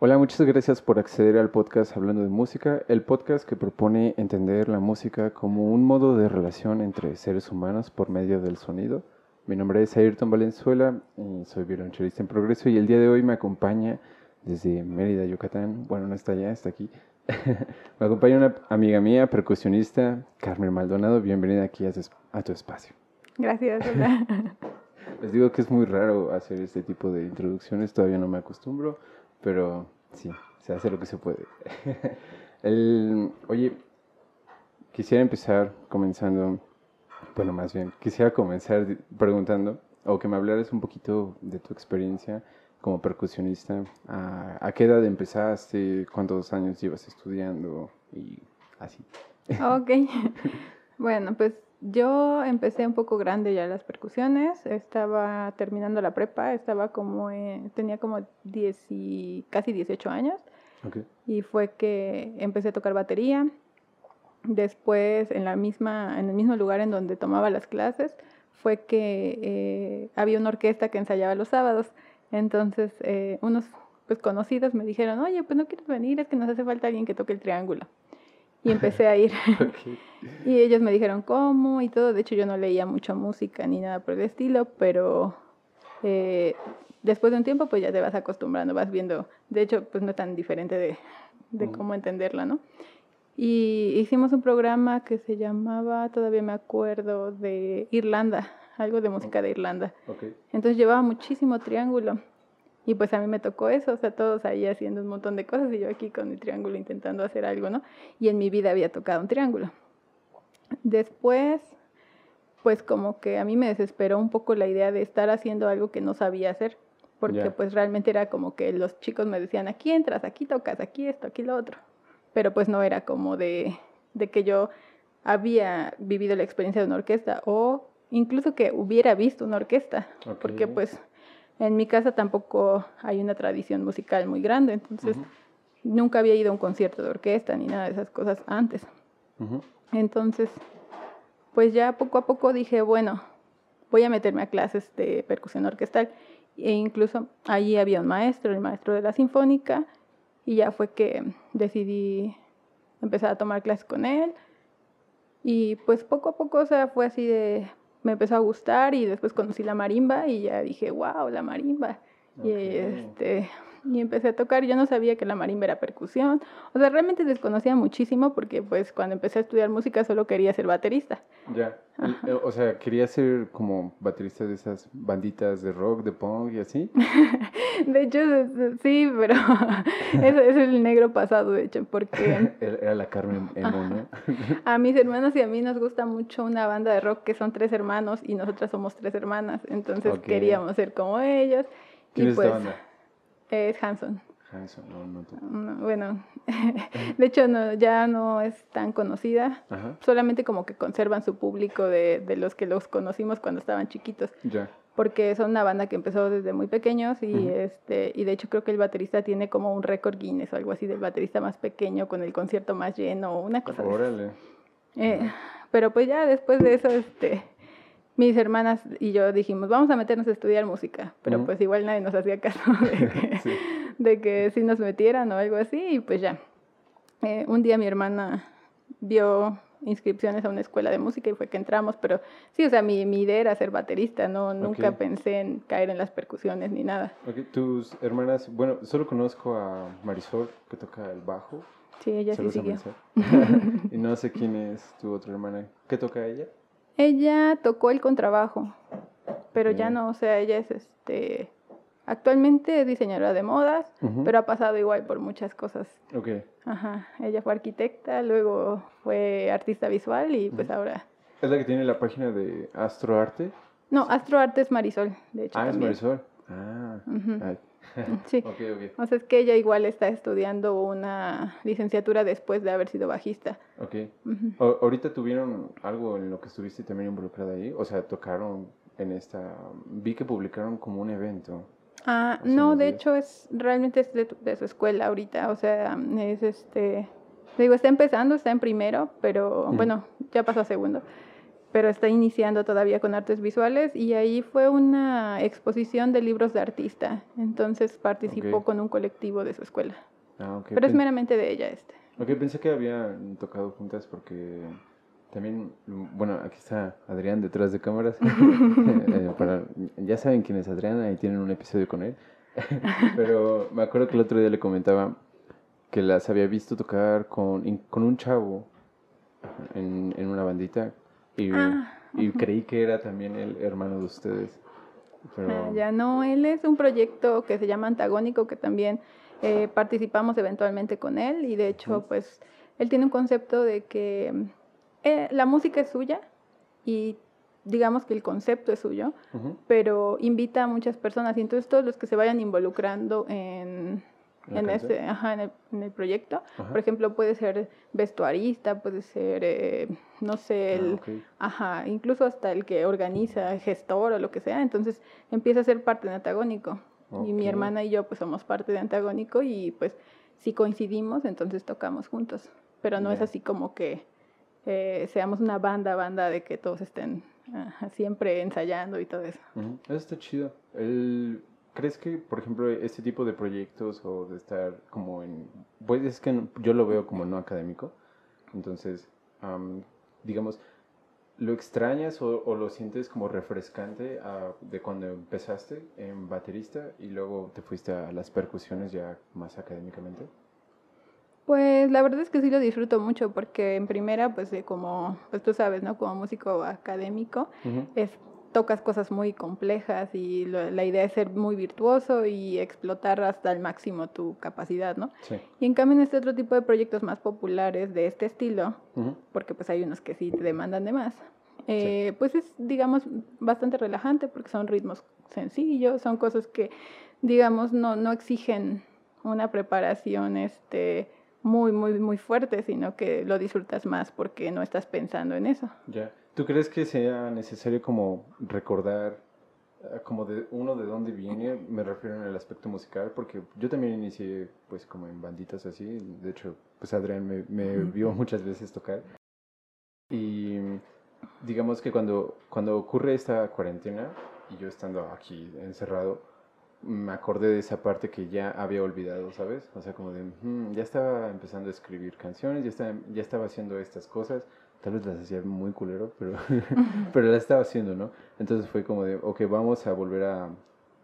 Hola, muchas gracias por acceder al podcast Hablando de Música, el podcast que propone entender la música como un modo de relación entre seres humanos por medio del sonido. Mi nombre es Ayrton Valenzuela y soy violonchelista en progreso y el día de hoy me acompaña desde Mérida, Yucatán, bueno, no está allá, está aquí. me acompaña una amiga mía, percusionista, Carmen Maldonado. Bienvenida aquí a, tu espacio. Gracias, hola. Les digo que es muy raro hacer este tipo de introducciones, todavía no me acostumbro pero sí, se hace lo que se puede. El, oye, quisiera empezar comenzando, bueno, más bien, quisiera comenzar preguntando, o que me hablaras un poquito de tu experiencia como percusionista. ¿A, a qué edad empezaste? ¿Cuántos años llevas estudiando? Y así. Ok. bueno, pues yo empecé un poco grande ya las percusiones, estaba terminando la prepa, estaba como, tenía como 10 y casi 18 años. Y fue que empecé a tocar batería. Después, en, la misma, en el mismo lugar en donde tomaba las clases, fue que eh, había una orquesta que ensayaba los sábados. Entonces, eh, unos pues, conocidos me dijeron, oye, pues no quieres venir, es que nos hace falta alguien que toque el triángulo y empecé a ir. y ellos me dijeron cómo y todo. De hecho, yo no leía mucha música ni nada por el estilo, pero eh, después de un tiempo, pues ya te vas acostumbrando, vas viendo. De hecho, pues no es tan diferente de, de cómo entenderla, ¿no? Y hicimos un programa que se llamaba, todavía me acuerdo, de Irlanda, algo de música de Irlanda. Entonces llevaba muchísimo triángulo. Y pues a mí me tocó eso, o sea, todos ahí haciendo un montón de cosas y yo aquí con mi triángulo intentando hacer algo, ¿no? Y en mi vida había tocado un triángulo. Después, pues como que a mí me desesperó un poco la idea de estar haciendo algo que no sabía hacer, porque pues realmente era como que los chicos me decían, aquí entras, aquí tocas, aquí esto, aquí lo otro, pero pues no era como de, de que yo había vivido la experiencia de una orquesta o incluso que hubiera visto una orquesta, porque pues en mi casa tampoco hay una tradición musical muy grande, entonces nunca había ido a un concierto de orquesta ni nada de esas cosas antes. Entonces, pues ya poco a poco dije, bueno, voy a meterme a clases de percusión orquestal. E incluso allí había un maestro, el maestro de la sinfónica, y ya fue que decidí empezar a tomar clases con él. Y pues poco a poco, o sea, fue así de, me empezó a gustar y después conocí la marimba y ya dije, wow, la marimba. Y este, y empecé a tocar. Yo no sabía que la marimba era percusión. O sea, realmente desconocía muchísimo porque pues cuando empecé a estudiar música solo quería ser baterista. Ya. Eh, o sea, quería ser como baterista de esas banditas de rock, de punk y así. de hecho, sí, pero eso es el negro pasado, de hecho, porque... Era la Carmen Emo, a mis hermanos y a mí nos gusta mucho una banda de rock que son tres hermanos y nosotras somos tres hermanas. Entonces queríamos ser como ellos. ¿Quién es esta pues, banda? Es Hanson. Hanson, no, no, bueno, de hecho no, ya no es tan conocida, solamente como que conservan su público de, de, los que los conocimos cuando estaban chiquitos. Ya. Porque son una banda que empezó desde muy pequeños y este y de hecho creo que el baterista tiene como un récord Guinness o algo así del baterista más pequeño con el concierto más lleno, una cosa Órale. Eh, pero pues ya después de eso este mis hermanas y yo dijimos, vamos a meternos a estudiar música, pero pues igual nadie nos hacía caso de que, sí. nos metieran o algo así, y pues ya. Eh, un día mi hermana vio inscripciones a una escuela de música y fue que entramos, pero sí, o sea, mi, mi idea era ser baterista, no nunca pensé en caer en las percusiones ni nada. Tus hermanas, bueno, solo conozco a Marisol que toca el bajo. Sí, ella sí siguió. y no sé quién es tu otra hermana. ¿Qué toca ella? Ella tocó el contrabajo, pero ya no, o sea, ella es este actualmente es diseñadora de modas, pero ha pasado igual por muchas cosas. Ok. Ajá, ella fue arquitecta, luego fue artista visual y pues ahora... ¿Es la que tiene la página de Astroarte? No, Astroarte es Marisol, de hecho. Ah, es Marisol. Ah, Sí. O sea, es que ella igual está estudiando una licenciatura después de haber sido bajista. Ok. ¿Ahorita tuvieron algo en lo que estuviste también involucrada ahí? O sea, tocaron en esta... Vi que publicaron como un evento. Ah, no, de hecho es realmente es de, su escuela ahorita. O sea, es este... Digo, está empezando, está en primero, pero bueno, ya pasó a segundo. Pero está iniciando todavía con artes visuales y ahí fue una exposición de libros de artista. Entonces participó con un colectivo de su escuela. Ah. Pero es meramente de ella este. Ok, pensé que habían tocado juntas porque también, bueno, aquí está Adrián detrás de cámaras. Eh, para- ya saben quién es Adrián, ahí tienen un episodio con él. Pero me acuerdo que el otro día le comentaba que las había visto tocar con, con un chavo en, en una bandita y, Ah, y creí que era también el hermano de ustedes. Pero, Ah, ya no, él es un proyecto que se llama Antagónico, que también eh, participamos eventualmente con él y de hecho, Ujú. pues, él tiene un concepto de que eh, la música es suya y digamos que el concepto es suyo, Ujú, pero invita a muchas personas y entonces todos los que se vayan involucrando en, ¿la en, ese, ajá, en, el, en el proyecto, Ajá. por ejemplo, puede ser vestuarista, puede ser, eh, no sé, Ah, el, ok. Ajá, incluso hasta el que organiza, gestor o lo que sea, entonces empieza a ser parte de Antagónico. Y mi hermana y yo pues somos parte de Antagónico y pues si coincidimos, entonces tocamos juntos. Pero no es Ya. así como que eh, seamos una banda, banda de que todos estén ajá, siempre ensayando y todo eso. Ujú, Eso está chido. El- ¿Crees que, por ejemplo, este tipo de proyectos o de estar como en... Pues es que yo lo veo como no académico. Entonces, am, digamos, ¿lo extrañas o, o lo sientes como refrescante a- de cuando empezaste en baterista y luego te fuiste a las percusiones ya más académicamente? Pues la verdad es que sí lo disfruto mucho porque en primera pues de como, pues tú sabes, ¿no? Como músico académico, Ujú, es, tocas cosas muy complejas y lo- la idea es ser muy virtuoso y explotar hasta el máximo tu capacidad, ¿no? Sí. Y en cambio en este otro tipo de proyectos más populares de este estilo, porque pues hay unos que sí te demandan de más, eh, pues es, digamos, bastante relajante porque son ritmos sencillos, son cosas que, digamos, no, no exigen una preparación este, muy, muy, muy fuerte, sino que lo disfrutas más porque no estás pensando en eso. Ya. ¿Tú crees que sea necesario como recordar ah, como de uno de dónde viene? Me refiero en el aspecto musical, porque yo también inicié pues como en banditas así. De hecho, pues Adrián me, me Ujú. vio muchas veces tocar. Y digamos que cuando, cuando ocurre esta cuarentena y yo estando aquí encerrado, me acordé de esa parte que ya había olvidado, ¿sabes? O sea, como de, "Mm, ya estaba empezando a escribir canciones, ya estaba, ya estaba haciendo estas cosas, tal vez las hacía muy culero, pero, pero las estaba haciendo, ¿no? Entonces fue como de, ok, vamos a volver a,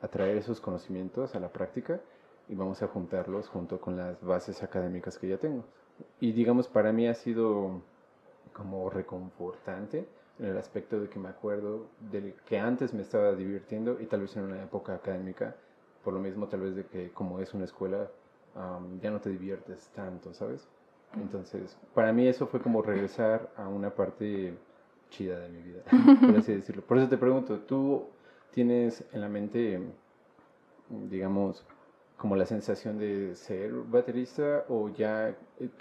a traer esos conocimientos a la práctica y vamos a juntarlos junto con las bases académicas que ya tengo. Y digamos, para mí ha sido como reconfortante en el aspecto de que me acuerdo de que antes me estaba divirtiendo y tal vez en una época académica, por lo mismo tal vez de que como es una escuela, am, ya no te diviertes tanto, ¿sabes? Entonces, para mí eso fue como regresar a una parte chida de mi vida, por así decirlo. Por eso te pregunto, ¿tú tienes en la mente, digamos, como la sensación de ser baterista o ya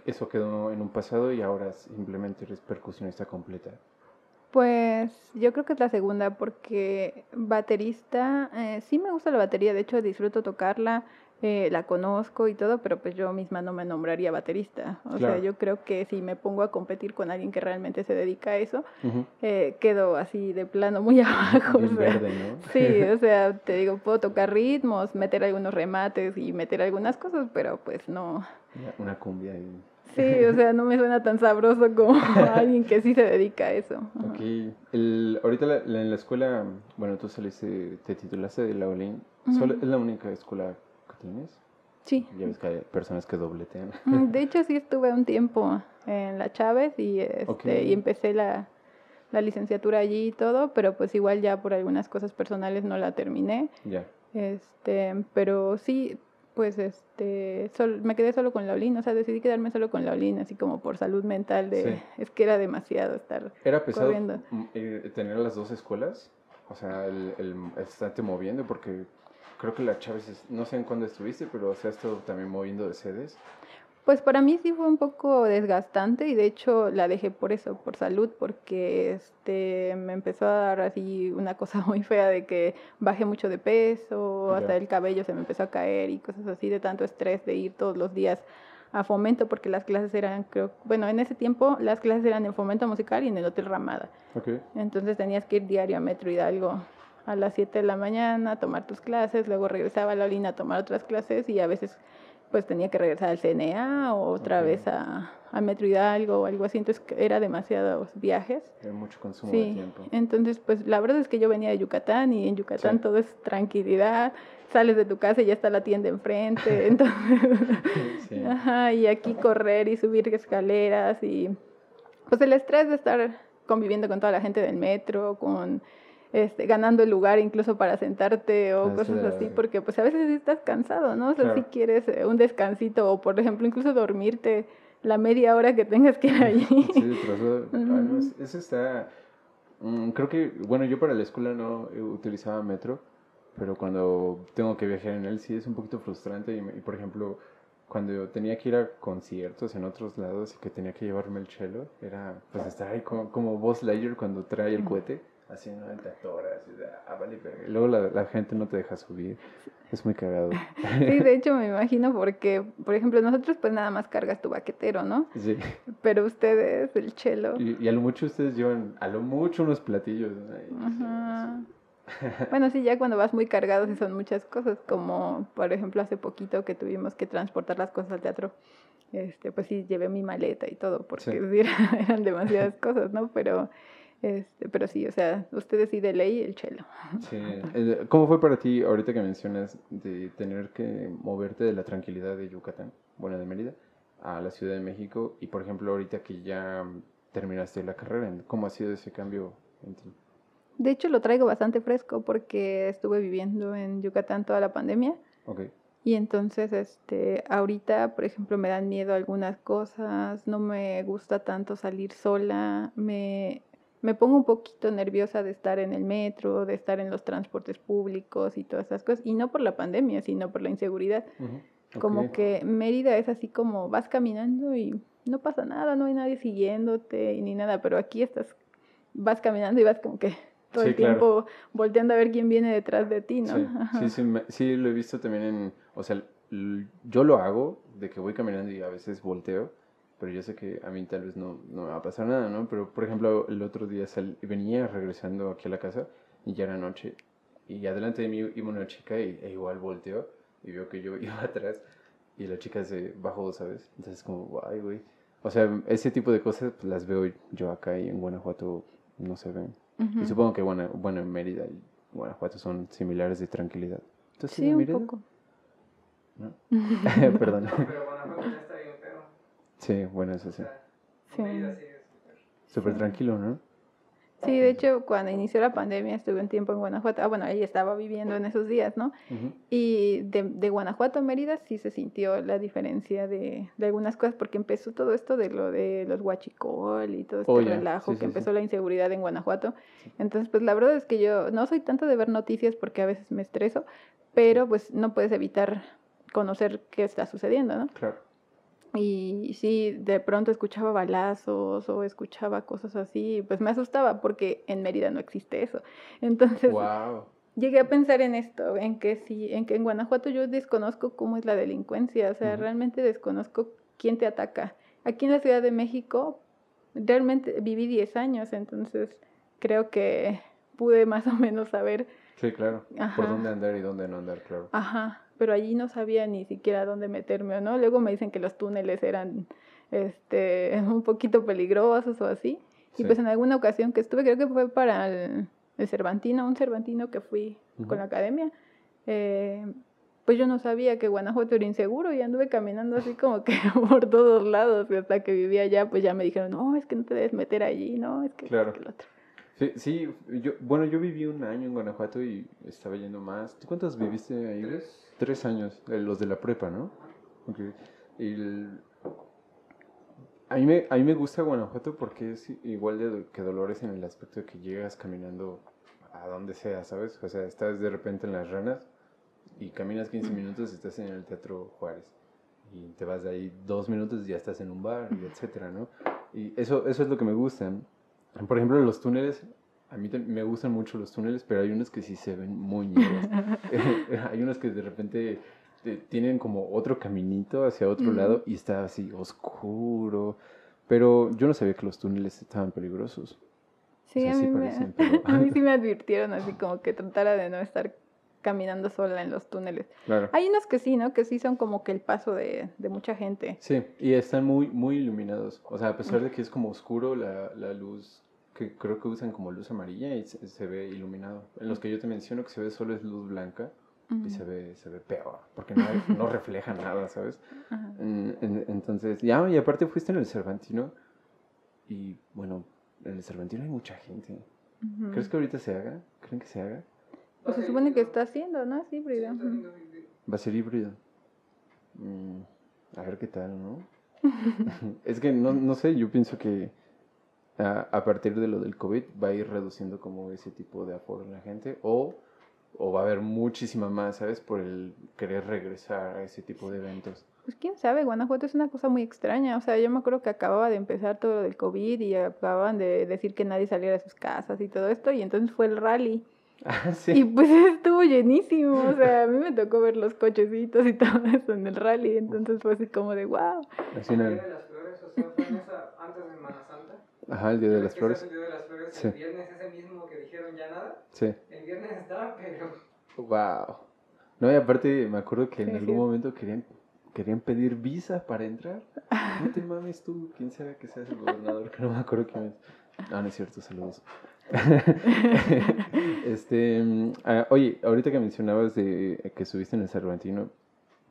eso quedó en un pasado y ahora simplemente eres percusionista completa? Pues yo creo que es la segunda porque baterista, eh, sí me gusta la batería, de hecho disfruto tocarla, eh, la conozco y todo, pero pues yo misma no me nombraría baterista. O sea, yo creo que si me pongo a competir con alguien que realmente se dedica a eso, eh, quedo así de plano muy abajo. o sea, verde, ¿no? Sí, o sea, te digo, puedo tocar ritmos, meter algunos remates y meter algunas cosas, pero pues no. Una cumbia y... Sí, o sea, no me suena tan sabroso como alguien que sí se dedica a eso. Ok, el, ahorita la- la- en la escuela, bueno, tú saliste, te titulaste de la Olin, ¿Solo- Ujú. ¿es la única escuela Sí. Ya ves que hay personas que dobletean. Mm, De hecho, sí estuve un tiempo en la Chávez y, este, Ok. y empecé la, la licenciatura allí y todo, pero pues igual ya por algunas cosas personales no la terminé. ya, Este, pero sí, pues este, sol- me quedé solo con la Olin, o sea, decidí quedarme solo con la Olin, así como por salud mental de, Sí. es que era demasiado estar. ¿Era pesado Corriendo. eh, tener las dos escuelas? O sea, el, el estarte moviendo, porque creo que la Chávez, es- no sé en cuándo estuviste, pero se ha estado también moviendo de sedes. Pues para mí sí fue un poco desgastante y de hecho la dejé por eso, por salud, porque este me empezó a dar así una cosa muy fea de que bajé mucho de peso, hasta el cabello se me empezó a caer y cosas así de tanto estrés de ir todos los días a fomento porque las clases eran, creo, bueno, en ese tiempo las clases eran en fomento musical y en el Hotel Ramada. Ok. Entonces tenías que ir diario a Metro Hidalgo a las 7 de la mañana a tomar tus clases, luego regresaba a la Olina a tomar otras clases y a veces pues tenía que regresar al CNA o otra vez a, a Metro Hidalgo o algo así, entonces era demasiados viajes. Era mucho consumo de Sí, tiempo. entonces pues la verdad es que yo venía de Yucatán y en Yucatán Sí. todo es tranquilidad, sales de tu casa y ya está la tienda enfrente, entonces, Sí. ajá, y aquí correr y subir escaleras y pues el estrés de estar conviviendo con toda la gente del metro, con este, ganando el lugar incluso para sentarte o cosas así, porque pues a veces estás cansado, ¿no? O sea, Claro. si quieres eh, un descansito o por ejemplo incluso dormirte la media hora que tengas que ir allí. Sí. Ah, no, Ujú. es- eso está. mm, creo que, bueno, yo para la escuela no eh, utilizaba metro, pero cuando tengo que viajar en él sí es un poquito frustrante. Y, por ejemplo, cuando yo tenía que ir a conciertos en otros lados y que tenía que llevarme el chelo, era pues estar ahí como, como Buzz Lightyear cuando trae el cohete, así 90 horas. Y, de, ah, vale, luego la, la gente no te deja subir. Es muy cagado. Sí, de hecho me imagino porque, por ejemplo, nosotros pues nada más cargas tu baquetero, ¿no? Sí. Pero ustedes, el chelo. Y, y a lo mucho ustedes llevan, a lo mucho unos platillos. ¿no? Ajá. sí. Bueno, sí, ya cuando vas muy cargado sí son muchas cosas, como por ejemplo hace poquito que tuvimos que transportar las cosas al teatro, este, pues sí llevé mi maleta y todo, porque Sí. eran demasiadas cosas, ¿no? Pero, este, pero sí, o sea, ustedes sí de ley el chelo. Sí. ¿Cómo fue para ti, ahorita que mencionas, de tener que moverte de la tranquilidad de Yucatán, bueno, de Mérida, a la Ciudad de México? Y, por ejemplo, ahorita que ya terminaste la carrera, ¿cómo ha sido ese cambio en ti? De hecho, lo traigo bastante fresco porque estuve viviendo en Yucatán toda la pandemia. Ok. Y entonces, este, ahorita, por ejemplo, me dan miedo algunas cosas, no me gusta tanto salir sola, me, me pongo un poquito nerviosa de estar en el metro, de estar en los transportes públicos y todas esas cosas, y no por la pandemia, sino por la inseguridad. Como que Mérida es así como vas caminando y no pasa nada, no hay nadie siguiéndote ni nada, pero aquí estás, vas caminando y vas como que todo Sí, el claro. tiempo volteando a ver quién viene detrás de ti, ¿no? Sí, sí, sí, me- sí, lo he visto también en, o sea, yo lo hago de que voy caminando y a veces volteo, pero yo sé que a mí tal vez no, no me va a pasar nada, ¿no? Pero, por ejemplo, el otro día sal- venía regresando aquí a la casa y ya era noche y adelante de mí iba una chica y e igual volteó y vio que yo iba atrás y la chica se bajó, ¿sabes? Entonces como, guay, güey. O sea, ese tipo de cosas pues, las veo yo acá y en Guanajuato no se ven. Y supongo que bueno, bueno, en Mérida y Guanajuato son similares de tranquilidad. ¿Tú has Sí, un poco. ¿No? Perdón. Pero Guanajuato ya está. Sí, bueno, eso sí. Sí. Súper. Tranquilo, ¿no? Sí, de hecho, cuando inició la pandemia estuve un tiempo en Guanajuato. Ah, bueno, ahí estaba viviendo en esos días, ¿no? Y de, de Guanajuato a Mérida sí se sintió la diferencia de, de algunas cosas, porque empezó todo esto de lo de los huachicol y todo este Oh, relajo, Sí, que sí, sí. empezó la inseguridad en Guanajuato. Entonces, pues la verdad es que yo no soy tanto de ver noticias porque a veces me estreso, pero pues no puedes evitar conocer qué está sucediendo, ¿no? Claro. Y sí, de pronto escuchaba balazos o escuchaba cosas así, pues me asustaba porque en Mérida no existe eso. Entonces Wow. llegué a pensar en esto, en que sí, en que en Guanajuato yo desconozco cómo es la delincuencia, o sea, realmente desconozco quién te ataca. Aquí en la Ciudad de México realmente viví 10 años, entonces creo que pude más o menos saber, Sí, claro. Ajá. Por dónde andar y dónde no andar, claro. ajá, pero allí no sabía ni siquiera dónde meterme o no. Luego me dicen que los túneles eran este un poquito peligrosos o así. Sí. Y pues en alguna ocasión que estuve, creo que fue para el, el Cervantino, un Cervantino que fui con la academia, eh, pues yo no sabía que Guanajuato era inseguro y anduve caminando así como que por todos lados y hasta que vivía allá, pues ya me dijeron, no, es que no te debes meter allí, no, es que, Claro. que lo otro. Sí, sí, yo, bueno, yo viví un año en Guanajuato y estaba yendo más. ¿Tú cuántos viviste ahí? Tres. Tres años, eh, los de la prepa, ¿no? Ok. Y el- A mí, me, a mí me gusta Guanajuato porque es igual de, que Dolores en el aspecto de que llegas caminando a donde sea, ¿sabes? O sea, estás de repente en las ranas y caminas 15 minutos y estás en el Teatro Juárez. Y te vas de ahí dos minutos y ya estás en un bar, y etcétera, ¿no? Y eso, eso es lo que me gusta. Por ejemplo, los túneles, a mí me gustan mucho los túneles, pero hay unos que sí se ven muy ñeros. hay unos que de repente eh, tienen como otro caminito hacia otro lado y está así oscuro. Pero yo no sabía que los túneles estaban peligrosos. Sí, sea, a, sí mí me, parecen, pero- a mí sí me advirtieron así como que tratara de no estar caminando sola en los túneles. Claro. Hay unos que sí, ¿no? Que sí son como que el paso de, de mucha gente. Sí, y están muy, muy iluminados. O sea, a pesar de que es como oscuro, la, la luz, que creo que usan como luz amarilla y se, se ve iluminado. En los que yo te menciono que se ve solo es luz blanca y se ve, se ve peor, porque no, hay- no refleja nada, ¿sabes? Ajá. En- en- entonces, ya, y aparte fuiste en el Cervantino y bueno, en el Cervantino hay mucha gente. ¿Crees que ahorita se haga? ¿Creen que se haga? Pues se supone que está haciendo, ¿no? Es híbrido. Va a ser híbrido. Mm, a ver qué tal, ¿no? es que no, no sé, yo pienso que a, a partir de lo del COVID va a ir reduciendo como ese tipo de aforo en la gente o, o va a haber muchísima más, ¿sabes? Por el querer regresar a ese tipo de eventos. Pues quién sabe, Guanajuato es una cosa muy extraña. O sea, yo me acuerdo que acababa de empezar todo lo del COVID y acababan de decir que nadie saliera de sus casas y todo esto. Y entonces fue el rally. Ah, sí. Y pues estuvo llenísimo. O sea, a mí me tocó ver los cochecitos y todo eso en el rally. Entonces fue así como de wow. Así El Día de las Flores, o sea, fue en esa, antes de Semana Santa. Ajá, el Día de ¿Ves las Flores. El Día de las Flores, Sí. el viernes ese mismo que dijeron ya nada. Sí. El viernes estaba, pero Wow. No, y aparte me acuerdo que en Sí, algún sí. momento querían, querían pedir visa para entrar. No te mames tú, quién será que seas el gobernador, que no me acuerdo quién es. No, no es cierto, saludos. este, ah, oye, ahorita que mencionabas de que estuviste en el Cervantino,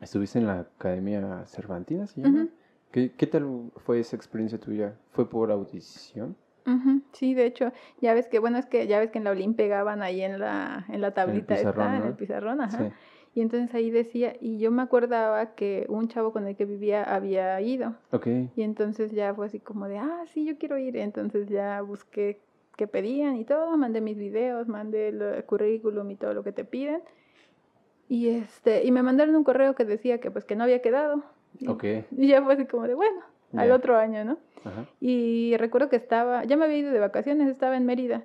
estuviste en la Academia Cervantina, ¿se llama? Ujú. ¿Qué, ¿Qué tal fue esa experiencia tuya? ¿Fue por audición? Ujú, Sí, de hecho, ya ves que, bueno, es que ya ves que en la Olim pegaban ahí en la, en la tablita esta, pizarrón, en ¿no? el pizarrón, ajá. Sí. Y entonces ahí decía, y yo me acordaba que un chavo con el que vivía había ido. Ok. Y entonces ya fue así como de, ah, sí, yo quiero ir. Entonces ya busqué pedían y todo, mandé mis videos, mandé el currículum y todo lo que te piden. Y este, y me mandaron un correo que decía que pues que no había quedado. Y, Ok. y ya fue así como de, bueno, al otro año, ¿no? Ajá. Y recuerdo que estaba, ya me había ido de vacaciones, estaba en Mérida.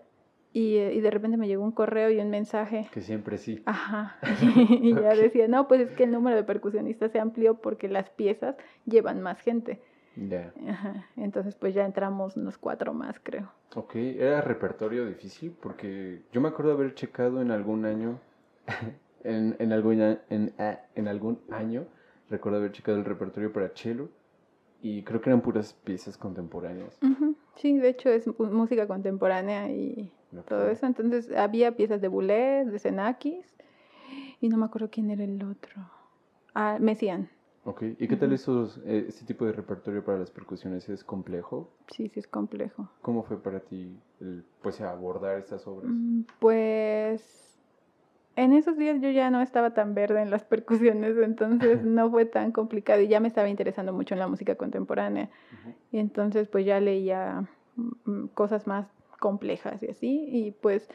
Y, eh, y de repente me llegó un correo y un mensaje. Que siempre sí. Ajá. y ya decía, no, pues es que el número de percusionistas se amplió porque las piezas llevan más gente. Ya. Ajá. Entonces, pues ya entramos unos cuatro más, creo. Ok, era repertorio difícil porque yo me acuerdo haber checado en algún año, en, en, algún, en, en algún año, recuerdo haber checado el repertorio para cello y creo que eran puras piezas contemporáneas. Ujú. Sí, de hecho es música contemporánea y todo eso. Entonces había piezas de Boulez, de Xenakis y no me acuerdo quién era el otro. Ah, Messiaen. Ok, ¿y qué tal esos, eh, este tipo de repertorio para las percusiones? ¿Es complejo? Sí, sí es complejo. ¿Cómo fue para ti el, pues, abordar estas obras? Mm, Pues en esos días yo ya no estaba tan verde en las percusiones, entonces no fue tan complicado y ya me estaba interesando mucho en la música contemporánea. Ujú. Y entonces pues ya leía mm, cosas más complejas y así. Y pues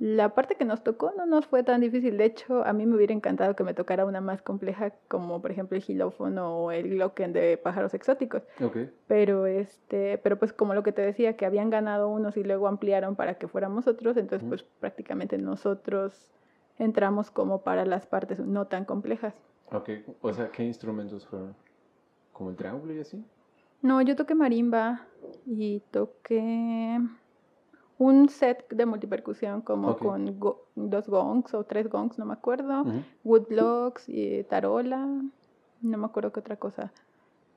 la parte que nos tocó no nos fue tan difícil. De hecho, a mí me hubiera encantado que me tocara una más compleja como por ejemplo el gilófono o el glocken de pájaros exóticos. Ok, Pero este, pero pues como lo que te decía, que habían ganado unos y luego ampliaron para que fuéramos otros, entonces pues prácticamente nosotros entramos como para las partes no tan complejas. ok. O sea, ¿qué instrumentos fueron? ¿Como el triángulo y así? No, yo toqué marimba y toqué un set de multipercusión como Ok. con go- dos gongs o tres gongs, no me acuerdo, Ujú. woodblocks y tarola, no me acuerdo qué otra cosa.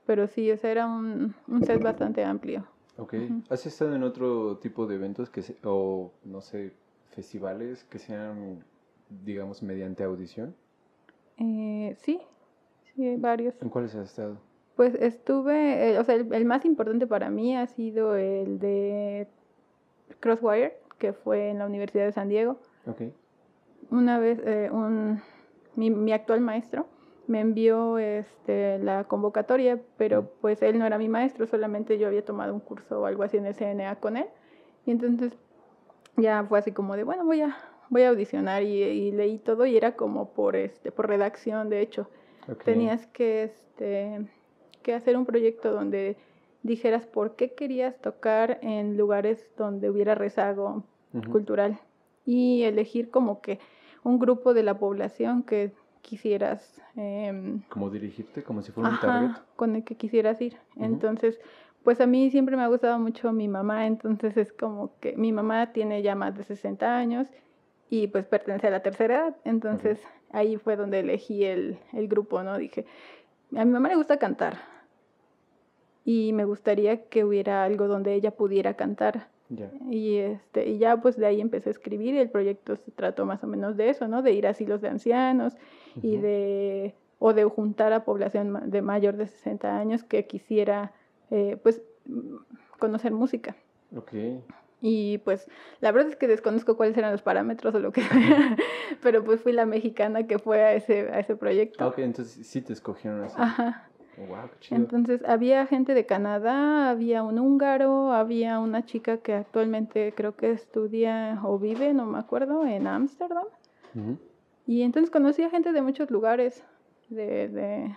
Pero sí, o sea, era un, un set bastante amplio. Ok. Ujú. ¿Has estado en otro tipo de eventos que se- o no sé, festivales que sean, digamos, mediante audición? Eh, sí, sí, hay varios. ¿En cuáles has estado? Pues estuve, eh, o sea, el, el más importante para mí ha sido el de Crosswire, que fue en la Universidad de San Diego. Ok. Una vez, eh, un, mi, mi actual maestro me envió este, la convocatoria, pero Mm. pues él no era mi maestro, solamente yo había tomado un curso o algo así en el CNA con él. Y entonces ya fue así como de, bueno, voy a, voy a audicionar y, y leí todo y era como por, este, por redacción, de hecho. ok. Tenías que, este, que hacer un proyecto donde dijeras por qué querías tocar en lugares donde hubiera rezago cultural y elegir como que un grupo de la población que quisieras... em, Como dirigirte, como si fuera un target. con el que quisieras ir. Entonces, pues a mí siempre me ha gustado mucho mi mamá, entonces es como que mi mamá tiene ya más de 60 años y pues pertenece a la tercera edad, entonces ahí fue donde elegí el, el grupo, ¿no? Dije, a mi mamá le gusta cantar y me gustaría que hubiera algo donde ella pudiera cantar. Y, este, y ya pues de ahí empecé a escribir y el proyecto se trató más o menos de eso, ¿no? De ir a asilos de ancianos y de o de juntar a población de mayor de 60 años que quisiera eh, pues mm, conocer música. Ok. Y pues la verdad es que desconozco cuáles eran los parámetros o lo que sea, pero pues fui la mexicana que fue a ese, a ese proyecto. Ah, ok, entonces sí te escogieron así. Ajá. Wow, qué chido. Entonces había gente de Canadá, había un húngaro, había una chica que actualmente creo que estudia o vive, no me acuerdo, en Ámsterdam. Y entonces conocí a gente de muchos lugares de, de,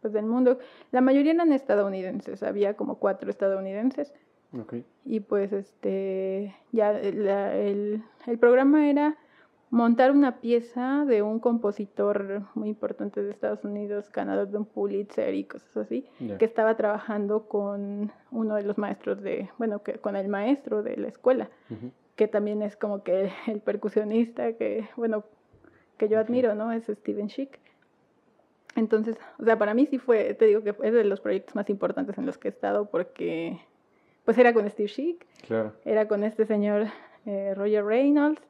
pues, del mundo. La mayoría eran estadounidenses, había como cuatro estadounidenses. Y pues este, ya la- el, el programa era montar una pieza de un compositor muy importante de Estados Unidos, ganador de un Pulitzer y cosas así, que estaba trabajando con uno de los maestros de, bueno, que, con el maestro de la escuela que también es como que el percusionista que, bueno, que yo admiro, ¿no? Es Steven Schick. Entonces, o sea, para mí sí fue, te digo que es de los proyectos más importantes en los que he estado porque, pues era con Steve Schick, Claro. era con este señor eh, Roger Reynolds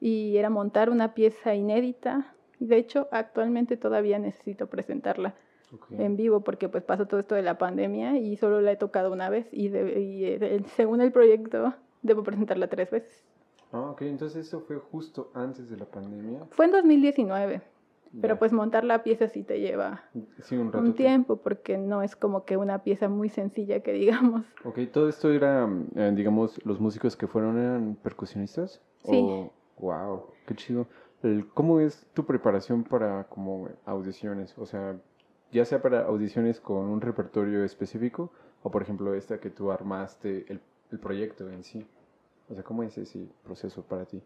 y era montar una pieza inédita. Y de hecho, actualmente todavía necesito presentarla Ok. en vivo porque pues pasó todo esto de la pandemia y solo la he tocado una vez y, de- y, eh, según el proyecto debo presentarla tres veces. Ah, ok, entonces eso fue justo antes de la pandemia. Fue en 2019, pero pues montar la pieza sí te lleva Sí, un un tiempo porque no es como que una pieza muy sencilla que digamos. Ok, todo esto era, eh, digamos, los músicos que fueron eran percusionistas. Sí. O, wow, qué chido. ¿Cómo es tu preparación para como audiciones? O sea, ya sea para audiciones con un repertorio específico o por ejemplo esta que tú armaste, el, el proyecto en sí. O sea, ¿cómo es ese proceso para ti?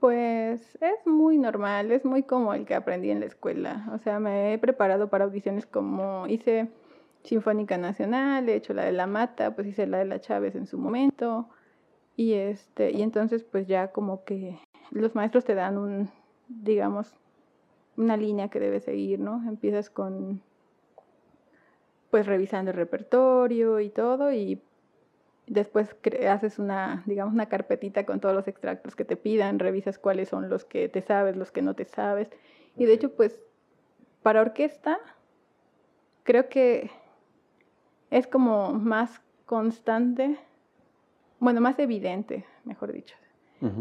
Pues es muy normal, es muy como el que aprendí en la escuela. O sea, me he preparado para audiciones como hice Sinfónica Nacional, he hecho la de La Mata, pues hice la de La Chávez en su momento. Y este, y entonces pues ya como que los maestros te dan un, digamos, una línea que debes seguir, ¿no? Empiezas con pues revisando el repertorio y todo y después haces una, digamos, una carpetita con todos los extractos que te pidan, revisas cuáles son los que te sabes, los que no te sabes. Y de hecho, pues, para orquesta, creo que es como más constante, bueno, más evidente, mejor dicho,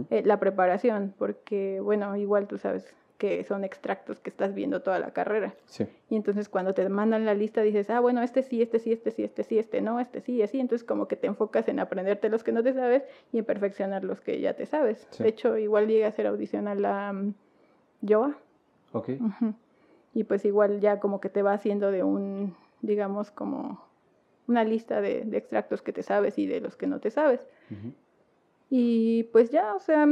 eh, la preparación, porque, bueno, igual tú sabes que son extractos que estás viendo toda la carrera. Sí, Y entonces cuando te mandan la lista dices, ah, bueno, este sí, este sí, este sí, este sí, este no, este sí, así. Entonces como que te enfocas en aprenderte los que no te sabes y en perfeccionar los que ya te sabes. Sí. De hecho, igual llegué a hacer audición a la mm, YOA. ok. Y pues igual ya como que te va haciendo de un, digamos, como una lista de, de extractos que te sabes y de los que no te sabes. Y pues ya, o sea,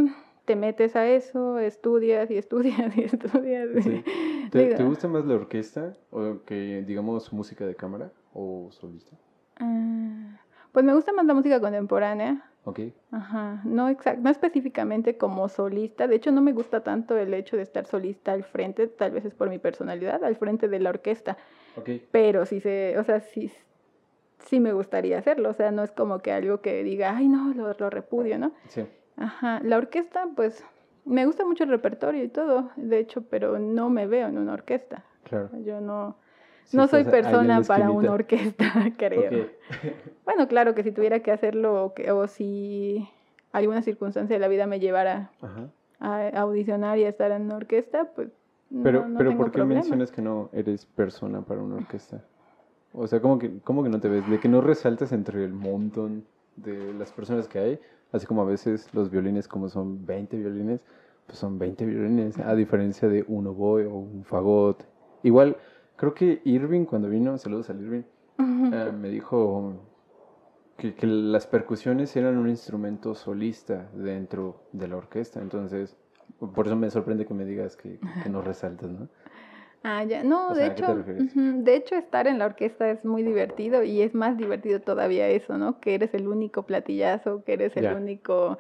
te metes a eso, estudias y estudias y estudias. Sí. ¿Te, Digo, te gusta más la orquesta o que, digamos, música de cámara o solista? Ah, pues me gusta más la música contemporánea. Ok, Ajá, no exact, no específicamente como solista. De hecho, no me gusta tanto el hecho de estar solista al frente, tal vez es por mi personalidad, al frente de la orquesta. ok. Pero sí se, o sea, sí, sí me gustaría hacerlo. O sea, no es como que algo que diga, ay, no, lo, lo repudio, ¿no? Sí, Ajá, la orquesta, pues me gusta mucho el repertorio y todo, de hecho, pero no me veo en una orquesta. claro. Yo no, no soy persona para una orquesta, creo. Bueno, claro que si tuviera que hacerlo o, que- o si alguna circunstancia de la vida me llevara Ajá. a audicionar y a estar en una orquesta, pues Pero, no, no pero tengo ¿por qué problema. mencionas que no eres persona para una orquesta? O sea, ¿cómo que, cómo que no te ves? ¿De que no resaltas entre el montón de las personas que hay? Así como a veces los violines, como son 20 violines, pues son 20 violines, a diferencia de un oboe o un fagot. Igual, creo que Irving, cuando vino, saludos al Irving, eh, me dijo que, que las percusiones eran un instrumento solista dentro de la orquesta. Entonces, por eso me sorprende que me digas que, que no resaltas, ¿no? Ah, ya. No, O de sea, ¿a qué te hecho, de hecho estar en la orquesta es muy divertido y es más divertido todavía eso, ¿no? Que eres el único platillazo, que eres el Ya. único,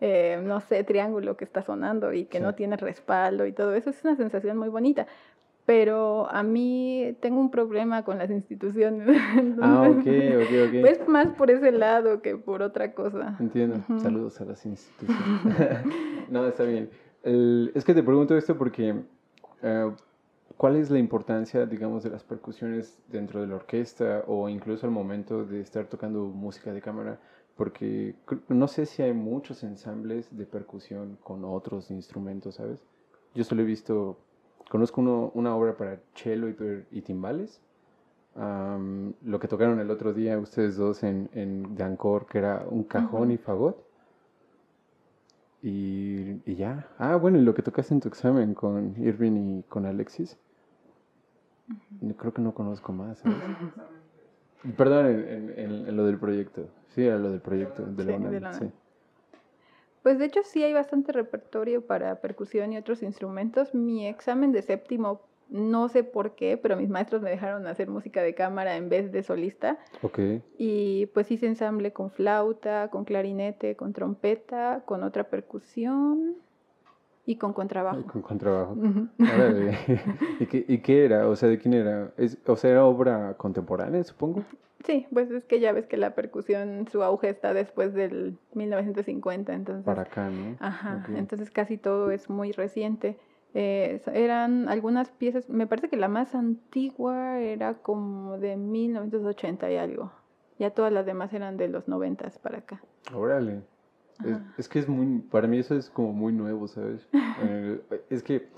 eh, no sé, triángulo que está sonando y que Sí. no tienes respaldo y todo eso. Es una sensación muy bonita. Pero a mí tengo un problema con las instituciones. Ah, ok, ok, ok. Pues más por ese lado que por otra cosa. Entiendo. Ujú. Saludos a las instituciones. no, está bien. El- es que te pregunto esto porque eh, ¿cuál es la importancia, digamos, de las percusiones dentro de la orquesta o incluso al momento de estar tocando música de cámara? Porque no sé si hay muchos ensambles de percusión con otros instrumentos, ¿sabes? Yo solo he visto, conozco uno- una obra para cello y, timbales. Am, lo que tocaron el otro día ustedes dos en, en Dancor, que era un cajón y fagot. Y, y ya. Ah, bueno, y lo que tocaste en tu examen con Irving y con Alexis. Creo que no conozco más. ¿sabes? Perdón, en, en- en- en lo del proyecto. Sí, era lo del proyecto. De la Sí, UNAM, de la sí. UNAM. Pues de hecho sí hay bastante repertorio para percusión y otros instrumentos. Mi examen de séptimo, no sé por qué, pero mis maestros me dejaron hacer música de cámara en vez de solista. Ok. Y pues hice ensamble con flauta, con clarinete, con trompeta, con otra percusión y con contrabajo. con contrabajo. Órale. ¿Y, qué, ¿Y qué era? O sea, ¿de quién era? Es, o sea, era obra contemporánea, supongo. Sí, pues es que ya ves que la percusión, su auge está después del 1950, entonces... Para acá, ¿no? Ajá, entonces casi todo es muy reciente. Eh, eran algunas piezas, me parece que la más antigua era como de 1980 y algo. Ya todas las demás eran de los 90 para acá. Órale. Es, que es muy, para mí eso es como muy nuevo, ¿sabes? Eh, es que,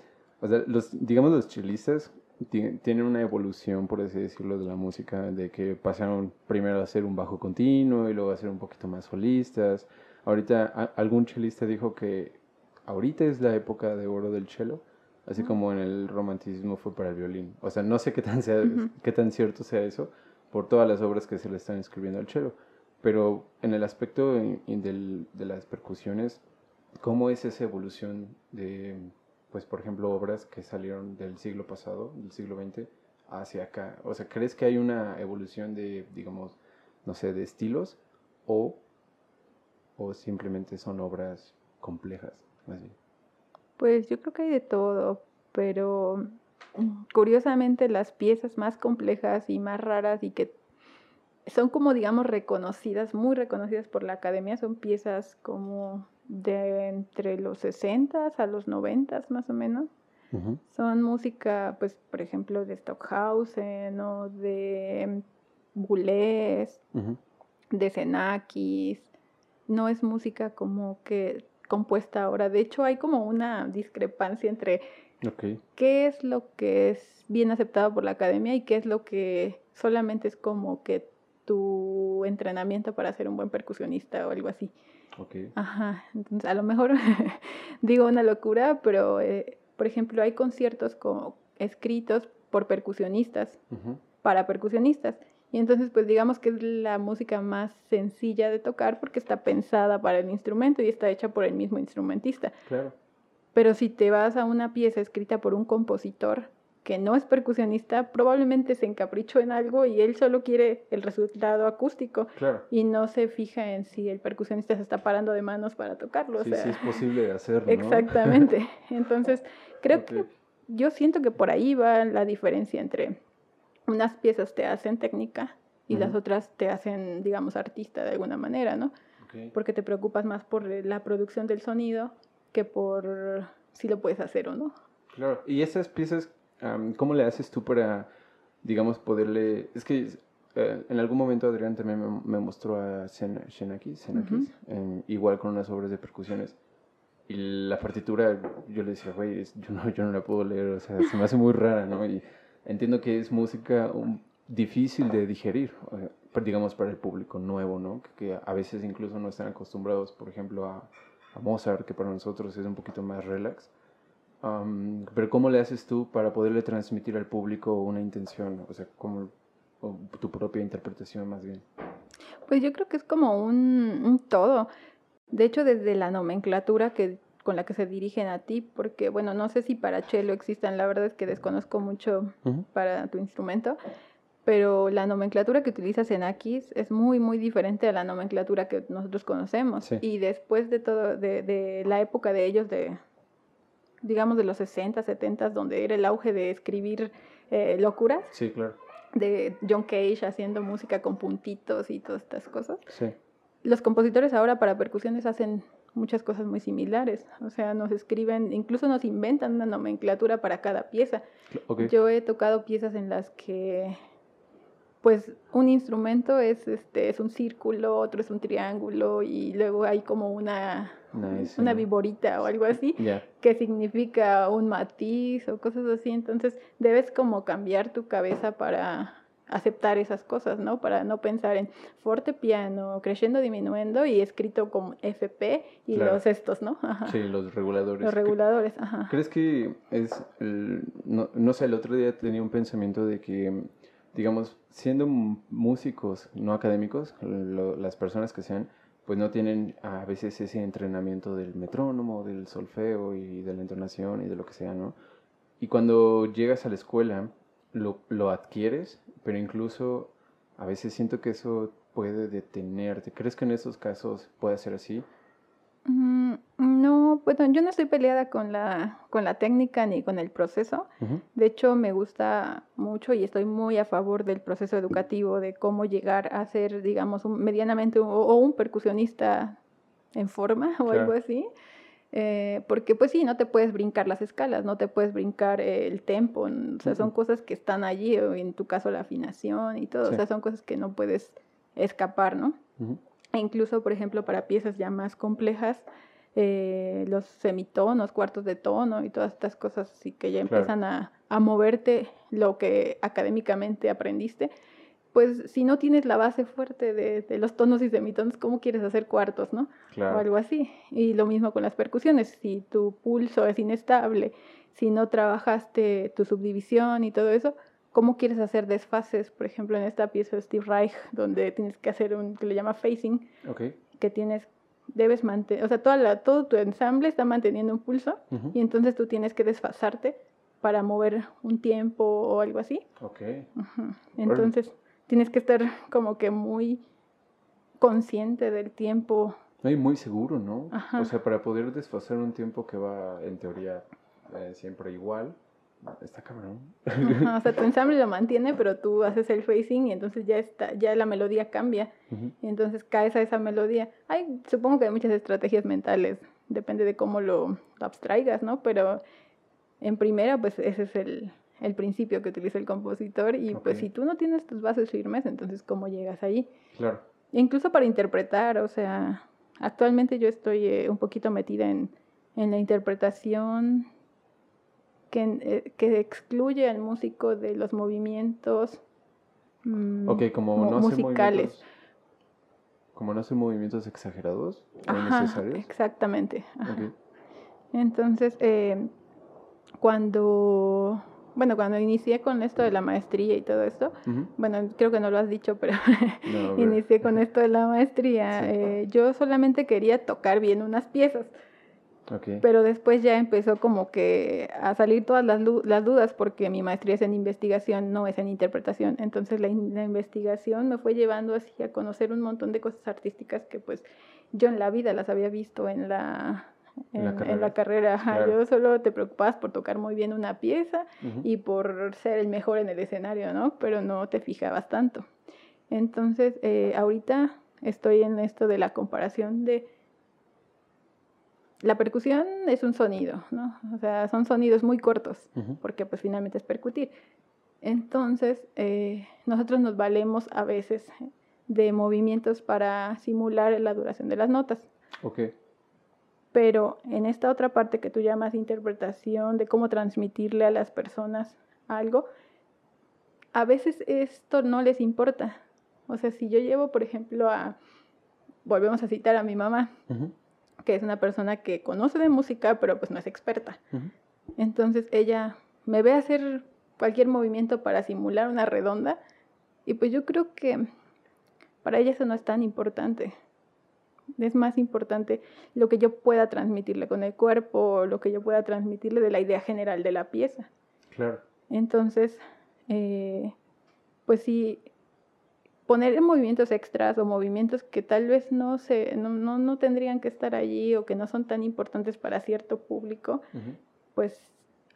o sea, los, digamos los chilistas ti- tienen una evolución, por así decirlo, de la música, de que pasaron primero a hacer un bajo continuo y luego a ser un poquito más solistas. Ahorita a- algún chelista dijo que ahorita es la época de oro del cello, así como en el romanticismo fue para el violín. O sea, no sé qué tan, sea, Ujú. qué tan cierto sea eso por todas las obras que se le están escribiendo al cello. Pero en el aspecto en del- de las percusiones, ¿cómo es esa evolución de, pues, por ejemplo, obras que salieron del siglo pasado, del siglo XX, hacia acá? O sea, ¿crees que hay una evolución de, digamos, no sé, de estilos o, o simplemente son obras complejas? Más bien? Pues yo creo que hay de todo, pero curiosamente las piezas más complejas y más raras y que son como digamos reconocidas, muy reconocidas por la academia, son piezas como de entre los 60 a los 90 más o menos. Son música, pues, por ejemplo, de Stockhausen o de Boulez, de Xenakis. No es música como que compuesta ahora. De hecho, hay como una discrepancia entre qué es lo que es bien aceptado por la academia y qué es lo que solamente es como que tu entrenamiento para ser un buen percusionista o algo así. ok. Ajá, entonces a lo mejor digo una locura, pero eh, por ejemplo hay conciertos como escritos por percusionistas, para percusionistas. Y entonces pues digamos que es la música más sencilla de tocar porque está pensada para el instrumento y está hecha por el mismo instrumentista. Claro. Pero si te vas a una pieza escrita por un compositor que no es percusionista, probablemente se encaprichó en algo y él solo quiere el resultado acústico Claro. y no se fija en si el percusionista se está parando de manos para tocarlo. o Sí, sea, sí es posible hacerlo, ¿no? exactamente. Entonces, creo Ok. que yo siento que por ahí va la diferencia entre unas piezas te hacen técnica y las Ujú. otras te hacen, digamos, artista de alguna manera, ¿no? Ok. Porque te preocupas más por la producción del sonido que por si lo puedes hacer o no. Claro, y esas piezas, am, ¿cómo le haces tú para, digamos, poderle... Es que eh, en algún momento Adrián también me, me mostró a Xen- Xenakis, Xenakis, en- igual con unas obras de percusiones. Y la partitura, yo le decía, güey, yo no, yo no la puedo leer, o sea, se me hace muy rara, ¿no? Y entiendo que es música um, difícil de digerir, digamos, para el público nuevo, ¿no? Que, que a veces incluso no están acostumbrados, por ejemplo, a, a Mozart, que para nosotros es un poquito más relax. Pero ¿cómo le haces tú para poderle transmitir al público una intención? O sea, como o tu propia interpretación más bien. Pues yo creo que es como un, un todo. De hecho, desde la nomenclatura que, con la que se dirigen a ti, porque bueno, no sé si para cello existan, la verdad es que desconozco mucho para tu instrumento, pero la nomenclatura que utilizas en Aquis es muy, muy diferente a la nomenclatura que nosotros conocemos. Sí. Y después de todo, de, de la época de ellos, de digamos de los 60, 70, donde era el auge de escribir eh, locuras, Sí, claro. de John Cage haciendo música con puntitos y todas estas cosas. Sí. Los compositores ahora para percusiones hacen muchas cosas muy similares, o sea, nos escriben, incluso nos inventan una nomenclatura para cada pieza. Yo he tocado piezas en las que pues un instrumento es este es un círculo, otro es un triángulo y luego hay como una Nice. una viborita o algo así que significa un matiz o cosas así, entonces debes como cambiar tu cabeza para aceptar esas cosas, ¿no? Para no pensar en forte, piano, crescendo, diminuendo y escrito con FP y Claro. los estos, ¿no? Ajá. Sí, los reguladores. Los reguladores, ajá. ¿Crees que es, el- no, no sé, el otro día tenía un pensamiento de que, digamos, siendo músicos no académicos, lo- las personas que sean, pues no tienen a veces ese entrenamiento del metrónomo, del solfeo y de la entonación y de lo que sea, ¿no? Y cuando llegas a la escuela, lo, lo adquieres, pero incluso a veces siento que eso puede detenerte. ¿Crees que en esos casos puede ser así? Mm, No, bueno, yo no estoy peleada con la, con la técnica ni con el proceso. De hecho, me gusta mucho y estoy muy a favor del proceso educativo, de cómo llegar a ser, digamos, un, medianamente un- o un percusionista en forma o algo así. Eh, porque pues sí, no te puedes brincar las escalas, no te puedes brincar eh, el tempo, o sea, son cosas que están allí, o en tu caso la afinación y todo, Sí. o sea, son cosas que no puedes escapar, ¿no? E incluso, por ejemplo, para piezas ya más complejas, eh, los semitonos, cuartos de tono y todas estas cosas así que ya Claro. empiezan a, a moverte lo que académicamente aprendiste, pues si no tienes la base fuerte de, de los tonos y semitonos, ¿cómo quieres hacer cuartos, no? O algo así. Y lo mismo con las percusiones, si tu pulso es inestable, si no trabajaste tu subdivisión y todo eso, ¿cómo quieres hacer desfases? Por ejemplo, en esta pieza de Steve Reich, donde tienes que hacer un que le llama phasing, Ok. que tienes, debes mantener, o sea, toda la- todo tu ensamble está manteniendo un pulso Ujú. y entonces tú tienes que desfasarte para mover un tiempo o algo así. Ok. Ujú. Entonces tienes que estar como que muy consciente del tiempo. No, y muy seguro, ¿no? Ajá. O sea, para poder desfasar un tiempo que va, en teoría, eh, siempre igual, está cabrón. Ajá, O sea, tu ensamble lo mantiene, pero tú haces el phasing y entonces ya está, ya la melodía cambia. Ujú. Y entonces caes a esa melodía. Hay, supongo que hay muchas estrategias mentales, depende de cómo lo, lo abstraigas, ¿no? Pero en primera, pues ese es el, el principio que utiliza el compositor y pues Ok. si tú no tienes tus bases firmes, entonces ¿cómo llegas ahí? Claro. Incluso para interpretar, o sea, actualmente yo estoy eh, un poquito metida en, en la interpretación que, eh, que excluye al músico de los movimientos mm, como no musicales. movimientos. Como no hacer movimientos exagerados o innecesarios. exactamente. ajá. Entonces, eh, cuando, bueno, cuando inicié con esto de la maestría y todo esto, bueno, creo que no lo has dicho, pero No, inicié con esto de la maestría, Sí. eh, yo solamente quería tocar bien unas piezas, Ok. pero después ya empezó como que a salir todas las, las dudas porque mi maestría es en investigación, no es en interpretación. Entonces la, in- la investigación me fue llevando así a conocer un montón de cosas artísticas que pues yo en la vida las había visto en la, En la en, en carrera. la carrera. Claro. Yo solo te preocupabas por tocar muy bien una pieza Ujú. y por ser el mejor en el escenario, ¿no? Pero no te fijabas tanto. Entonces, eh, ahorita estoy en esto de la comparación de... La percusión es un sonido, ¿no? O sea, son sonidos muy cortos, porque pues finalmente es percutir. Entonces, eh, nosotros nos valemos a veces de movimientos para simular la duración de las notas. Ok. Pero en esta otra parte que tú llamas interpretación de cómo transmitirle a las personas algo, a veces esto no les importa. O sea, si yo llevo, por ejemplo, a, volvemos a citar a mi mamá, Ujú. Que es una persona que conoce de música, pero pues no es experta. Entonces ella me ve hacer cualquier movimiento para simular una redonda y pues yo creo que para ella eso no es tan importante. Es más importante lo que yo pueda transmitirle con el cuerpo, lo que yo pueda transmitirle de la idea general de la pieza. Claro. Entonces, eh, pues sí, poner movimientos extras o movimientos que tal vez no, se, no, no, no tendrían que estar allí o que no son tan importantes para cierto público, pues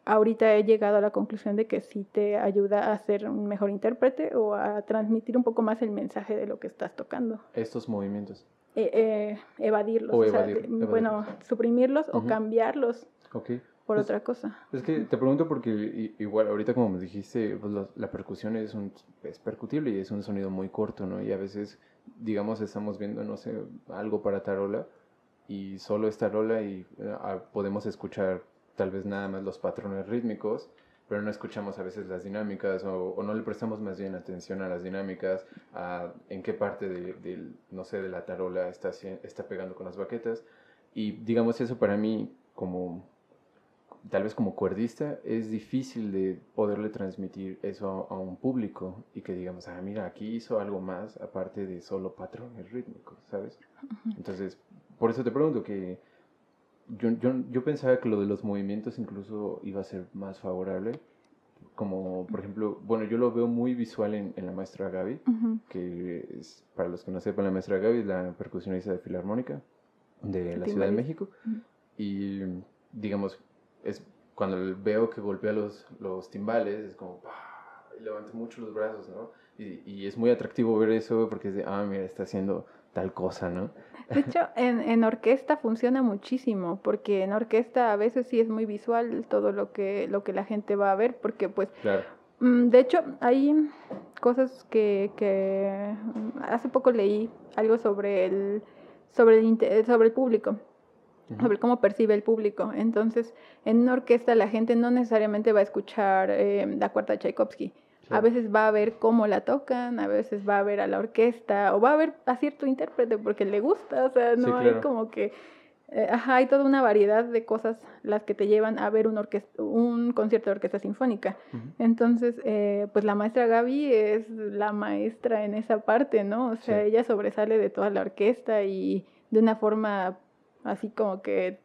ahorita he llegado a la conclusión de que sí te ayuda a ser un mejor intérprete o a transmitir un poco más el mensaje de lo que estás tocando. Estos movimientos. Eh, eh, evadirlos, O o sea, evadir- de- bueno, suprimirlos o cambiarlos Ok. Por Pues- otra cosa. Es que te pregunto porque igual ahorita como me dijiste, pues la, la percusión es, un, es percutible y es un sonido muy corto, ¿no? Y a veces, digamos, estamos viendo, no sé, algo para tarola y solo es tarola y eh, ah, podemos escuchar tal vez nada más los patrones rítmicos, pero no escuchamos a veces las dinámicas o, o no le prestamos más bien atención a las dinámicas, a en qué parte de, no sé, de la tarola está, está pegando con las baquetas. Y digamos eso para mí como tal vez como cuerdista, es difícil de poderle transmitir eso a, un público y que digamos, ah, mira, aquí hizo algo más aparte de solo patrones rítmicos, ¿sabes? Entonces, por eso te pregunto que yo, yo, yo pensaba que lo de los movimientos incluso iba a ser más favorable, como por ejemplo, bueno, yo lo veo muy visual en, en la maestra Gaby, Ujú. que es, para los que no sepan, la maestra Gaby es la percusionista de Filarmónica de la Ciudad de. México. Ujú. Y digamos, es cuando veo que golpea los, los timbales, es como, ¡pah! y levanta mucho los brazos, ¿no? Y, y es muy atractivo ver eso porque es de, ah, mira, está haciendo tal cosa, ¿no? De hecho, en, en orquesta funciona muchísimo, porque en orquesta a veces sí es muy visual todo lo que, lo que la gente va a ver, porque pues, Claro. mm, de hecho, hay cosas que, que mm, hace poco leí algo sobre el, sobre el, sobre el público. Sobre cómo percibe el público. Entonces, en una orquesta la gente no necesariamente va a escuchar eh, la cuarta de Tchaikovsky. A Claro. veces va a ver cómo la tocan, a veces va a ver a la orquesta o va a ver a cierto intérprete porque le gusta, o sea, no Sí, hay claro. como que, eh, ajá, hay toda una variedad de cosas las que te llevan a ver un, un concierto de orquesta sinfónica. Ujú. Entonces, eh, pues la maestra Gaby es la maestra en esa parte, ¿no? O sea, Sí. ella sobresale de toda la orquesta y de una forma así como que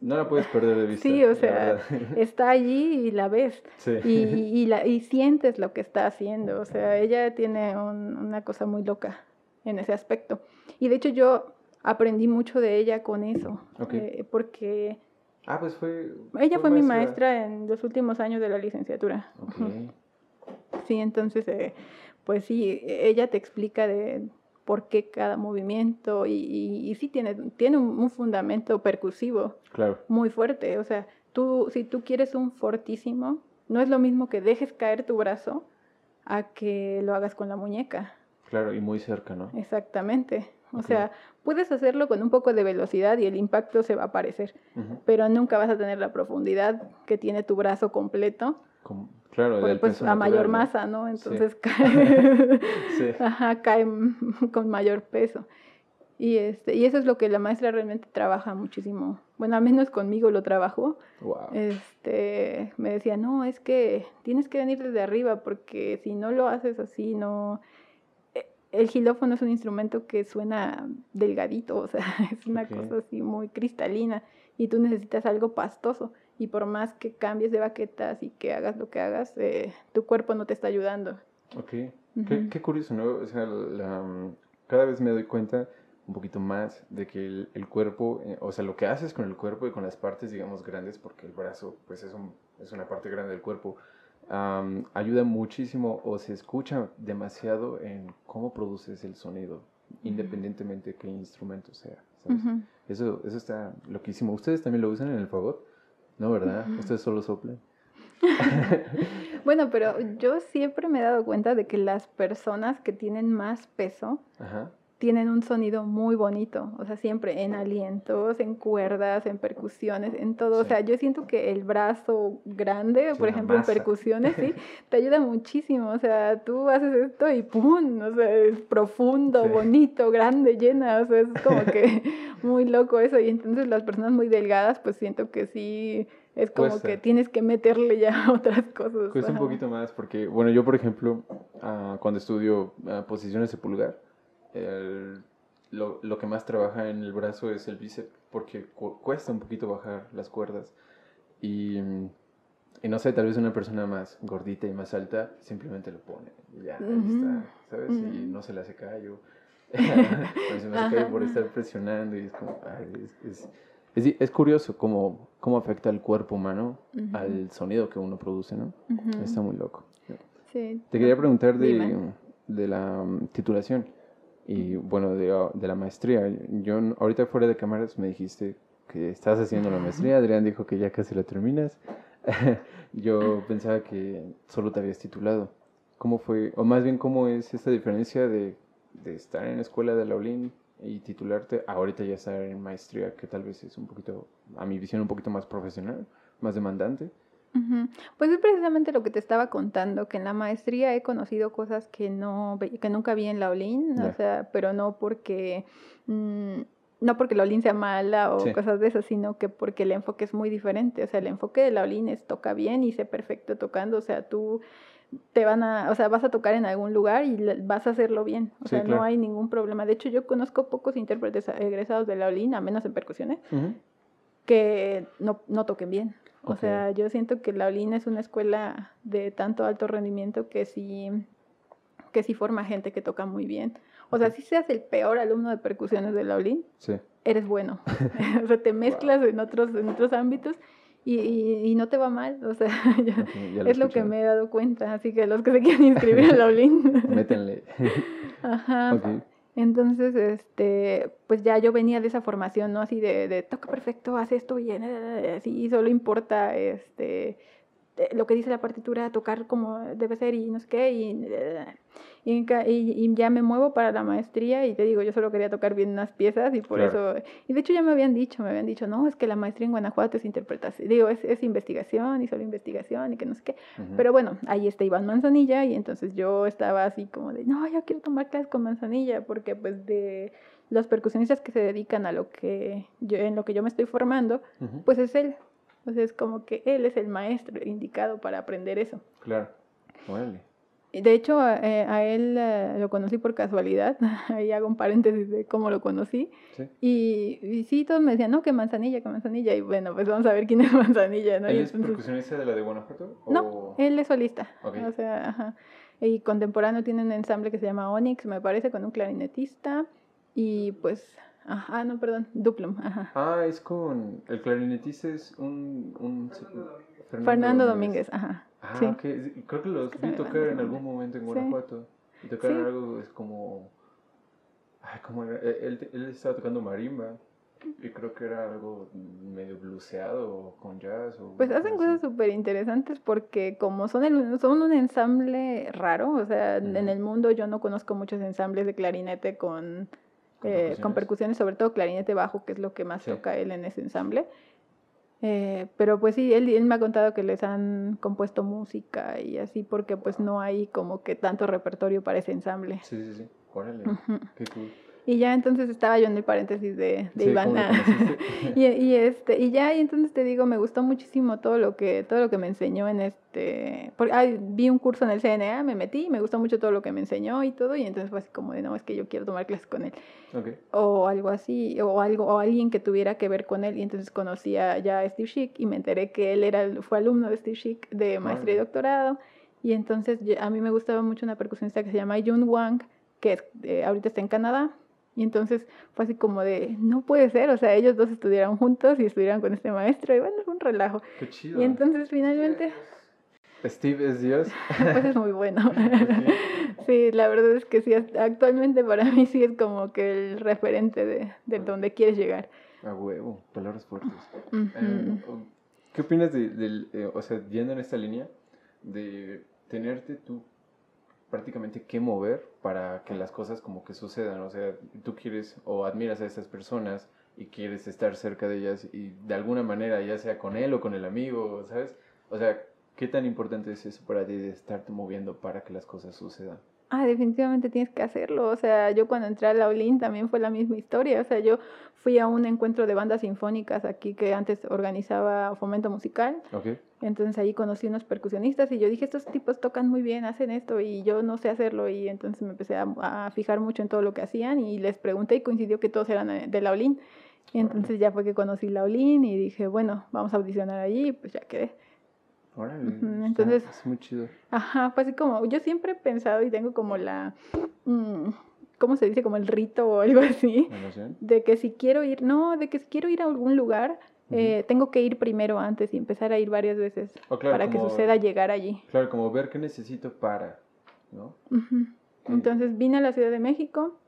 No la puedes perder de vista. Sí, o sea, está allí y la ves sí. y, y, la, y sientes lo que está haciendo. O sea, ella tiene un- una cosa muy loca en ese aspecto. Y de hecho yo aprendí mucho de ella con eso, Ok. eh, porque Ah, pues fue. ella fue mi maestra en los últimos años de la licenciatura. Sí, entonces, eh, pues sí, ella te explica de por qué cada movimiento y, y, y sí tiene, tiene un, un fundamento percusivo Claro. muy fuerte. O sea, tú, si tú quieres un fortísimo, no es lo mismo que dejes caer tu brazo a que lo hagas con la muñeca. Claro, y muy cerca, ¿no? Exactamente. O sea, puedes hacerlo con un poco de velocidad y el impacto se va a aparecer, pero nunca vas a tener la profundidad que tiene tu brazo completo, Como- claro, porque, pues a mayor masa, ¿no? Sí. Entonces cae, Sí. Ajá, cae con mayor peso. Y, este, y eso es lo que la maestra realmente trabaja muchísimo. Bueno, al menos conmigo lo trabajó. Wow. Este, me decía, no, es que tienes que venir desde arriba porque si no lo haces así, no... El gilófono es un instrumento que suena delgadito, o sea, es una Ok. cosa así muy cristalina y tú necesitas algo pastoso y por más que cambies de baquetas y que hagas lo que hagas, eh, tu cuerpo no te está ayudando. Ok. Qué, Ujú. qué curioso, ¿no? O sea, la, mm, cada vez me doy cuenta un poquito más de que el, el cuerpo, eh, o sea, lo que haces con el cuerpo y con las partes, digamos, grandes, porque el brazo, pues es, un- es una parte grande del cuerpo, am, ayuda muchísimo o se escucha demasiado en cómo produces el sonido, independientemente de qué instrumento sea. ¿sabes? Ujú. Eso, eso está loquísimo. ¿Ustedes también lo usan en el fagot? No, ¿verdad? Ustedes solo soplan. Bueno, pero yo siempre me he dado cuenta de que las personas que tienen más peso Ajá. Tienen un sonido muy bonito, o sea, siempre en alientos, en cuerdas, en percusiones, en todo. O sea, yo siento que el brazo grande, por ejemplo, en percusiones, sí, te ayuda muchísimo. O sea, tú haces esto y ¡pum! O sea, es profundo, Sí. bonito, grande, llena. O sea, es como que muy loco eso. Y entonces las personas muy delgadas, pues siento que sí, es como Cuesta. que tienes que meterle ya otras cosas. Cuesta un ajá. poquito más porque, bueno, yo por ejemplo, ah, cuando estudio ah, posiciones de pulgar, el- lo, lo que más trabaja en el brazo es el bíceps, porque cu- cuesta un poquito bajar las cuerdas. Y, y no sé, tal vez una persona más gordita y más alta simplemente lo pone. Y ya, ahí Ujú, está, ¿sabes? Y ujú. no se le hace callo. no se me hace callo por estar presionando y es como, ay, es, es, es es curioso cómo, cómo afecta el cuerpo humano Ujú. al sonido que uno produce, ¿no? Ujú. Está muy loco. Sí. Te quería preguntar de, de la mm, titulación y bueno, de, de la maestría. Yo ahorita fuera de cámaras me dijiste que estás haciendo la maestría, Adrián dijo que ya casi la terminas. Yo pensaba que solo te habías titulado. ¿Cómo fue, o más bien cómo es esta diferencia de, de estar en la escuela de la y titularte, a ahorita ya estar en maestría, que tal vez es un poquito, a mi visión, un poquito más profesional, más demandante? Pues es precisamente lo que te estaba contando, que en la maestría he conocido cosas que no que nunca vi en la OLIN, o sea, pero no porque mm, no porque la OLIN sea mala o Sí. cosas de esas, sino que porque el enfoque es muy diferente, o sea, el enfoque de la OLIN es toca bien y sé perfecto tocando, o sea, tú te van a, o sea, vas a tocar en algún lugar y vas a hacerlo bien, o Sí, sea, claro. no hay ningún problema. De hecho, yo conozco pocos intérpretes egresados de la OLIN, a menos en percusiones. Que no, no toquen bien. O sea, yo siento que la OLIN es una escuela de tanto alto rendimiento que sí, que sí forma gente que toca muy bien. O sea, si seas el peor alumno de percusiones de la OLIN, Sí. eres bueno. o sea, te mezclas en otros, en otros ámbitos y, y- y no te va mal. O sea, ya- Ok, ya lo es lo que me he dado cuenta. Así que los que se quieren inscribir a la OLIN. Métanle. Ajá. Ok. Entonces, este, pues ya yo venía de esa formación, ¿no? Así de, de toca perfecto, haz esto bien, así, solo importa, este, lo que dice la partitura, tocar como debe ser y no sé qué, y, eh, y, y- ya me muevo para la maestría y te digo, yo solo quería tocar bien unas piezas y por Claro. eso, y de hecho ya me habían dicho, me habían dicho, no, es que la maestría en Guanajuato es interpretación, digo, es, es investigación y solo investigación y que no sé qué, pero bueno, ahí está Iván Manzanilla y entonces yo estaba así como de, no, yo quiero tomar clases con Manzanilla porque pues de los percusionistas que se dedican a lo que yo, en lo que yo me estoy formando, pues es él. O sea, es como que él es el maestro indicado para aprender eso. Claro. Órale. De hecho, a, eh, a él eh, lo conocí por casualidad. Ahí hago un paréntesis de cómo lo conocí. Sí. Y, y sí, todos me decían, no, que Manzanilla, que Manzanilla. Y bueno, pues vamos a ver quién es Manzanilla, ¿no? ¿Él es entonces- percusionista de la de Guanajuato? No, o- él es solista. Ok. O sea, ajá. Y contemporáneo tiene un ensamble que se llama Onyx, me parece, con un clarinetista. Y pues, ah, no, perdón, Duplum, ajá. Ah, es con. El clarinetista es un. un Fernando Domínguez. Fernando Domínguez, ajá. Ah, sí. ok. Creo que los que vi tocar en algún momento en Sí. Guanajuato. Y tocaron Sí. algo, es como. Ay, ¿cómo era? Eh, Él, él estaba tocando marimba. Y creo que era algo medio bluseado o con jazz. O Pues hacen cosa cosas súper interesantes porque como son, el- son un ensamble raro, o sea, en el mundo yo no conozco muchos ensambles de clarinete con, ¿Con eh, con percusiones? sobre todo clarinete bajo, que es lo que más Sí. toca él en ese ensamble. Eh, pero pues sí, él, él me ha contado que les han compuesto música y así porque pues no hay como que tanto repertorio para ese ensamble. Sí, sí, sí. Órale. Qué cool. Y ya entonces estaba yo en el paréntesis de, de Sí, Iván. ¿cómo lo conociste? y, y este y ya y entonces te digo me gustó muchísimo todo lo que todo lo que me enseñó en este porque ah, vi un curso en el CNA me metí me gustó mucho todo lo que me enseñó y todo y entonces fue así como de no es que yo quiero tomar clases con él o algo así o algo o alguien que tuviera que ver con él y entonces conocí a, ya a Steve Schick y me enteré que él era fue alumno de Steve Schick de maestría y doctorado y entonces a mí me gustaba mucho una percusionista que se llama Jun Wang que eh, ahorita está en Canadá y entonces fue así como de no puede ser o sea ellos dos estudiaron juntos y estudiaron con este maestro y bueno fue un relajo Qué chido. y entonces finalmente Steve es Dios. pues es muy bueno sí la verdad es que sí actualmente para mí sí es como que el referente de, de donde quieres llegar A huevo, palabras fuertes. Ujú. Eh, ¿Qué opinas de, del, eh, o sea, yendo en esta línea, de tenerte tú prácticamente que mover para que las cosas como que sucedan? O sea, tú quieres o admiras a estas personas y quieres estar cerca de ellas y de alguna manera, ya sea con él o con el amigo, ¿sabes? O sea, ¿qué tan importante es eso para ti de estarte moviendo para que las cosas sucedan? ah, definitivamente tienes que hacerlo. O sea, yo cuando entré a la Olin también fue la misma historia. O sea, yo fui a un encuentro de bandas sinfónicas aquí que antes organizaba Fomento Musical. Ok. Entonces ahí conocí unos percusionistas y yo dije, estos tipos tocan muy bien, hacen esto y yo no sé hacerlo. Y entonces me empecé a, a fijar mucho en todo lo que hacían y les pregunté y coincidió que todos eran eh, de la Olin. Y entonces ya fue que conocí la Olin y dije, bueno, vamos a audicionar allí y pues ya quedé. Órale. Entonces- Es muy chido. Ajá, fue así como, yo siempre he pensado y tengo como la, mm, ¿cómo se dice? Como el rito o algo así, de que si quiero ir, no, de que si quiero ir a algún lugar, Eh, tengo que ir primero antes y empezar a ir varias veces O claro, para que suceda llegar allí. Claro, como ver qué necesito para, ¿no? Entonces vine a la Ciudad de México,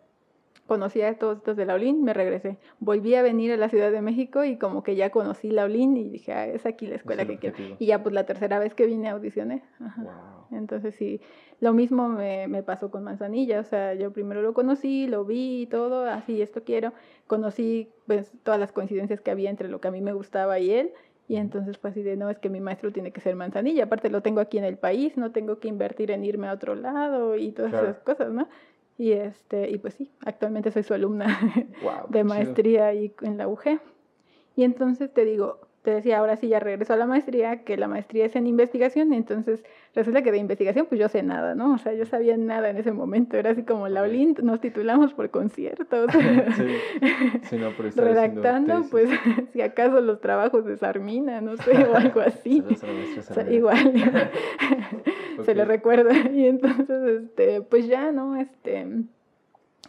conocí a todos estos de la Olin, me regresé. Volví a venir a la Ciudad de México y como que ya conocí la Olin y dije, ah, es aquí la escuela el que quiero. objetivo. Y ya pues la tercera vez que vine audicioné. Ajá. Wow. Entonces sí, lo mismo me, me pasó con Manzanilla, o sea, yo primero lo conocí, lo vi y todo, así, esto quiero, conocí pues todas las coincidencias que había entre lo que a mí me gustaba y él, y entonces fue así de, no, es que mi maestro tiene que ser Manzanilla, aparte lo tengo aquí en el país, no tengo que invertir en irme a otro lado y todas Claro. esas cosas, ¿no? Y, este, y pues sí, actualmente soy su alumna Wow. de maestría y en la UG. Y entonces te digo, te decía, ahora sí ya regreso a la maestría, que la maestría es en investigación, entonces resulta que de investigación pues yo sé nada, ¿no? O sea, yo sabía nada en ese momento, era así como la Ok. OLIN, nos titulamos por conciertos, sí. Sí, no, por redactando pues si acaso los trabajos de Sarmina, no sé, o algo así. O sea, igual se le recuerda y entonces este pues ya no este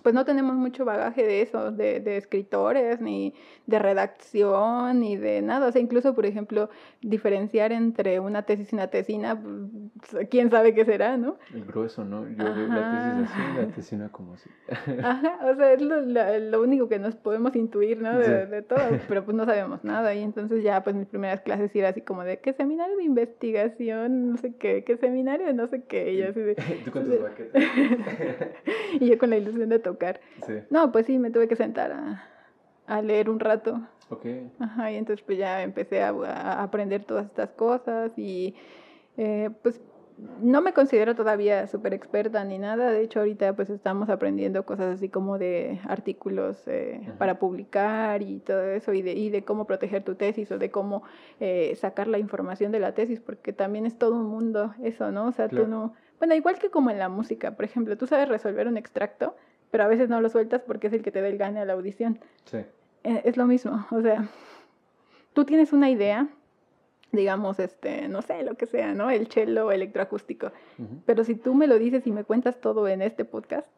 pues no tenemos mucho bagaje de eso, de, de escritores, ni de redacción, ni de nada. O sea, incluso, por ejemplo, diferenciar entre una tesis y una tesina, pues, quién sabe qué será, ¿no? El grueso, ¿no? Yo veo la tesis así, la tesina como así. Ajá, o sea, es lo, la- lo único que nos podemos intuir, ¿no? De, Sí. de todo, pero pues no sabemos nada. Y entonces ya, pues mis primeras clases era así como de, ¿qué seminario de investigación? No sé qué, ¿qué seminario? No sé qué. Y yo así de, ¿Tú con tus baquetas? y yo con la ilusión de tocar. Sí. No, pues sí, me tuve que sentar a, a leer un rato. Ok. Ajá, y entonces pues ya empecé a, a aprender todas estas cosas y eh, pues no me considero todavía súper experta ni nada. De hecho, ahorita pues estamos aprendiendo cosas así como de artículos eh, para publicar y todo eso y de, y de cómo proteger tu tesis o de cómo eh, sacar la información de la tesis, porque también es todo un mundo eso, ¿no? O sea, Claro. tú no... Bueno, igual que como en la música, por ejemplo, tú sabes resolver un extracto, pero a veces no lo sueltas porque es el que te da el gane a la audición. Sí. Eh, es lo mismo, o sea, tú tienes una idea, digamos, este, no sé, lo que sea, ¿no? El cello electroacústico, pero si tú me lo dices y me cuentas todo en este podcast,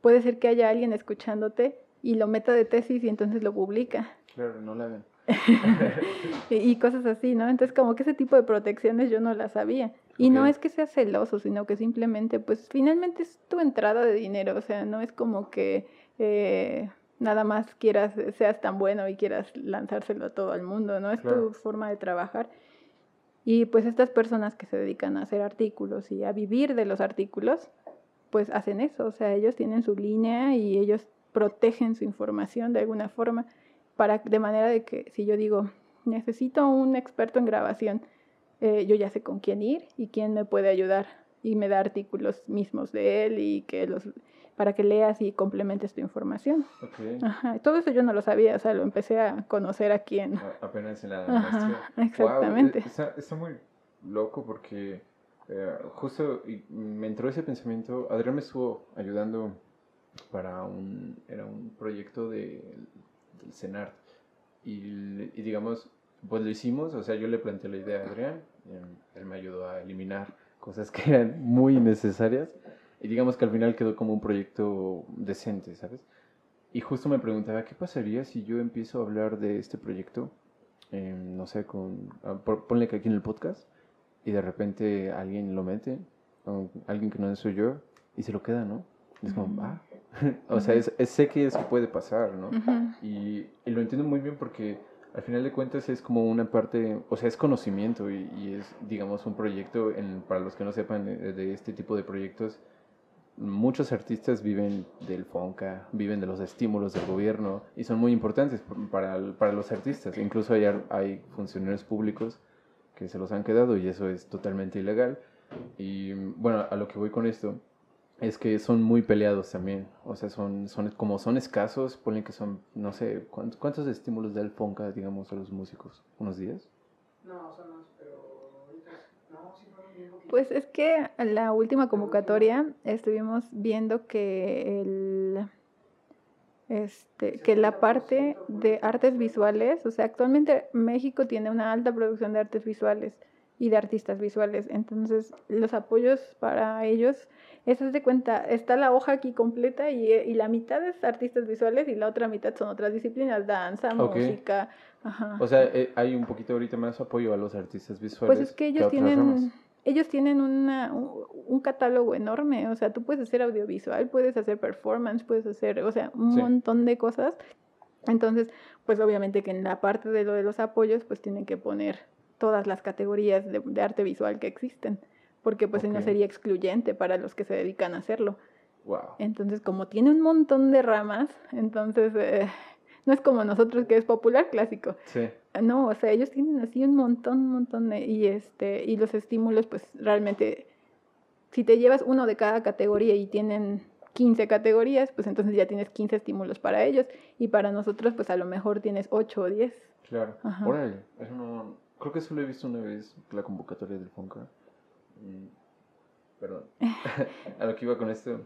puede ser que haya alguien escuchándote y lo meta de tesis y entonces lo publica. Claro, no la ven. Y, y cosas así, ¿no? Entonces como que ese tipo de protecciones yo no las sabía. Y no es que sea celoso, sino que simplemente, pues finalmente es tu entrada de dinero, o sea, no es como que eh, nada más quieras, seas tan bueno y quieras lanzárselo a todo el mundo, ¿no? Es Claro. tu forma de trabajar. Y pues estas personas que se dedican a hacer artículos y a vivir de los artículos, pues hacen eso, o sea, ellos tienen su línea y ellos protegen su información de alguna forma para de manera de que si yo digo necesito un experto en grabación, eh, yo ya sé con quién ir y quién me puede ayudar y me da artículos mismos de él y que los para que leas y complementes tu información. Ajá, todo eso yo no lo sabía, o sea, lo empecé a conocer aquí en... A- Apenas en la Ajá, maestría. exactamente. Wow, está, está muy loco porque eh, justo y me entró ese pensamiento. Adrián me estuvo ayudando para un. Era un proyecto de, del CENART. Y, y digamos, pues lo hicimos. O sea, yo le planteé la idea a Adrián. Y él me ayudó a eliminar cosas que eran muy innecesarias. Y digamos que al final quedó como un proyecto decente, ¿sabes? Y justo me preguntaba, ¿qué pasaría si yo empiezo a hablar de este proyecto, eh, no sé, con, ah, ponle que aquí en el podcast, y de repente alguien lo mete, o alguien que no soy yo, y se lo queda, ¿no? Y es como, ah, o sea, es- es- sé que eso puede pasar, ¿no? Y lo entiendo muy bien porque al final de cuentas es como una parte, o sea, es conocimiento y, es, digamos, un proyecto, para los que no sepan eh, de este tipo de proyectos, muchos artistas viven del FONCA, viven de los estímulos del gobierno y son muy importantes para, para los artistas. Incluso hay, hay funcionarios públicos que se los han quedado y eso es totalmente ilegal. Y bueno, a lo que voy con esto es que son muy peleados también. O sea, son, son como son escasos, ponen que son, no sé, ¿cuántos, cuántos estímulos da el Fonca, digamos, a los músicos? ¿Unos días? No, son más, pero ahorita. No, sí. Pues es que la última convocatoria estuvimos viendo que el este, que la parte de artes visuales, o sea, actualmente México tiene una alta producción de artes visuales y de artistas visuales, entonces los apoyos para ellos, eso de cuenta, está la hoja aquí completa y, y la mitad es artistas visuales y la otra mitad son otras disciplinas, danza, música, ajá. O sea, eh, hay un poquito ahorita más apoyo a los artistas visuales. Pues es que ellos ramas. tienen, ellos tienen una, un, un catálogo enorme, o sea, tú puedes hacer audiovisual, puedes hacer performance, puedes hacer, o sea, un Sí. montón de cosas. Entonces, pues obviamente que en la parte de lo de los apoyos, pues tienen que poner todas las categorías de, de arte visual que existen, porque pues si no sería excluyente para los que se dedican a hacerlo. Wow. Entonces, como tiene un montón de ramas, entonces eh, no es como nosotros que es popular clásico. Sí. No, o sea, ellos tienen así un montón, un montón de, y este, y los estímulos, pues realmente, si te llevas uno de cada categoría y tienen 15 categorías, pues entonces ya tienes 15 estímulos para ellos, y para nosotros, pues a lo mejor tienes 8 o 10. Claro. Ajá. Órale, eso no... Creo que solo he visto una vez la convocatoria del Fonca. Mm, Perdón. A lo que iba con esto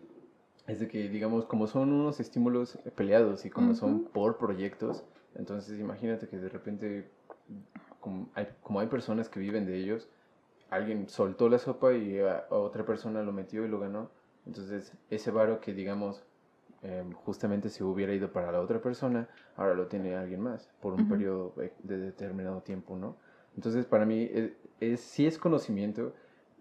es de que, digamos, como son unos estímulos peleados y como son por proyectos, entonces imagínate que de repente, como hay, como hay personas que viven de ellos, alguien soltó la sopa y a, a otra persona lo metió y lo ganó. Entonces, ese varo que, digamos, em, justamente si hubiera ido para la otra persona, ahora lo tiene alguien más por un Ujú. periodo de determinado tiempo, ¿no? Entonces, para mí, es, es, sí es conocimiento,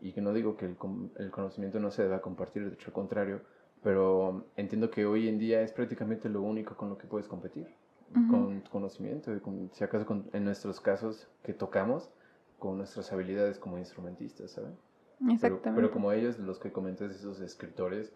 y que no digo que el, el conocimiento no se deba compartir, de hecho, al contrario, pero entiendo que hoy en día es prácticamente lo único con lo que puedes competir, Ujú. con conocimiento, y con, si acaso con- en nuestros casos que tocamos, con nuestras habilidades como instrumentistas. Pero, Exactamente. pero como ellos, los que comentas, esos escritores,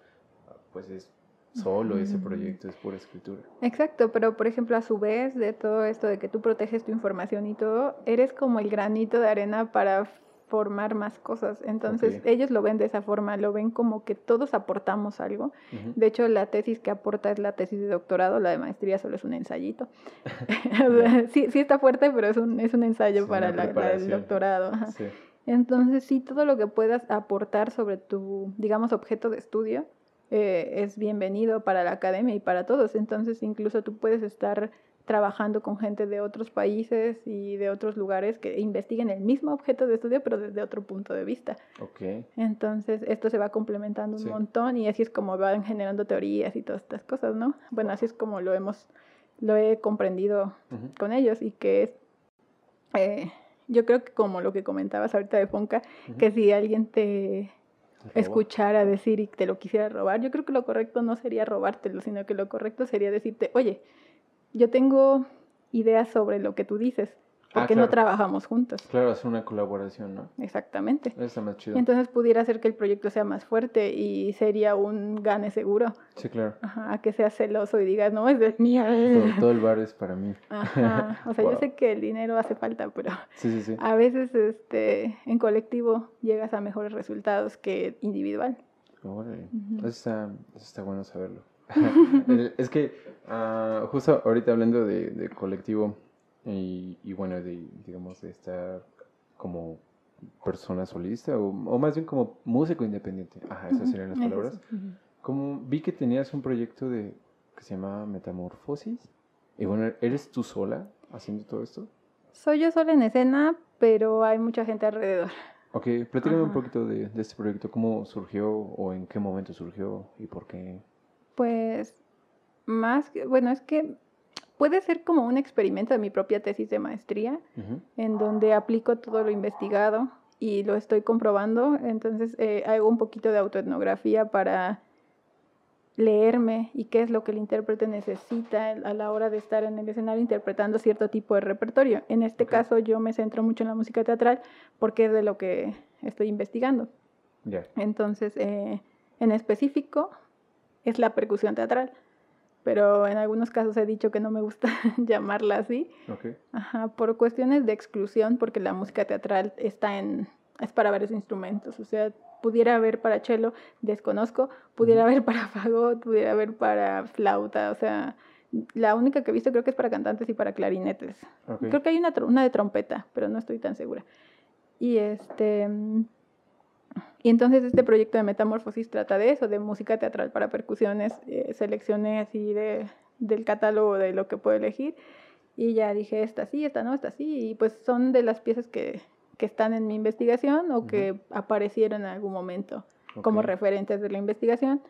ah, pues es solo ese proyecto, es pura escritura. Exacto, pero por ejemplo, a su vez de todo esto de que tú proteges tu información y todo, eres como el granito de arena para formar más cosas. Entonces, ellos lo ven de esa forma, lo ven como que todos aportamos algo. De hecho, la tesis que aporta es la tesis de doctorado, la de maestría solo es un ensayito. Sí, sí está fuerte, pero es un, es un ensayo Sí, para la, preparación. doctorado. Sí. Entonces, sí, todo lo que puedas aportar sobre tu, digamos, objeto de estudio eh, es bienvenido para la academia y para todos. Entonces, incluso tú puedes estar trabajando con gente de otros países y de otros lugares que investiguen el mismo objeto de estudio, pero desde otro punto de vista. Ok. Entonces, esto se va complementando un Sí. montón y así es como van generando teorías y todas estas cosas, ¿no? Bueno, así es como lo hemos, lo he comprendido con ellos y que es, eh, yo creo que como lo que comentabas ahorita de Fonca, que si alguien te escuchara decir y te lo quisiera robar, yo creo que lo correcto no sería robártelo, sino que lo correcto sería decirte, oye, yo tengo ideas sobre lo que tú dices, Ah, ¿por qué no trabajamos juntos? Claro, es una colaboración, ¿no? Exactamente. Eso está más chido. Entonces pudiera hacer que el proyecto sea más fuerte y sería un gane seguro. Sí, claro. Ajá, a que seas celoso y digas, no, es de mía. Todo, todo el bar es para mí. Ajá. O sea, yo sé que el dinero hace falta, pero Sí, sí, sí. a veces este, en colectivo llegas a mejores resultados que individual. Órale. Eso está, eso está bueno saberlo. Es que ah, justo ahorita hablando de, de colectivo y, y bueno, de, digamos, de estar como persona solista o, o más bien como músico independiente. Ajá, esas serían las palabras. Como vi que tenías un proyecto de que se llama Metamorfosis. Y bueno, ¿eres tú sola haciendo todo esto? Soy yo sola en escena, pero hay mucha gente alrededor. Ok, platícame un poquito de, de este proyecto, cómo surgió o en qué momento surgió y por qué. Pues más, que- bueno, es que puede ser como un experimento de mi propia tesis de maestría, en donde aplico todo lo investigado y lo estoy comprobando. Entonces eh, hago un poquito de autoetnografía para leerme y qué es lo que el intérprete necesita a la hora de estar en el escenario interpretando cierto tipo de repertorio. En este caso yo me centro mucho en la música teatral porque es de lo que estoy investigando. Entonces, eh, en específico, es la percusión teatral. Pero en algunos casos he dicho que no me gusta llamarla así, Ok. Ajá, por cuestiones de exclusión, porque la música teatral está en, es para varios instrumentos. O sea, pudiera haber para cello, desconozco, pudiera haber para fagot, pudiera haber para flauta, o sea, la única que he visto creo que es para cantantes y para clarinetes. Ok. Creo que hay una, una de trompeta, pero no estoy tan segura. Y este mm, y entonces este proyecto de Metamorfosis trata de eso, de música teatral para percusiones. Eh, seleccioné así de, del catálogo de lo que puedo elegir. Y ya dije, esta sí, esta no, esta sí. Y pues son de las piezas que, que están en mi investigación o que aparecieron en algún momento como Ok. referentes de la investigación.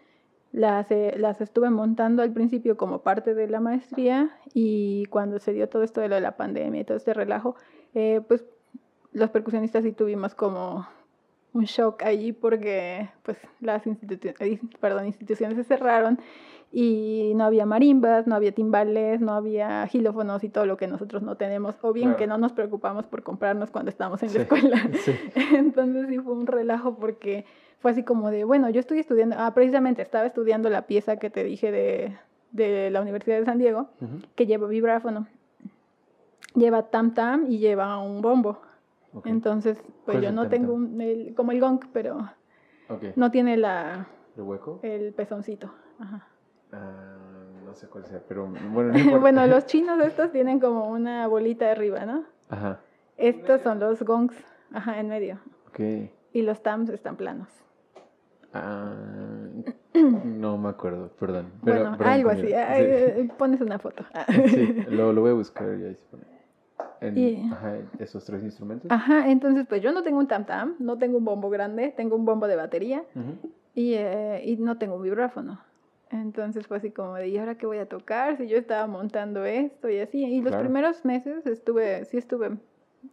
Las, eh, las estuve montando al principio como parte de la maestría y cuando se dio todo esto de lo de la pandemia y todo este relajo, eh, pues los percusionistas sí tuvimos como un shock allí porque pues las institu- eh, perdón, instituciones se cerraron y no había marimbas, no había timbales, no había gilófonos y todo lo que nosotros no tenemos, o bien Claro. que no nos preocupamos por comprarnos cuando estábamos en Sí, la escuela. sí. Entonces sí fue un relajo porque fue así como de, bueno, yo estoy estudiando, ah, precisamente estaba estudiando la pieza que te dije de, de la Universidad de San Diego, que lleva vibráfono. Lleva tam tam y lleva un bombo. Entonces, ¿Cuál pues es yo no tengo un, el- como el gong, pero no tiene la, ¿El hueco? el pezoncito. Ajá. Ah, no sé cuál sea, pero bueno, no bueno, los chinos estos tienen como una bolita arriba, ¿no? Ajá. Estos son los gongs, ajá, en medio. Ok. Y los tams están planos. Ah, no me acuerdo, perdón. Pero, bueno, perdón, algo así. Sí. ay, Pones una foto. Sí, lo, lo voy a buscar y ahí se pone. En, Y- ajá, esos tres instrumentos. Ajá, entonces pues yo no tengo un tam tam, no tengo un bombo grande, tengo un bombo de batería Ujú. y, eh, y no tengo un vibráfono. Entonces fue así como de, ¿y ahora qué voy a tocar? Si yo estaba montando esto y así. Y los Claro. primeros meses estuve, sí estuve,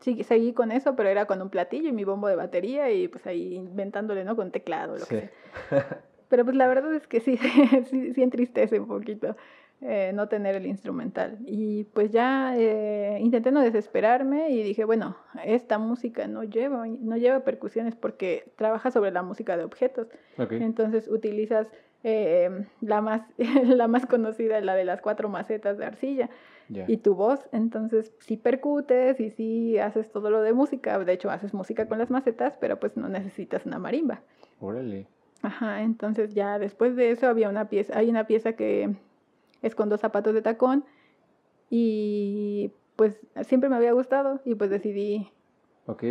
sí, seguí con eso, pero era con un platillo y mi bombo de batería y pues ahí inventándole, ¿no? Con teclado, lo Sí. que sea. Pero pues la verdad es que sí, sí, sí entristece un poquito eh, no tener el instrumental. Y pues ya eh, intenté no desesperarme y dije, bueno, esta música no lleva, no lleva percusiones porque trabaja sobre la música de objetos. Entonces utilizas eh, la, más, la más conocida, la de las cuatro macetas de arcilla y tu voz. Entonces sí percutes y sí haces todo lo de música. De hecho, haces música con las macetas, pero pues no necesitas una marimba. Órale. Ajá, entonces ya después de eso había una pieza, hay una pieza que es con dos zapatos de tacón y pues siempre me había gustado y pues decidí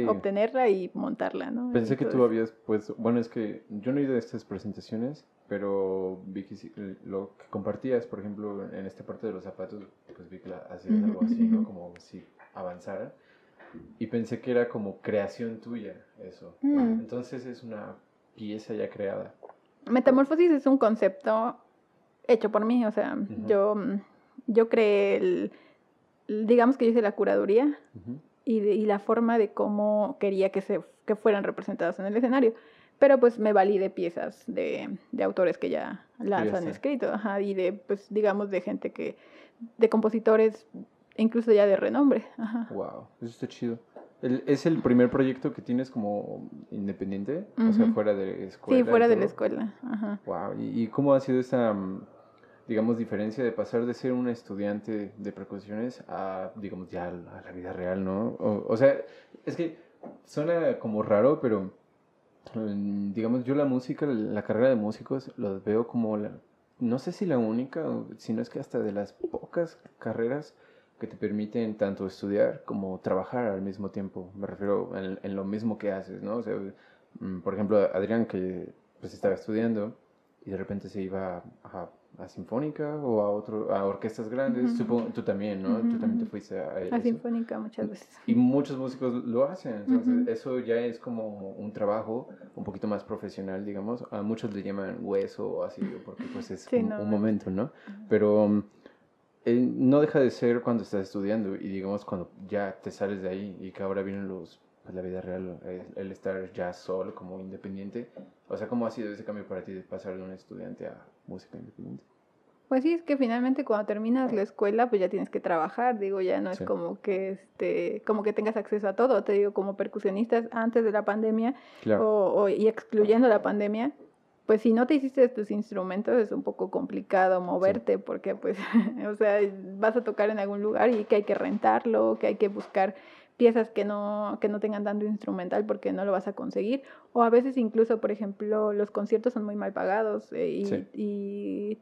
obtenerla y montarla, ¿no? Pensé que tú habías puesto, bueno, es que yo no he ido a estas presentaciones, pero vi que lo que compartías, por ejemplo, en esta parte de los zapatos, pues vi que la- hacías algo así, ¿no? Como si avanzara. Y pensé que era como creación tuya, eso. Mm. Entonces es una pieza ya creada. Metamorfosis es un concepto hecho por mí, o sea, yo, yo creé el, digamos que yo hice la curaduría y, de- y la forma de cómo quería que, se, que fueran representadas en el escenario. Pero pues me valí de piezas de, de autores que ya las han escrito, ajá, y de, pues digamos, de gente que, de compositores, incluso ya de renombre, ajá. Wow, eso está chido. ¿Es el primer proyecto que tienes como independiente? O sea, fuera de escuela. Sí, fuera de la escuela, ajá. Wow, ¿y, y cómo ha sido esa, mm, digamos, diferencia de pasar de ser un estudiante de percusiones a, digamos, ya a la la vida real, ¿no? O, o sea, es que suena como raro, pero, mm, digamos, yo la música, la carrera de músicos, los veo como la, no sé si la única, o si no es que hasta de las pocas carreras que te permiten tanto estudiar como trabajar al mismo tiempo. Me refiero en, en lo mismo que haces, ¿no? O sea, mm, por ejemplo, Adrián que pues estaba estudiando y de repente se iba a, a Sinfónica o a otro a orquestas grandes. Ujú. Supongo tú también, ¿no? Ujú, Tú también te fuiste a, a sinfónica muchas veces. Y muchos músicos lo hacen, entonces Ujú. eso ya es como un trabajo un poquito más profesional, digamos. A muchos le llaman hueso o así, porque pues es Sí, un, no, un momento, ¿no? Pero um, eh, no deja de ser cuando estás estudiando y digamos cuando ya te sales de ahí y que ahora vienen los, pues la vida real, el, el estar ya solo como independiente. O sea, ¿cómo ha sido ese cambio para ti de pasar de un estudiante a música independiente? Pues sí, es que finalmente cuando terminas la escuela, pues ya tienes que trabajar, digo, ya no es Sí. como que este, como que tengas acceso a todo, te digo, como percusionistas antes de la pandemia Claro. o, o- y excluyendo la pandemia, pues si no te hiciste tus instrumentos es un poco complicado moverte porque pues, o sea, vas a tocar en algún lugar y que hay que rentarlo, que hay que buscar piezas que no, que no tengan tanto instrumental porque no lo vas a conseguir. O a veces incluso, por ejemplo, los conciertos son muy mal pagados eh, y, Sí. y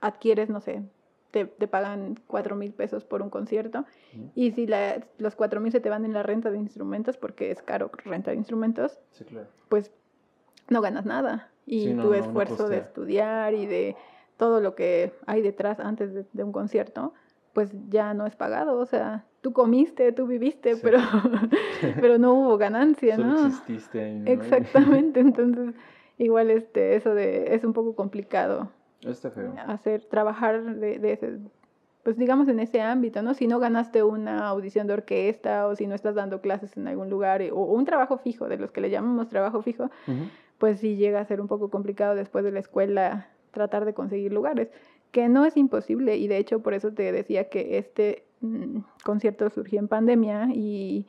adquieres, no sé, te, te pagan cuatro mil pesos por un concierto. Y si la- los cuatro mil se te van en la renta de instrumentos, porque es caro rentar instrumentos, claro. pues no ganas nada. Y Sí, no, tu no, esfuerzo de estudiar y de todo lo que hay detrás antes de, de un concierto, pues ya no es pagado. O sea, tú comiste, tú viviste, Sí. pero, pero no hubo ganancia, Solo ¿no? exististe ahí, ¿no? Exactamente. Entonces, igual este, eso de, es un poco complicado Está feo. hacer, trabajar de, de ese, pues digamos en ese ámbito, ¿no? Si no ganaste una audición de orquesta o si no estás dando clases en algún lugar o un trabajo fijo, de los que le llamamos trabajo fijo. Pues sí llega a ser un poco complicado después de la escuela tratar de conseguir lugares, que no es imposible y de hecho por eso te decía que este mm, concierto surgió en pandemia y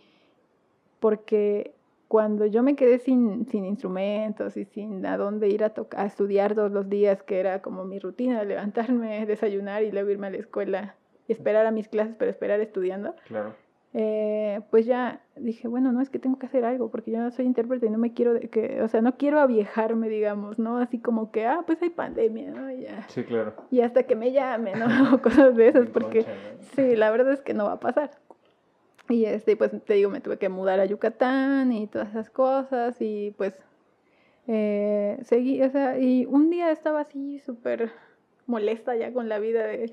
porque cuando yo me quedé sin, sin instrumentos y sin a dónde ir a, a estudiar todos los días, que era como mi rutina, levantarme, desayunar y luego irme a la escuela esperar a mis clases, pero esperar estudiando, Claro. Eh, pues ya dije, bueno, no es que tengo que hacer algo, porque yo no soy intérprete y no me quiero, de- que, o sea, no quiero aviejarme, digamos, ¿no? Así como que, ah, pues hay pandemia, ¿no? Y, ya. Sí, claro. y hasta que me llamen, ¿no? O Cosas de esas, porque sí, la verdad es que no va a pasar. Y este, pues te digo, me tuve que mudar a Yucatán y todas esas cosas y pues eh, seguí, o sea, y un día estaba así súper molesta ya con la vida de,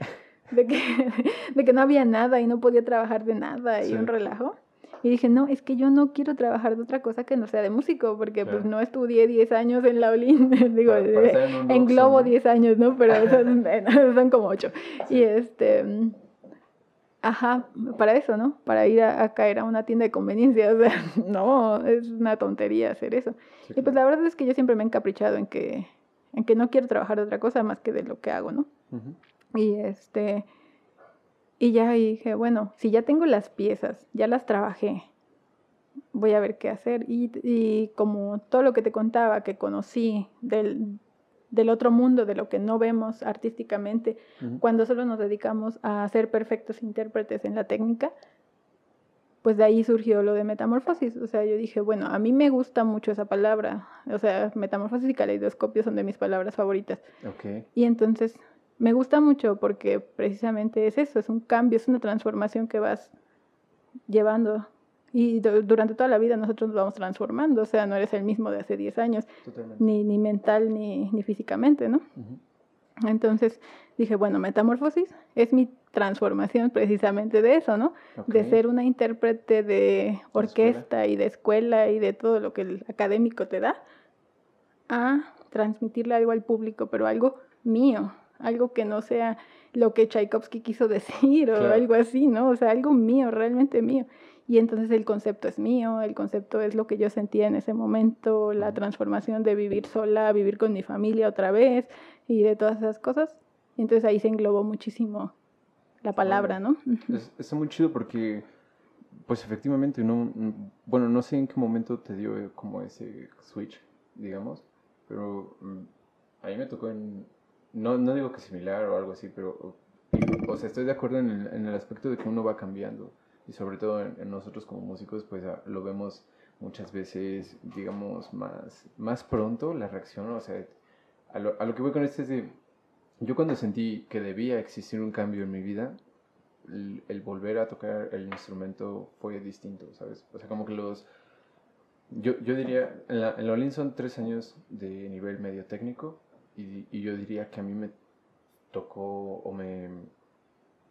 de, que, de que no había nada y no podía trabajar de nada y un relajo. Y dije, no, es que yo no quiero trabajar de otra cosa que no sea de músico, porque pues no estudié 10 años en la Olin, digo, Para- en Globo ¿no? 10 años, ¿no? Pero son, son como 8. Y este, ajá, para eso, ¿no? Para ir a, a caer a una tienda de conveniencia, o sea, no, es una tontería hacer eso. Sí, Y pues la verdad es que yo siempre me he encaprichado en que, en que no quiero trabajar de otra cosa más que de lo que hago, ¿no? Ujú. Y este, y ya dije, bueno, si ya tengo las piezas, ya las trabajé, voy a ver qué hacer. Y, y como todo lo que te contaba, que conocí del, del otro mundo, de lo que no vemos artísticamente, cuando solo nos dedicamos a ser perfectos intérpretes en la técnica, pues de ahí surgió lo de metamorfosis. O sea, yo dije, bueno, a mí me gusta mucho esa palabra. O sea, metamorfosis y caleidoscopio son de mis palabras favoritas. Ok. Y entonces me gusta mucho porque precisamente es eso, es un cambio, es una transformación que vas llevando. Y du- durante toda la vida nosotros nos vamos transformando, o sea, no eres el mismo de hace 10 años, Totalmente. ni, ni mental ni, ni físicamente, ¿no? Entonces dije, bueno, metamorfosis es mi transformación precisamente de eso, ¿no? De ser una intérprete de orquesta y de escuela y de todo lo que el académico te da, a transmitirle algo al público, pero algo mío, algo que no sea lo que Tchaikovsky quiso decir o Claro. algo así, ¿no? O sea, algo mío, realmente mío. Y entonces el concepto es mío, el concepto es lo que yo sentía en ese momento, la transformación de vivir sola, vivir con mi familia otra vez y de todas esas cosas. Y entonces ahí se englobó muchísimo la palabra, ¿no? Es- está muy chido porque, pues efectivamente, no, bueno, no sé en qué momento te dio como ese switch, digamos, pero mm, a mí me tocó en, no, no digo que similar o algo así, pero, o sea, estoy de acuerdo en el, en el aspecto de que uno va cambiando y sobre todo en, nosotros como músicos, pues ah, lo vemos muchas veces, digamos, más, más pronto la reacción, o sea, a lo, a lo que voy con esto es de, yo cuando sentí que debía existir un cambio en mi vida, el, volver a tocar el instrumento fue distinto, ¿sabes? O sea, como que los... Yo, yo diría, en la, en la son tres años de nivel medio técnico y, y yo diría que a mí me tocó o me,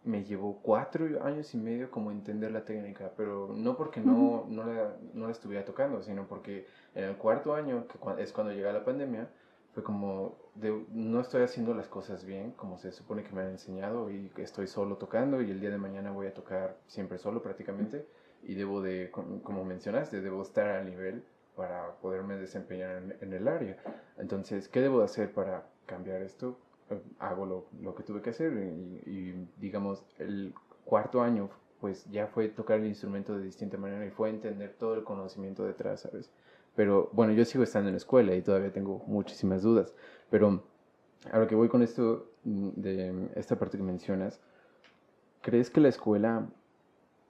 me llevó cuatro años y medio como entender la técnica, pero no porque no, no, la, no la estuviera tocando, sino porque en el cuarto año, que es cuando llega la pandemia, fue como, de, no estoy haciendo las cosas bien como se supone que me han enseñado y estoy solo tocando y el día de mañana voy a tocar siempre solo prácticamente y debo de, com- como mencionaste, debo estar al nivel para poderme desempeñar en, el área. Entonces, ¿qué debo de hacer para cambiar esto? Eh, Hago lo, que tuve que hacer y, y, digamos, el cuarto año pues ya fue tocar el instrumento de distinta manera y fue entender todo el conocimiento detrás, ¿sabes? Pero bueno, yo sigo estando en la escuela y todavía tengo muchísimas dudas. Pero a lo que voy con esto, mm, de esta parte que mencionas, ¿crees que la escuela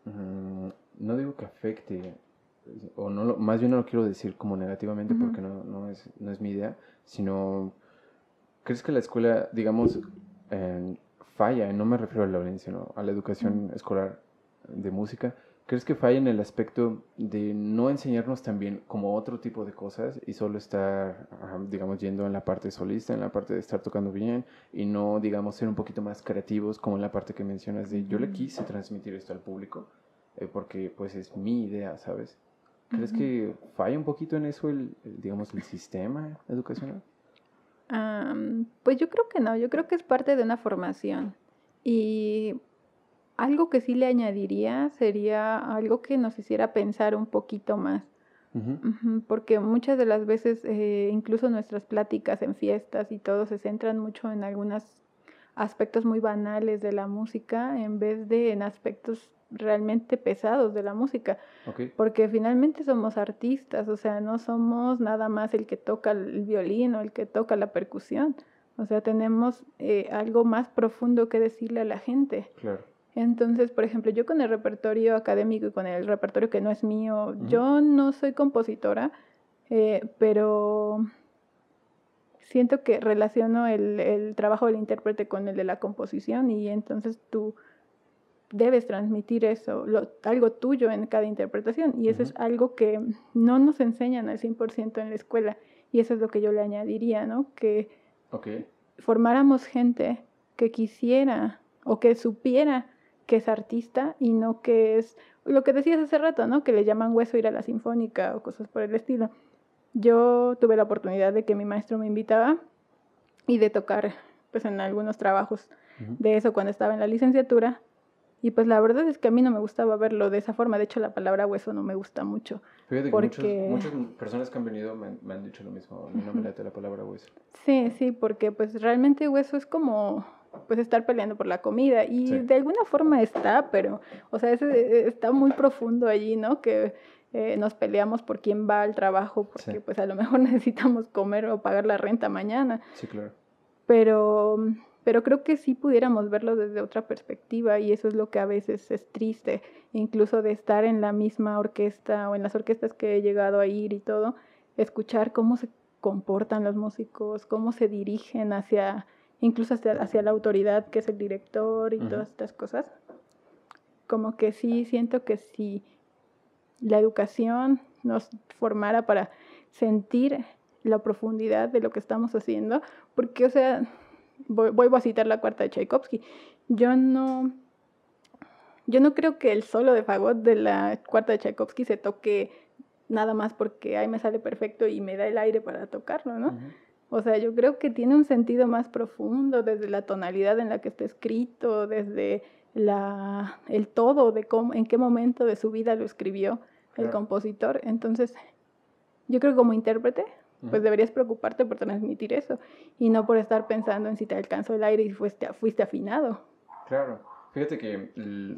mm, no digo que afecte, o no lo- más bien no lo quiero decir como negativamente porque no, no, es, no es mi idea, sino, ¿crees que la escuela, digamos, eh, falla? No me refiero a la violencia, sino a la educación escolar de música. ¿Crees que falla en el aspecto de no enseñarnos también como otro tipo de cosas y solo estar, digamos, yendo en la parte solista, en la parte de estar tocando bien y no, digamos, ser un poquito más creativos como en la parte que mencionas de yo le quise transmitir esto al público eh, porque pues es mi idea, ¿sabes? ¿Crees que falla un poquito en eso el, el, digamos, el sistema educacional? Am, pues yo creo que no, yo creo que es parte de una formación. Y algo que sí le añadiría sería algo que nos hiciera pensar un poquito más. Porque muchas de las veces, eh, incluso nuestras pláticas en fiestas y todo, se centran mucho en algunos aspectos muy banales de la música en vez de en aspectos realmente pesados de la música. Ok, Porque finalmente somos artistas, o sea, no somos nada más el que toca el violín o el que toca la percusión. O sea, tenemos eh, algo más profundo que decirle a la gente. claro. Entonces, por ejemplo, yo con el repertorio académico y con el repertorio que no es mío, Ujú. yo no soy compositora, eh, pero siento que relaciono el, el trabajo del intérprete con el de la composición y entonces tú debes transmitir eso, lo- algo tuyo en cada interpretación y eso es algo que no nos enseñan al 100% en la escuela y eso es lo que yo le añadiría, ¿no? Que formáramos gente que quisiera o que supiera que es artista y no que es lo que decías hace rato, ¿no? Que le llaman hueso ir a la sinfónica o cosas por el estilo. Yo tuve la oportunidad de que mi maestro me invitaba y de tocar pues en algunos trabajos de eso cuando estaba en la licenciatura y pues la verdad es que a mí no me gustaba verlo de esa forma, de hecho la palabra hueso no me gusta mucho. Fíjate que porque- muchos- muchas personas que han venido me, han- me han dicho lo mismo. A mí no me late la palabra hueso. Sí, sí, porque pues realmente hueso es como pues estar peleando por la comida y Sí. de alguna forma está, pero o sea, ese, está muy profundo allí, ¿no? Que eh, nos peleamos por quién va al trabajo porque Sí. pues a lo mejor necesitamos comer o pagar la renta mañana, Sí, claro. pero pero creo que sí pudiéramos verlo desde otra perspectiva y eso es lo que a veces es triste, incluso de estar en la misma orquesta o en las orquestas que he llegado a ir y todo, escuchar cómo se comportan los músicos, cómo se dirigen hacia, incluso hacia, hacia la autoridad que es el director y todas estas cosas. Como que sí, siento que si la educación nos formara para sentir la profundidad de lo que estamos haciendo, porque, o sea, vuelvo a citar la cuarta de Tchaikovsky, yo no, yo no creo que el solo de fagot de la cuarta de Tchaikovsky se toque nada más porque ahí me sale perfecto y me da el aire para tocarlo, ¿no? Ujú. O sea, yo creo que tiene un sentido más profundo desde la tonalidad en la que está escrito, desde la, el todo de cómo, en qué momento de su vida lo escribió el Claro. compositor. Entonces, yo creo que como intérprete, pues deberías preocuparte por transmitir eso y no por estar pensando en si te alcanzó el aire y fuiste, fuiste afinado. Claro. Fíjate que,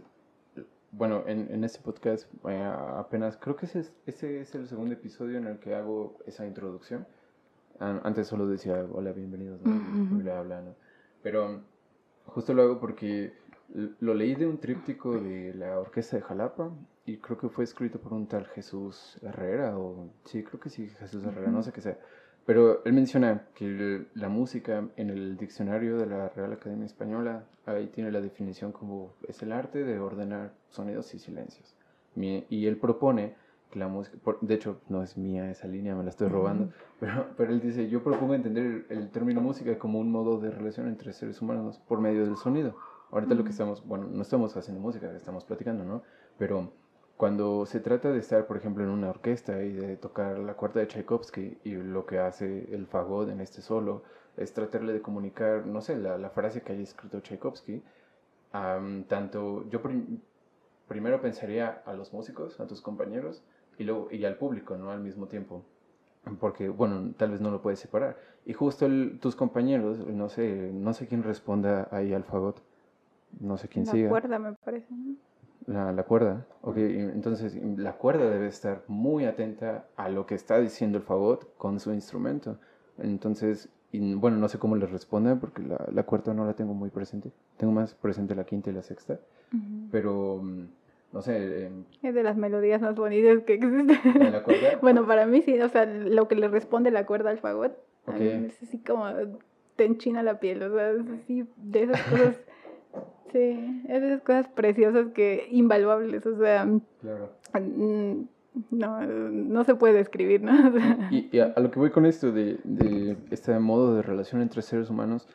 bueno, en, en este podcast eh, apenas, creo que ese es, ese es el segundo episodio en el que hago esa introducción. An- Antes solo decía, hola, bienvenidos, ¿no? Ujú. Y bla, bla, ¿no? Pero justo lo hago porque lo leí de un tríptico de la Orquesta de Jalapa y creo que fue escrito por un tal Jesús Herrera, o sí, creo que sí, Jesús Herrera, no sé qué sea. Pero él menciona que el- la música en el diccionario de la Real Academia Española, ahí tiene la definición como es el arte de ordenar sonidos y silencios. Y él propone que la música, por- de hecho no es mía esa línea, me la estoy robando, pero, pero él dice, yo propongo entender el, término música como un modo de relación entre seres humanos por medio del sonido. Ahorita lo que estamos, bueno, no estamos haciendo música, estamos platicando, ¿no? Pero cuando se trata de estar, por ejemplo, en una orquesta y de tocar la cuarta de Tchaikovsky y lo que hace el fagot en este solo es tratarle de comunicar, no sé, la, la frase que haya escrito Tchaikovsky, am, tanto yo prim- primero pensaría a los músicos, a tus compañeros y luego y al público, ¿no? Al mismo tiempo. Porque, bueno, tal vez no lo puedes separar. Y justo el- tus compañeros, no sé, no sé quién responda ahí al fagot. No sé quién siga. cuerda, me parece. ¿no? La, la cuerda. Ok, y entonces la cuerda debe estar muy atenta a lo que está diciendo el fagot con su instrumento. Entonces, y, bueno, no sé cómo le responde porque la, la cuarta no la tengo muy presente. Tengo más presente la quinta y la sexta. Ujú. Pero, mm, no sé, em, Es de las melodías más bonitas que existen. en la cuerda. Bueno, para mí sí, o sea, lo que le responde la cuerda al fagot, a mí es así como te enchina la piel, o sea, es así de esas cosas, sí, esas cosas preciosas que invaluables, o sea, Claro. mm, no, no se puede describir, ¿no? O sea, Y, y a, a lo que voy con esto de, de este modo de relación entre seres humanos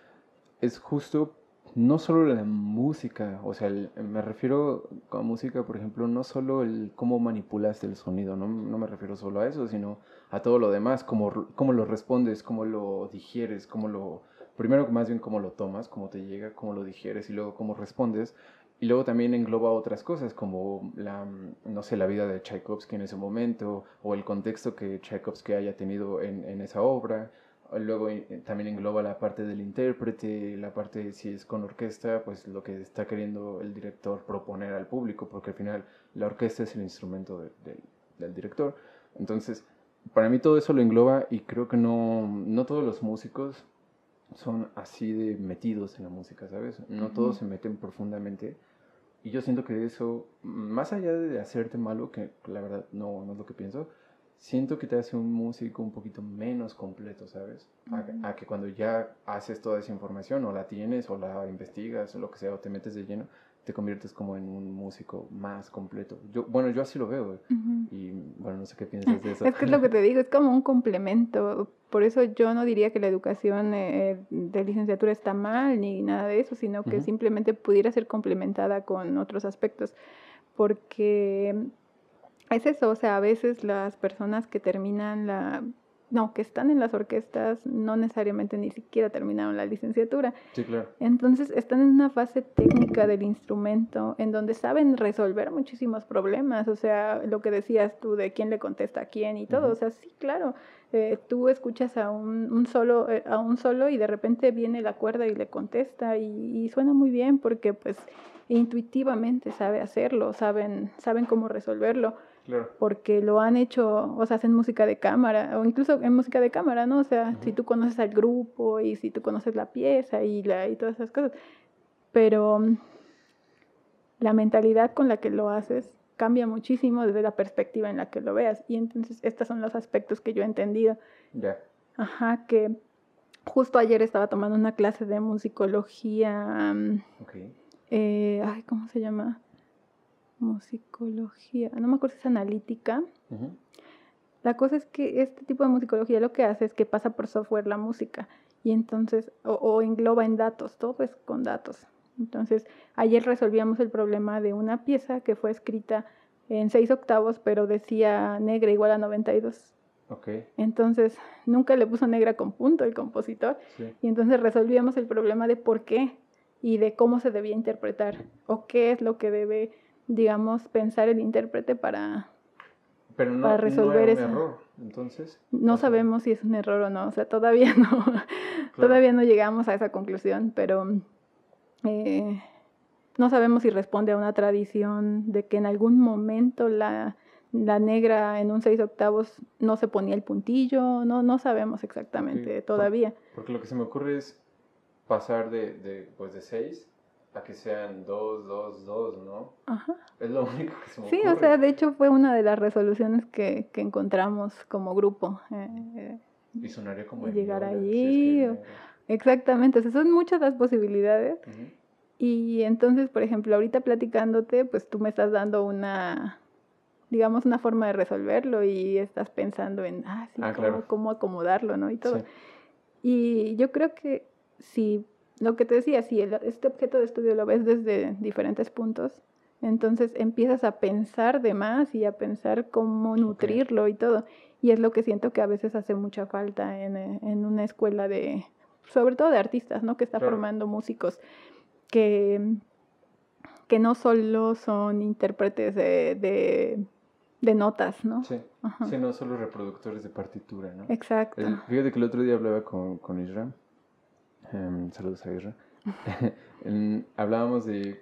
es justo no solo la música, o sea, el- me refiero con música, por ejemplo, no solo el cómo manipulas el sonido, no, no me refiero solo a eso, sino a todo lo demás, cómo, cómo lo respondes, cómo lo digieres, cómo lo, primero más bien cómo lo tomas, cómo te llega, cómo lo digieres y luego cómo respondes. Y luego también engloba otras cosas como la, no sé, la vida de Tchaikovsky en ese momento o el contexto que Tchaikovsky haya tenido en, esa obra. Luego eh, también engloba la parte del intérprete, la parte si es con orquesta, pues lo que está queriendo el director proponer al público, porque al final la orquesta es el instrumento de- del- del director. Entonces, para mí todo eso lo engloba y creo que no, no todos los músicos son así de metidos en la música, ¿sabes? No todos se meten profundamente. Y yo siento que eso, más allá de hacerte malo, que la verdad no, no es lo que pienso, siento que te hace un músico un poquito menos completo, ¿sabes? A, a que cuando ya haces toda esa información, o la tienes, o la investigas, o lo que sea, o te metes de lleno, te conviertes como en un músico más completo. Yo, bueno, yo así lo veo, y bueno, no sé qué piensas de eso. Es que es lo que te digo, es como un complemento. Por eso yo no diría que la educación eh, de licenciatura está mal ni nada de eso, sino que simplemente pudiera ser complementada con otros aspectos. Porque es eso, o sea, a veces las personas que terminan la... No, que están en las orquestas no necesariamente ni siquiera terminaron la licenciatura. Sí, claro. Entonces están en una fase técnica del instrumento en donde saben resolver muchísimos problemas, o sea, lo que decías tú de quién le contesta a quién y todo, o sea, sí, claro, eh, tú escuchas a un, un solo, eh, a un solo y de repente viene la cuerda y le contesta y, y suena muy bien porque pues intuitivamente sabe hacerlo, saben, saben cómo resolverlo Claro. porque lo han hecho, o sea, hacen música de cámara, o incluso en música de cámara, ¿no? O sea, Ujú. si tú conoces al grupo y si tú conoces la pieza y, la, y todas esas cosas. Pero mm, la mentalidad con la que lo haces cambia muchísimo desde la perspectiva en la que lo veas. Y entonces estos son los aspectos que yo he entendido. Ya. Ajá, que justo ayer estaba tomando una clase de musicología. mm, Ok. eh, ay, ¿cómo se llama? Musicología. No me acuerdo si es analítica. Ujú. La cosa es que este tipo de musicología lo que hace es que pasa por software la música y entonces, o, o engloba en datos, todo es con datos. Entonces, ayer resolvíamos el problema de una pieza que fue escrita en seis octavos, pero decía negra igual a 92. Ok. Entonces, nunca le puso negra con punto el compositor Sí. y entonces resolvíamos el problema de por qué y de cómo se debía interpretar o qué es lo que debe, digamos, pensar el intérprete para, Pero no, Para no resolver un eso. error, entonces. No sabemos si es un error o no, o sea, todavía no, claro. todavía no llegamos a esa conclusión, pero eh, no sabemos si responde a una tradición de que en algún momento la, la negra en un seis octavos no se ponía el puntillo, no, no sabemos exactamente todavía. Porque lo que se me ocurre es pasar de, de, pues de 6 a que sean 2, 2, 2, ¿no? Ajá. Es lo único que se me Sí, ocurre. o sea, de hecho fue una de las resoluciones que, que encontramos como grupo. eh, Y sonaría como llegar viola, si es allí, que o- exactamente, o sea, son muchas las posibilidades. Ujú. Y entonces, por ejemplo, ahorita platicándote, pues tú me estás dando una, digamos, una forma de resolverlo y estás pensando en, ah, sí, Ah, cómo, claro. cómo acomodarlo, ¿no? Y todo. Sí. Y yo creo que si, lo que te decía, si el- este objeto de estudio lo ves desde diferentes puntos, entonces empiezas a pensar de más y a pensar cómo nutrirlo y todo. Y es lo que siento que a veces hace mucha falta en, en una escuela de, sobre todo de artistas, ¿no? Que está Claro. formando músicos que, que no solo son intérpretes de, de, de notas, ¿no? Sí. Ajá. Sí, no solo reproductores de partitura, ¿no? Exacto. El- fíjate que el otro día hablaba con, con Isra. Em, saludos a Isra. En- hablábamos de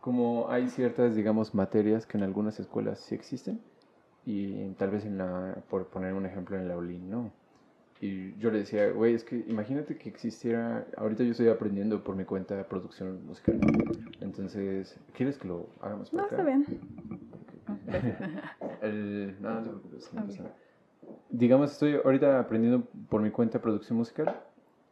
cómo hay ciertas, digamos, materias que en algunas escuelas sí existen y tal vez en la, por poner un ejemplo, en la ULIN no. Y yo le decía, güey, es que imagínate que existiera, ahorita yo estoy aprendiendo por mi cuenta producción musical. Entonces, ¿quieres que lo hagamos por No, acá? está bien. El- no, no te preocupes, no nada. Digamos, estoy ahorita aprendiendo por mi cuenta producción musical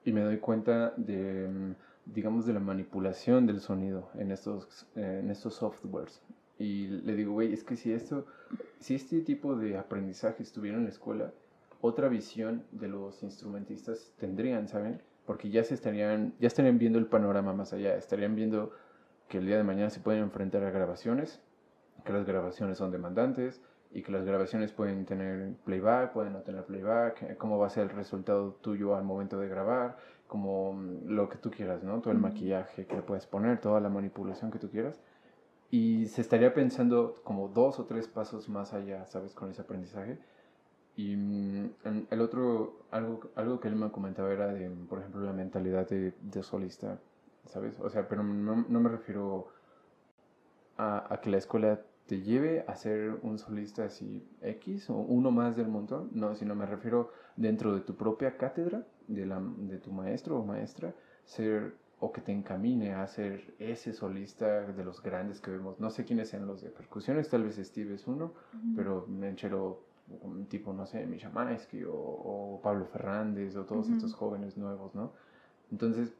y me doy cuenta de, mm, digamos, de la manipulación del sonido en estos, en estos softwares. Y le digo, güey, es que si esto, si este tipo de aprendizaje estuviera en la escuela, otra visión de los instrumentistas tendrían, ¿saben? Porque ya se estarían, ya estarían viendo el panorama más allá, estarían viendo que el día de mañana se pueden enfrentar a grabaciones, que las grabaciones son demandantes y que las grabaciones pueden tener playback, pueden no tener playback, eh, cómo va a ser el resultado tuyo al momento de grabar, como mm, lo que tú quieras, ¿no? Todo el maquillaje que le puedes poner, toda la manipulación que tú quieras. Y se estaría pensando como dos o tres pasos más allá, ¿sabes? Con ese aprendizaje. Y mm, el otro, algo, algo que él me comentaba era de, por ejemplo, la mentalidad de, de solista, ¿sabes? O sea, pero no, no me refiero a, a que la escuela te lleve a ser un solista así X o uno más del montón, no, sino me refiero dentro de tu propia cátedra, de, la, de tu maestro o maestra, ser o que te encamine a ser ese solista de los grandes que vemos. No sé quiénes sean los de percusiones, tal vez Steve es uno, pero Menchero, un tipo, no sé, Misha Maesky o, o Pablo Fernández o todos Ujú. estos jóvenes nuevos, ¿no? Entonces,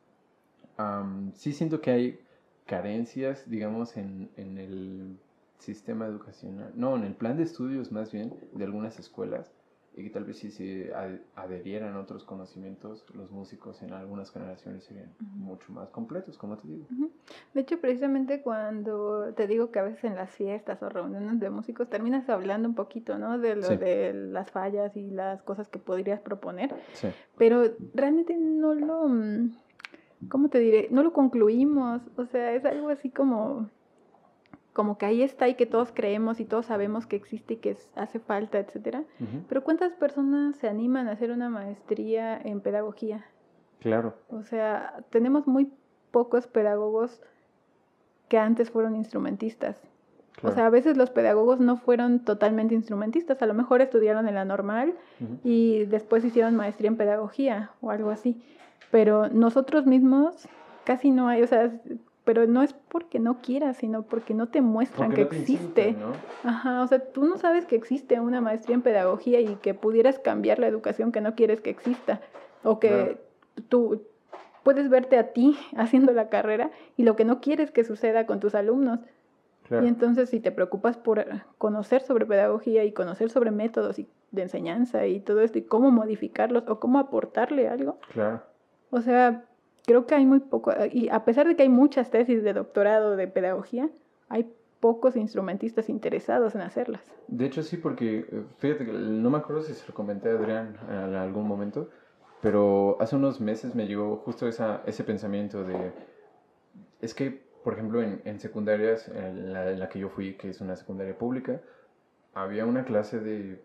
am, sí siento que hay carencias, digamos, en, en el sistema educacional, no, en el plan de estudios más bien de algunas escuelas y que tal vez si se ad- adherieran otros conocimientos, los músicos en algunas generaciones serían mucho más completos, como te digo. De hecho, precisamente cuando te digo que a veces en las fiestas o reuniones de músicos terminas hablando un poquito, ¿no? De lo Sí. de las fallas y las cosas que podrías proponer, Sí, pero realmente no lo, mm, ¿cómo te diré? No lo concluimos, o sea, es algo así como, como que ahí está y que todos creemos y todos sabemos que existe y que es- hace falta, etcétera. Pero ¿cuántas personas se animan a hacer una maestría en pedagogía? claro, O sea, tenemos muy pocos pedagogos que antes fueron instrumentistas. O claro. sea, a veces los pedagogos no fueron totalmente instrumentistas, a lo mejor estudiaron en la normal y después hicieron maestría en pedagogía o algo así. Pero nosotros mismos casi no hay, o sea, pero no es porque no quieras, sino porque no te muestran porque que no te existe. incitan, ¿no? Ajá, o sea, tú no sabes que existe una maestría en pedagogía y que pudieras cambiar la educación que no quieres que exista. O que Claro. tú puedes verte a ti haciendo la carrera y lo que no quieres que suceda con tus alumnos. Claro. Y entonces si te preocupas por conocer sobre pedagogía y conocer sobre métodos y- de enseñanza y todo esto y cómo modificarlos o cómo aportarle algo, Claro. o sea, creo que hay muy poco, y a pesar de que hay muchas tesis de doctorado de pedagogía, hay pocos instrumentistas interesados en hacerlas. De hecho, sí, porque eh, fíjate no me acuerdo si se lo comenté a Adrián en algún momento, pero hace unos meses me llegó justo esa, ese pensamiento de. Es que, por ejemplo, en, en secundarias, en la que yo fui, que es una secundaria pública, había una clase de.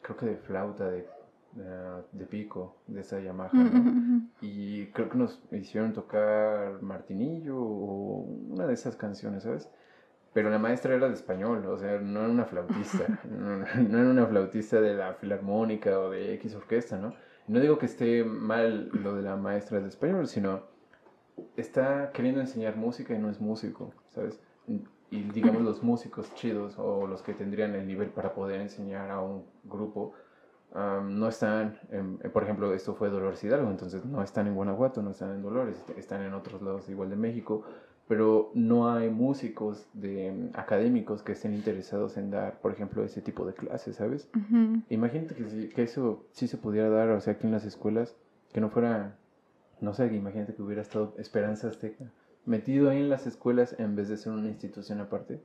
Creo que de flauta, de, de pico, de esa Yamaha, ¿no? Y creo que nos hicieron tocar Martinillo o una de esas canciones, ¿sabes? Pero la maestra era de español, o sea, no era una flautista, no, no era una flautista de la filarmónica o de X orquesta, ¿no? No digo que esté mal lo de la maestra de español, sino está queriendo enseñar música y no es músico, ¿sabes? Y digamos los músicos chidos o los que tendrían el nivel para poder enseñar a un grupo, no están, en- por ejemplo, esto fue Dolores Hidalgo, entonces no están en Guanajuato, no están en Dolores, están en otros lados igual de México, pero no hay músicos de, mm, académicos que estén interesados en dar, por ejemplo, ese tipo de clases, ¿sabes? Ujú. Imagínate que, que eso sí se pudiera dar, o sea, aquí en las escuelas, que no fuera, no sé, imagínate que hubiera estado Esperanza Azteca metido ahí en las escuelas en vez de ser una institución aparte.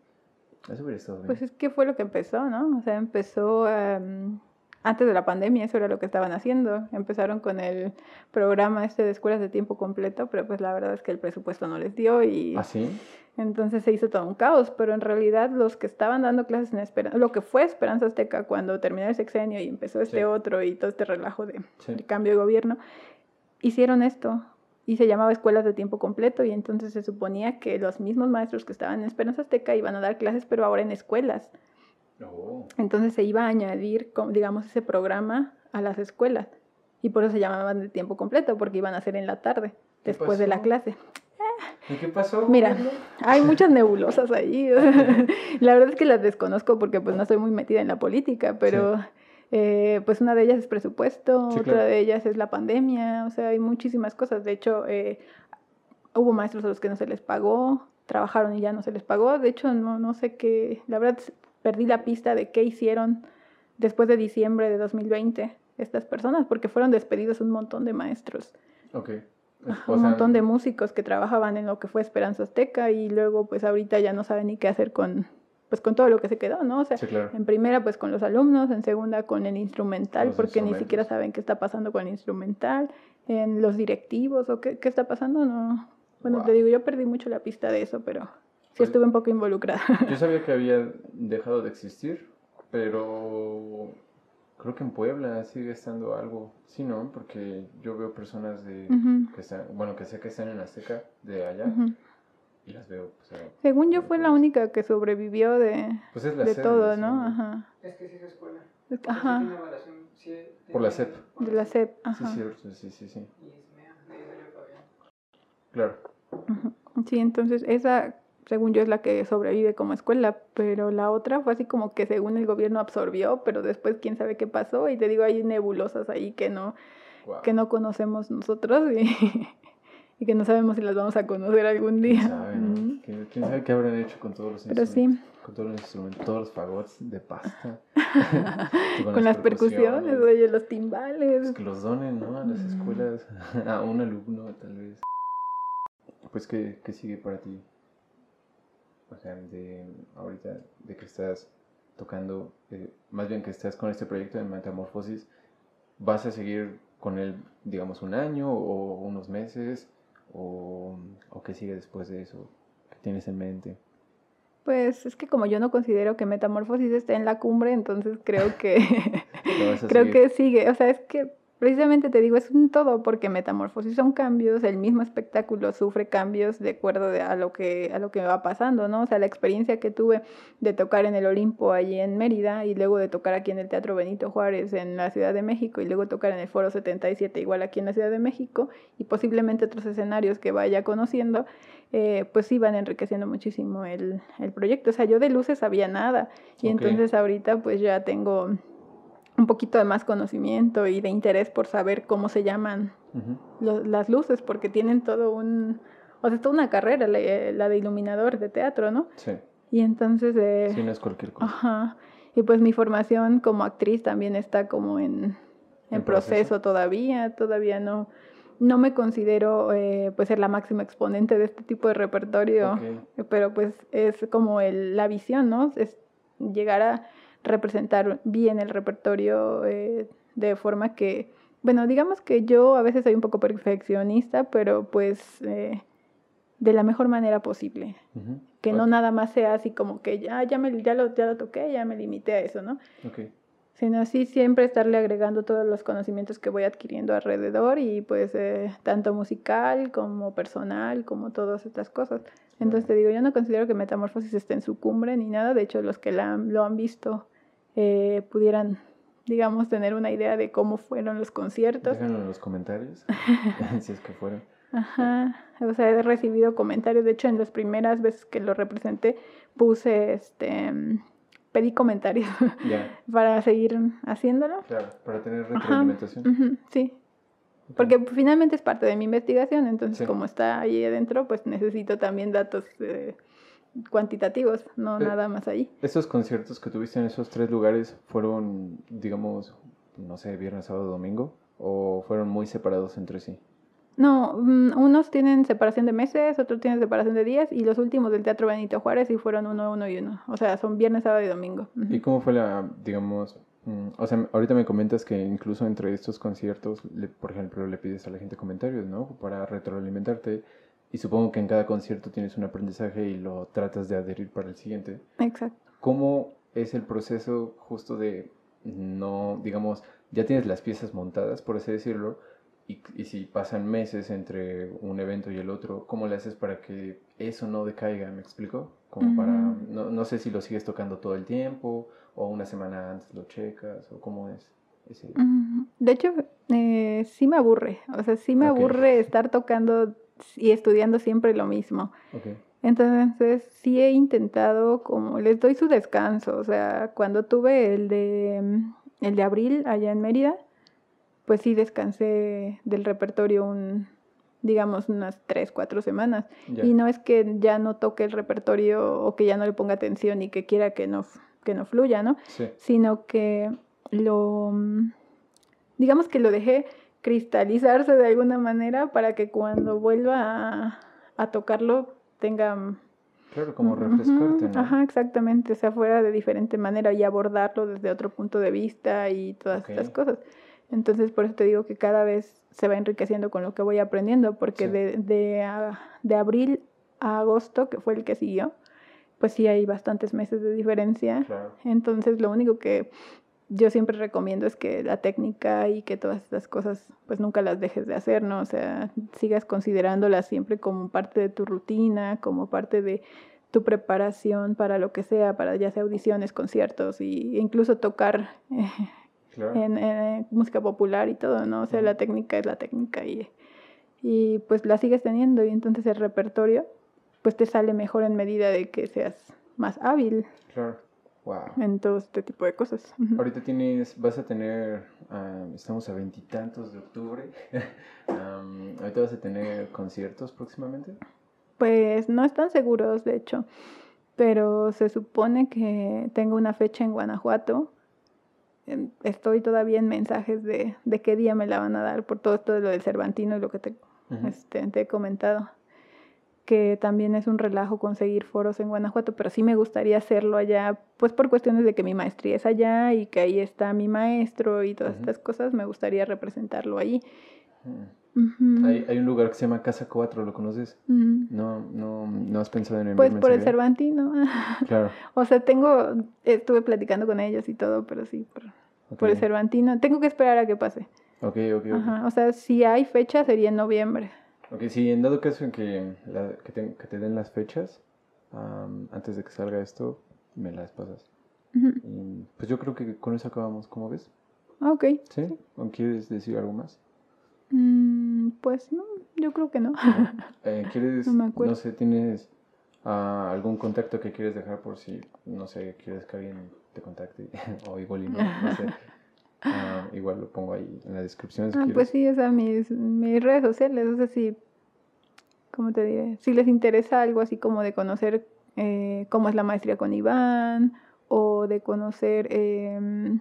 Eso hubiera estado bien. Pues es que fue lo que empezó, ¿no? O sea, empezó em, antes de la pandemia, eso era lo que estaban haciendo. Empezaron con el programa este de escuelas de tiempo completo, pero pues la verdad es que el presupuesto no les dio y ¿Ah, sí? entonces se hizo todo un caos. Pero en realidad los que estaban dando clases en Esperanza, lo que fue Esperanza Azteca cuando terminó el sexenio y empezó este Sí. otro y todo este relajo de, Sí. el cambio de gobierno, hicieron esto y se llamaba escuelas de tiempo completo y entonces se suponía que los mismos maestros que estaban en Esperanza Azteca iban a dar clases pero ahora en escuelas. Oh, Entonces se iba a añadir, digamos, ese programa a las escuelas. y por eso se llamaban de tiempo completo, porque iban a ser en la tarde, ¿Qué después de la clase. ¿Y qué pasó? Mira, hay muchas nebulosas ahí. la verdad es que las desconozco porque pues no estoy muy metida en la política, pero eh, pues una de ellas es presupuesto, Sí, otra claro. de ellas es la pandemia, o sea, hay muchísimas cosas. De hecho, eh, hubo maestros a los que no se les pagó, trabajaron y ya no se les pagó. De hecho, no, no sé qué, la verdad s- perdí la pista de qué hicieron después de diciembre de 2020 estas personas, porque fueron despedidos un montón de maestros. Ok. Ajá, O un montón de músicos que trabajaban en lo que fue Esperanza Azteca y luego pues ahorita ya no saben ni qué hacer con pues con todo lo que se quedó, ¿no? O sea, Sí, claro. en primera pues con los alumnos, en segunda con el instrumental Los porque ni siquiera saben qué está pasando con el instrumental, en los directivos o qué, qué está pasando, no. Bueno, te digo, yo perdí mucho la pista de eso, pero sí Pues- estuve un poco involucrada. Yo sabía que había dejado de existir, pero creo que en Puebla sigue estando algo. Sí, ¿no? Porque yo veo personas de que están, bueno, que sé que están en Azteca de allá y las veo. Pues, Según yo fue la única que sobrevivió de, pues es la de todo, sí, ¿no? Ajá. Es que sí es escuela. Es- Sí Ajá, tiene evaluación, sí Por la por de la SEP, Sí, ajá. cierto, sí, sí, sí. Claro. Sí, entonces esa, según yo, es la que sobrevive como escuela, pero la otra fue así como que según el gobierno absorbió, pero después quién sabe qué pasó y te digo, hay nebulosas ahí que no, Wow. que no conocemos nosotros y, y que no sabemos si las vamos a conocer algún ¿Quién día. sabe, no? Ujú. ¿Quién, quién sabe qué habrán hecho con todos los Pero sí, instrumentos? Con todos los instrumentos, todos los fagots de pasta. con las percusiones, oye, los timbales. Pues que los donen, ¿no? A las Mm. escuelas, a un alumno tal vez. Pues, ¿qué, qué sigue para ti? O sea, de ahorita, de que estás tocando, eh, más bien que estás con este proyecto de Metamorfosis, ¿vas a seguir con él, digamos, un año o unos meses? ¿O, o qué sigue después de eso? ¿Qué tienes en mente? Pues es que como yo no considero que Metamorfosis esté en la cumbre, entonces creo que ¿Lo vas a creo seguir? que sigue. O sea, es que precisamente te digo, es un todo, porque Metamorfosis son cambios, el mismo espectáculo sufre cambios de acuerdo de- a lo que a lo que va pasando, ¿no? O sea, la experiencia que tuve de tocar en el Olimpo allí en Mérida y luego de tocar aquí en el Teatro Benito Juárez en la Ciudad de México y luego tocar en el Foro 77 igual aquí en la Ciudad de México y posiblemente otros escenarios que vaya conociendo, eh, pues sí van enriqueciendo muchísimo el, el proyecto. O sea, yo de luces sabía nada y entonces ahorita pues ya tengo un poquito de más conocimiento y de interés por saber cómo se llaman Ujú. lo- las luces, porque tienen todo un, o sea, toda una carrera, la, la de iluminador de teatro, ¿no? Sí, Y entonces, eh, sí, no es cualquier cosa. ajá, y pues mi formación como actriz también está como en, en ¿En proceso? proceso? todavía, todavía no, no me considero eh, pues ser la máxima exponente de este tipo de repertorio Ok. pero pues es como el, la visión, ¿no? Es llegar a representar bien el repertorio eh, de forma que, bueno, digamos que yo a veces soy un poco perfeccionista, pero pues eh, de la mejor manera posible. Que no nada más sea así como que ya, ya, me, ya, lo, ya lo toqué, ya me limité a eso, ¿no? Sino así siempre estarle agregando todos los conocimientos que voy adquiriendo alrededor y pues eh, tanto musical como personal, como todas estas cosas. Entonces te digo, yo no considero que Metamorfosis esté en su cumbre ni nada, de hecho los que la, lo han visto eh, pudieran, digamos, tener una idea de cómo fueron los conciertos. Déjenlo en los comentarios, si es que fueron. Ajá, o sea, he recibido comentarios, de hecho en las primeras veces que lo representé puse, este, pedí comentarios Ya, para seguir haciéndolo. claro, para tener Ajá, retroalimentación. sí, porque finalmente es parte de mi investigación, entonces Sí. como está ahí adentro, pues necesito también datos eh, cuantitativos, no Pero- nada más ahí. Estos conciertos que tuviste en esos tres lugares fueron, digamos, no sé, viernes, sábado, domingo, o fueron muy separados entre sí. No, mm, unos tienen separación de meses, otros tienen separación de días, y los últimos del Teatro Benito Juárez sí fueron uno, uno y uno. O sea, son viernes, sábado y domingo. ¿Y cómo fue la, digamos, mm, o sea, ahorita me comentas que incluso entre estos conciertos, le- por ejemplo, le pides a la gente comentarios, ¿no? Para retroalimentarte. Y supongo que en cada concierto tienes un aprendizaje y lo tratas de adherir para el siguiente. Exacto. ¿Cómo es el proceso justo de no, digamos, ya tienes las piezas montadas, por así decirlo, y, y si pasan meses entre un evento y el otro, ¿cómo le haces para que eso no decaiga? ¿Me explico? Como para, Ujú. no, no sé si lo sigues tocando todo el tiempo o una semana antes lo checas o cómo es. ese... Mm, De hecho, eh, sí me aburre. O sea, sí me Ok. aburre estar tocando y estudiando siempre lo mismo. Entonces, sí he intentado, como les doy su descanso. O sea, cuando tuve el de, mm, el de abril allá en Mérida, pues sí descansé del repertorio un, digamos, unas tres, cuatro semanas. Y no es que ya no toque el repertorio o que ya no le ponga atención y que quiera que no, que no fluya, ¿no? Sí. Sino que lo, mm, digamos que lo dejé cristalizarse de alguna manera para que cuando vuelva a, a tocarlo tenga... Claro, como refrescarte, ¿no? Ajá, exactamente, o sea, fuera de diferente manera y abordarlo desde otro punto de vista y todas estas Ok. cosas. Entonces, por eso te digo que cada vez se va enriqueciendo con lo que voy aprendiendo, porque Sí. de, de, a- de abril a agosto, que fue el que siguió, pues sí hay bastantes meses de diferencia. Claro. Entonces, lo único que yo siempre recomiendo es que la técnica y que todas estas cosas, pues nunca las dejes de hacer, ¿no? O sea, sigas considerándolas siempre como parte de tu rutina, como parte de tu preparación para lo que sea, para ya sea audiciones, conciertos y, e incluso tocar eh, Claro. en, en música popular y todo, ¿no? O sea, la técnica es la técnica y, y pues la sigues teniendo y entonces el repertorio pues te sale mejor en medida de que seas más hábil Claro. Wow. en todo este tipo de cosas. Ahorita tienes, vas a tener, estamos a veintitantos de octubre. Ahorita vas a tener conciertos próximamente. Pues no están seguros, de hecho, pero se supone que tengo una fecha en Guanajuato. Em, Estoy todavía en mensajes de, de qué día me la van a dar por todo esto de lo del Cervantino y lo que te, este, te he comentado. Que también es un relajo conseguir foros en Guanajuato, pero sí me gustaría hacerlo allá, pues por cuestiones de que mi maestría es allá y que ahí está mi maestro y todas estas cosas, me gustaría representarlo allí. Hay, hay un lugar que se llama Casa 4, ¿lo conoces? Ujú. No, no, no has pensado en Pues enviarme por el? Cervantino. Claro. O sea, tengo, estuve platicando con ellos y todo, pero sí, por, por el. Cervantino. Tengo que esperar a que pase. Ok, ok, ok. Ajá. O sea, si hay fecha sería en noviembre. Ok, sí, en dado caso en que, la- que, te, que te den las fechas, am, antes de que salga esto, me las pasas. Y, pues yo creo que con eso acabamos, ¿cómo ves? Ok. ¿Sí? ¿O quieres decir algo más? Mm, pues no, yo creo que no. Eh, ¿Quieres, No me no, acuerdo. sé, tienes ah, algún contacto que quieres dejar por si, no sé, quieres que alguien te contacte? o igual y no, no sé. Ah, igual lo pongo ahí en la descripción si Ah, pues sí, o sea, mis, mis redes sociales, o sea, si, ¿cómo te diré? Si les interesa algo así como de conocer eh, cómo es la maestría con Iván o de conocer em,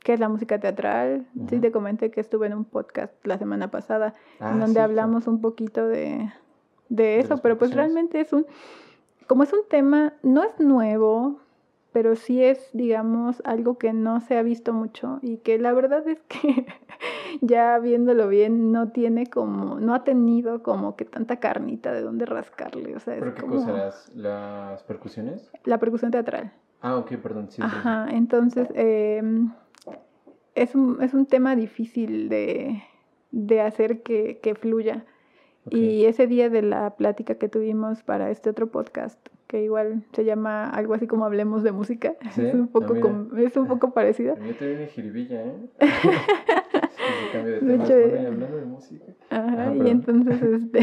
qué es la música teatral. Sí, Ujú. te comenté que estuve en un podcast la semana pasada Ah, en donde hablamos un poquito de, de eso, pero pues realmente es un, como es un tema, no es nuevo, pero sí es, digamos, algo que no se ha visto mucho y que la verdad es que ya viéndolo bien no tiene como, no ha tenido como que tanta carnita de dónde rascarle, o sea, es ¿Pero qué como cosa? ¿Las, ¿Las percusiones? la percusión teatral. Ah, ok, perdón, sí. sí. Ajá, entonces em, es, un, es un tema difícil de, de hacer que, que fluya. Ok. Y ese día de la plática que tuvimos para este otro podcast, que igual se llama algo así como Hablemos de Música, ¿Sí? es, un Ah, poco com- es un poco parecido. Mío te viene jiribilla, ¿eh? De De hecho, Bueno, hablando de música. Ajá, Ajá, y entonces este,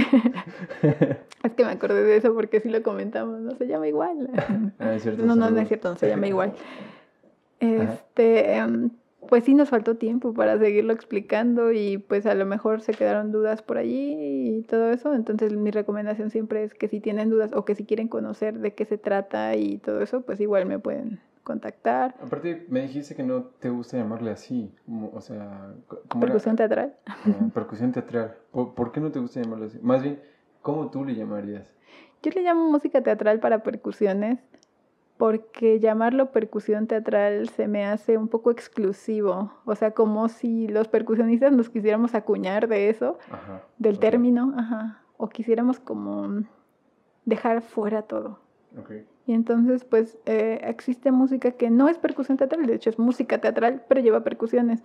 es que me acordé de eso porque sí lo comentamos, no se llama igual. Ah, es cierto. No, no, no es cierto, no se llama igual. Este, em, pues sí nos faltó tiempo para seguirlo explicando y pues a lo mejor se quedaron dudas por allí y todo eso. Entonces mi recomendación siempre es que si tienen dudas o que si quieren conocer de qué se trata y todo eso, pues igual me pueden contactar. Aparte, me dijiste que no te gusta llamarle así. O sea, ¿cómo era? Percusión teatral. Ah, percusión teatral. ¿Por, por qué no te gusta llamarlo así? Más bien, ¿cómo tú le llamarías? Yo le llamo música teatral para percusiones porque llamarlo percusión teatral se me hace un poco exclusivo. O sea, como si los percusionistas nos quisiéramos acuñar de eso. Ajá. del término, ajá, o quisiéramos como dejar fuera todo. Y entonces, pues, eh, existe música que no es percusión teatral, de hecho es música teatral, pero lleva percusiones.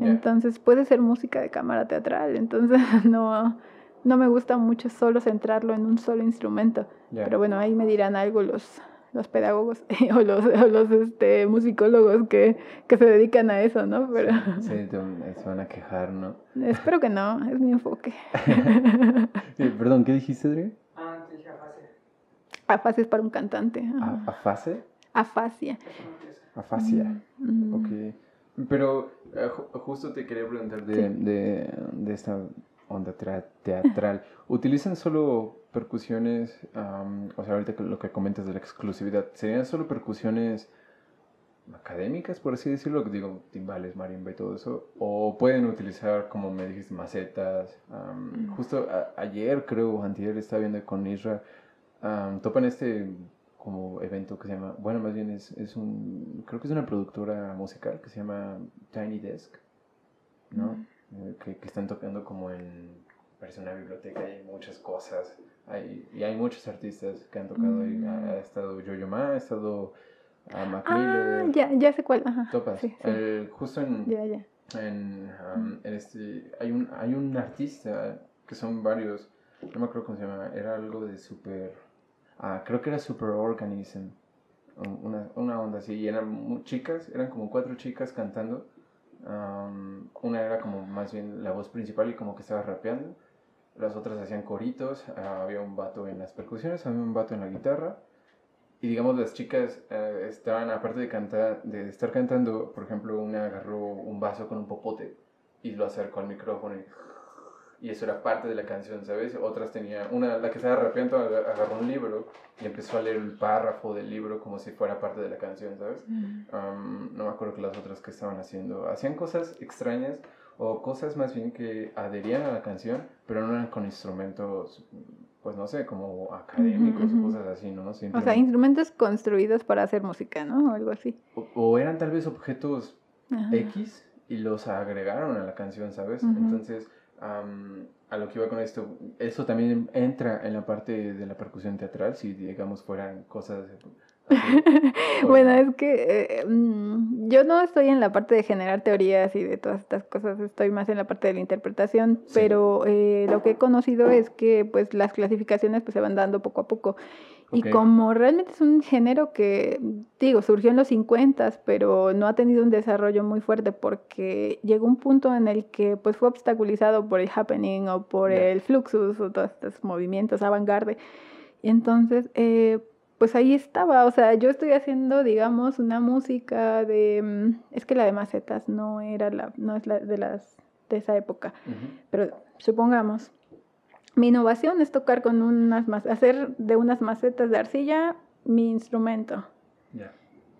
Entonces, puede ser música de cámara teatral, entonces no, no me gusta mucho solo centrarlo en un solo instrumento. Pero bueno, ahí me dirán algo los, los pedagogos o los, o los este, musicólogos que, que se dedican a eso, ¿no? Pero Sí, te- se van a quejar, ¿no? espero que no, es mi enfoque. Eh, Perdón, ¿qué dijiste, Adri? Ah, te dije afasia. Afasia es para un cantante. ajá. ¿A- ¿Afase? Afasia. Afasia. Mm, Ok. Pero eh, ju- justo te quería preguntar de, Sí. de, de esta onda tra- teatral. ¿Utilizan solo percusiones? am, o sea, ahorita lo que comentas de la exclusividad, ¿serían solo percusiones académicas, por así decirlo? Digo, timbales, marimba y todo eso. ¿O pueden utilizar, como me dijiste, macetas? Mm. Justo a- ayer, creo, antier, estaba viendo con Isra, am, topan este como evento que se llama, bueno, más bien es, es un, creo que es una productora musical que se llama Tiny Desk, ¿no? Eh, que, que están tocando como en, parece una biblioteca y hay muchas cosas, hay, y hay muchos artistas que han tocado ahí, ha, Mm. ha estado Yo-Yo Ma, ha estado ah, Mac Ah, Miller, ya, ya sé cuál. Ajá. topas, Sí, sí. El- justo en, Ya, ya. en, um, en este, hay un, hay un artista que son varios, no me acuerdo cómo se llama, era algo de super, ah, creo que era Super Organism, un- una, una onda así, y eran chicas, eran como cuatro chicas cantando, um, una era como más bien la voz principal y como que estaba rapeando, las otras hacían coritos, ah, había un vato en las percusiones, había un vato en la guitarra, y digamos las chicas eh, estaban, aparte de cantar, de estar cantando, por ejemplo, una agarró un vaso con un popote y lo acercó al micrófono y, y eso era parte de la canción, ¿sabes? Otras tenía, una, la que estaba rapeando aga- agarró un libro y empezó a leer el párrafo del libro como si fuera parte de la canción, ¿sabes? Um, no me acuerdo que las otras que estaban haciendo. Hacían cosas extrañas o cosas más bien que adherían a la canción, pero no eran con instrumentos, pues no sé, como académicos Ujú, o cosas así, ¿no? O sea, instrumentos construidos para hacer música, ¿no? O algo así. o, o eran tal vez objetos Ajá. X y los agregaron a la canción, ¿sabes? Entonces, am, a lo que iba con esto, eso también entra en la parte de la percusión teatral, si digamos fueran cosas... Bueno, es que eh, mm, yo no estoy en la parte de generar teorías y de todas estas cosas, estoy más en la parte de la interpretación, Sí. pero eh, lo que he conocido es que pues las clasificaciones pues se van dando poco a poco. Y Ok. como realmente es un género que, digo, surgió en los 50, pero no ha tenido un desarrollo muy fuerte porque llegó un punto en el que pues fue obstaculizado por el happening o por Ya. el fluxus o todos estos movimientos avant-garde. Y entonces, eh, pues ahí estaba, o sea, yo estoy haciendo, digamos, una música de, mm, es que la de macetas no era la, no es la de las de esa época, pero supongamos, mi innovación es tocar con unas, hacer de unas macetas de arcilla mi instrumento.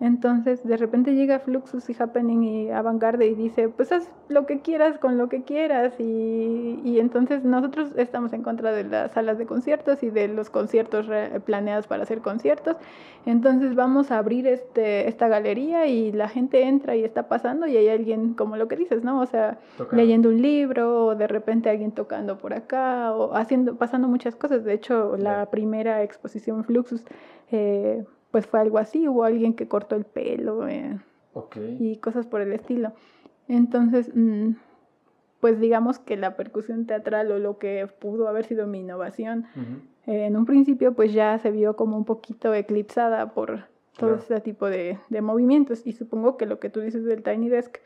Entonces, de repente llega Fluxus y Happening y Avantgarde y dice, pues haz lo que quieras con lo que quieras. Y, y entonces nosotros estamos en contra de las salas de conciertos y de los conciertos planeados para hacer conciertos. Entonces vamos a abrir este, esta galería y la gente entra y está pasando y hay alguien, como lo que dices, ¿no? O sea, leyendo un libro o de repente alguien tocando por acá o haciendo pasando muchas cosas de hecho la primera exposición Fluxus eh, pues fue algo así hubo alguien que cortó el pelo eh, y cosas por el estilo. Entonces mm, pues digamos que la percusión teatral o lo que pudo haber sido mi innovación eh, en un principio pues ya se vio como un poquito eclipsada por todo Claro. este tipo de, de movimientos y supongo que lo que tú dices del Tiny Desk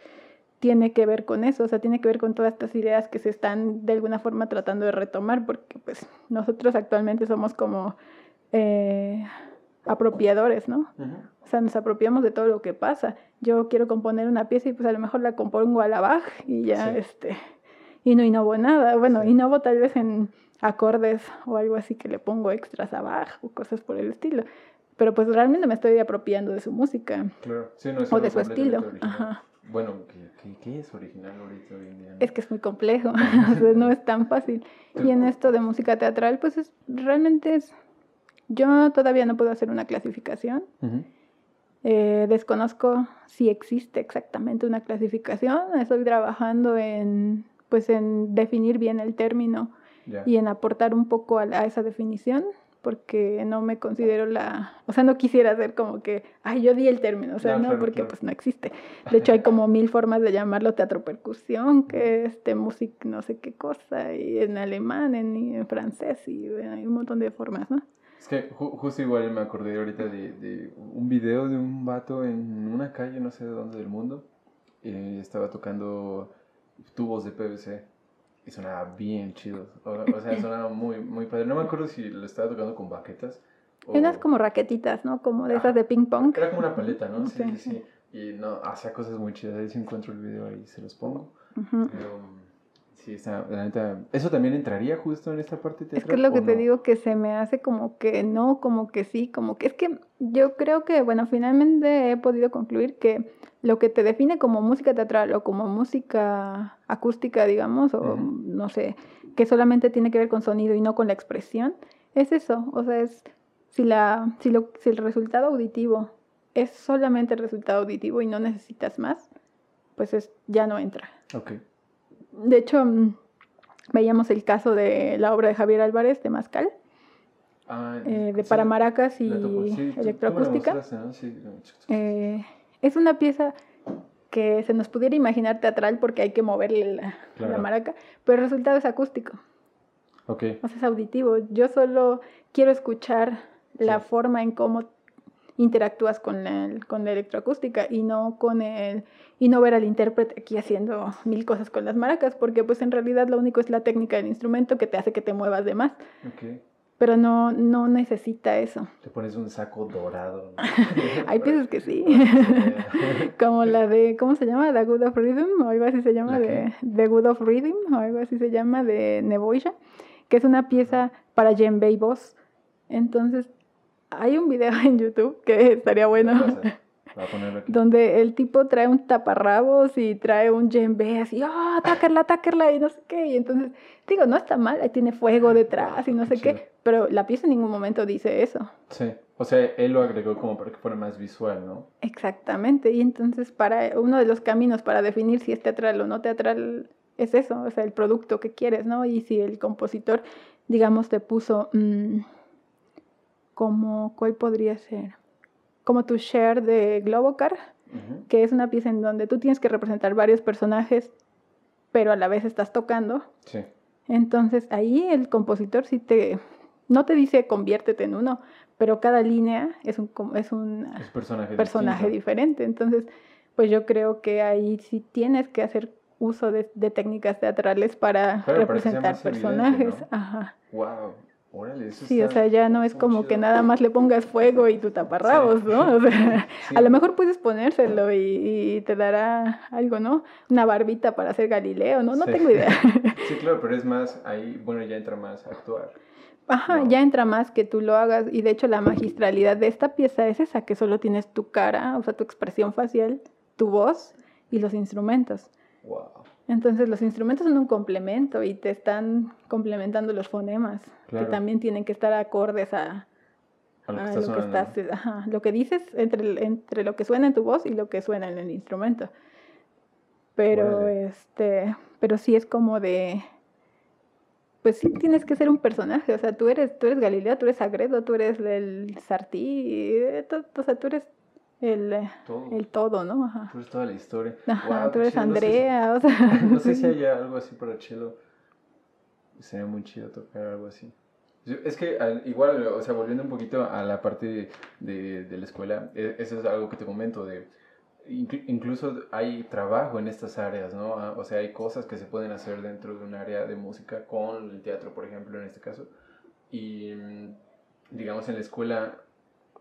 tiene que ver con eso, o sea, tiene que ver con todas estas ideas que se están de alguna forma tratando de retomar, porque pues nosotros actualmente somos como eh, apropiadores, ¿no? Ujú. O sea, nos apropiamos de todo lo que pasa. Yo quiero componer una pieza y pues a lo mejor la compongo a la Bach y ya, Sí. este, y no innovo nada. Bueno, Sí. innovo tal vez en acordes o algo así que le pongo extras a Bach o cosas por el estilo. Pero pues realmente me estoy apropiando de su música Claro. Sí, no o de su estilo. Ajá. Bueno, ¿qué, qué, qué es original ahorita hoy en día? no? Es que es muy complejo, o sea, no es tan fácil. Y en esto de música teatral, pues es, realmente es... Yo todavía no puedo hacer una clasificación. Eh, desconozco si existe exactamente una clasificación. Estoy trabajando en, pues, en definir bien el término y en aportar un poco a, a esa definición, porque no me considero la, o sea, no quisiera ser como que, ay, yo di el término, o sea, No, no, claro, porque claro. pues no existe. De hecho, hay como mil formas de llamarlo teatro percusión, que es este música no sé qué cosa, y en alemán, en, en francés, y bueno, hay un montón de formas, ¿no? Es que ju- justo igual me acordé ahorita de, de un video de un vato en una calle, no sé de dónde del mundo, y estaba tocando tubos de PVC y sonaba bien chido. O, o sea, sonaba muy, muy padre. No me acuerdo si lo estaba tocando con baquetas. o- unas como raquetitas, ¿no? Como de Ajá. esas de ping pong. Era como una paleta, ¿no? Sí, Sí. sí. Y no, hacía cosas muy chidas. Ahí si encuentro el video ahí se los pongo. Ujú. Pero sí, está, la neta, ¿eso también entraría justo en esta parte Es teatral? que es lo que te no? digo que se me hace como que no, como que sí, como que es que yo creo que, bueno, finalmente he podido concluir que lo que te define como música teatral o como música acústica, digamos, o no sé, que solamente tiene que ver con sonido y no con la expresión, es eso, o sea, es si, la, si, lo, si el resultado auditivo es solamente el resultado auditivo y no necesitas más, pues es, ya no entra. Ok. De hecho, mm, veíamos el caso de la obra de Javier Álvarez de Mascal, Ah, eh, de sí, para maracas y. Sí, electroacústica. mostraste, ¿no? Sí, Eh, es una pieza que se nos pudiera imaginar teatral porque hay que moverle la, maraca, pero el resultado es acústico, o sea, es auditivo. Yo solo quiero escuchar la forma en cómo interactúas con la, con la electroacústica y no con el y no ver al intérprete aquí haciendo mil cosas con las maracas porque pues en realidad lo único es la técnica del instrumento que te hace que te muevas de más Ok. pero no no necesita eso Te pones un saco dorado. ¿no? hay piezas que sí como la de cómo se llama The Good of Rhythm o algo así se llama ¿La de The Good of Rhythm o algo así se llama de Neboisha que es una pieza para djembe y voz entonces hay un video en YouTube que estaría bueno donde el tipo trae un taparrabos y trae un djembe así, ¡ah, atacarla, atacarla! y no sé qué. Y entonces, digo, no está mal, ahí tiene fuego detrás y no sé qué, pero la pieza en ningún momento dice eso. Sí. O sea, él lo agregó como para que fuera más visual, ¿no? Exactamente, y entonces para uno de los caminos para definir si es teatral o no teatral es eso, o sea, el producto que quieres, ¿no? Y si el compositor, digamos, te puso mm, como, ¿cuál podría ser? Como tu share de Globocar, que es una pieza en donde tú tienes que representar varios personajes, pero a la vez estás tocando. Sí. Entonces ahí el compositor sí te, no te dice conviértete en uno, pero cada línea es un, es un Es personaje diferente. Entonces, pues yo creo que ahí sí tienes que hacer uso de, de técnicas teatrales para Claro, representar evidente, personajes. ¿no? Ajá. Wow. Órale, eso Sí, o sea, ya no es como chido. que nada más le pongas fuego y tu taparrabos, ¿no? O sea, Sí. a lo mejor puedes ponérselo y, y te dará algo, ¿no? Una barbita para hacer Galileo, ¿no? No Sí. tengo idea. Sí, claro, pero es más, ahí, bueno, ya entra más a actuar. Ajá, No. ya entra más que tú lo hagas y de hecho la magistralidad de esta pieza es esa, que solo tienes tu cara, o sea, tu expresión facial, tu voz y los instrumentos. Wow. Entonces los instrumentos son un complemento y te están complementando los fonemas, Claro. que también tienen que estar acordes a, A lo que lo, que estás, ajá, lo que dices entre, entre lo que suena en tu voz y lo que suena en el instrumento. Pero Órale. este, pero sí es como de pues sí tienes que ser un personaje, o sea, tú eres tú eres Galileo, tú eres Agredo, tú eres el Sartí, eh, o sea, tú eres el, eh, Todo. el todo, ¿no? Ajá. Tú eres toda la historia. Ajá, Guau, tú qué eres chido, no sé si- Andrea, o sea, No sé si haya algo así para Chelo. Sería muy chido tocar algo así. Es que al- igual, o sea, volviendo un poquito a la parte de, de la escuela, e- eso es algo que te comento, de inclu- incluso hay trabajo en estas áreas, ¿no? Ah, O sea, hay cosas que se pueden hacer dentro de un área de música con el teatro, por ejemplo, en este caso. Y mm, digamos en la escuela,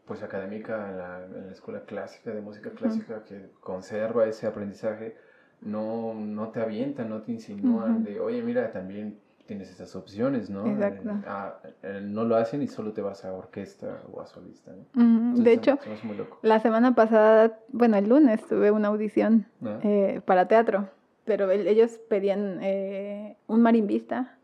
pues académica, en la, en la escuela clásica de música clásica que conserva ese aprendizaje, no, no te avientan, no te insinúan de, oye, mira, también tienes esas opciones, ¿no? Exacto. Ah, eh, no lo hacen y solo te vas a orquesta o a solista, ¿no? Ujú, Entonces, de hecho, muy la semana pasada, bueno, el lunes tuve una audición ¿no? eh, para teatro, pero el- ellos pedían eh, un marimbista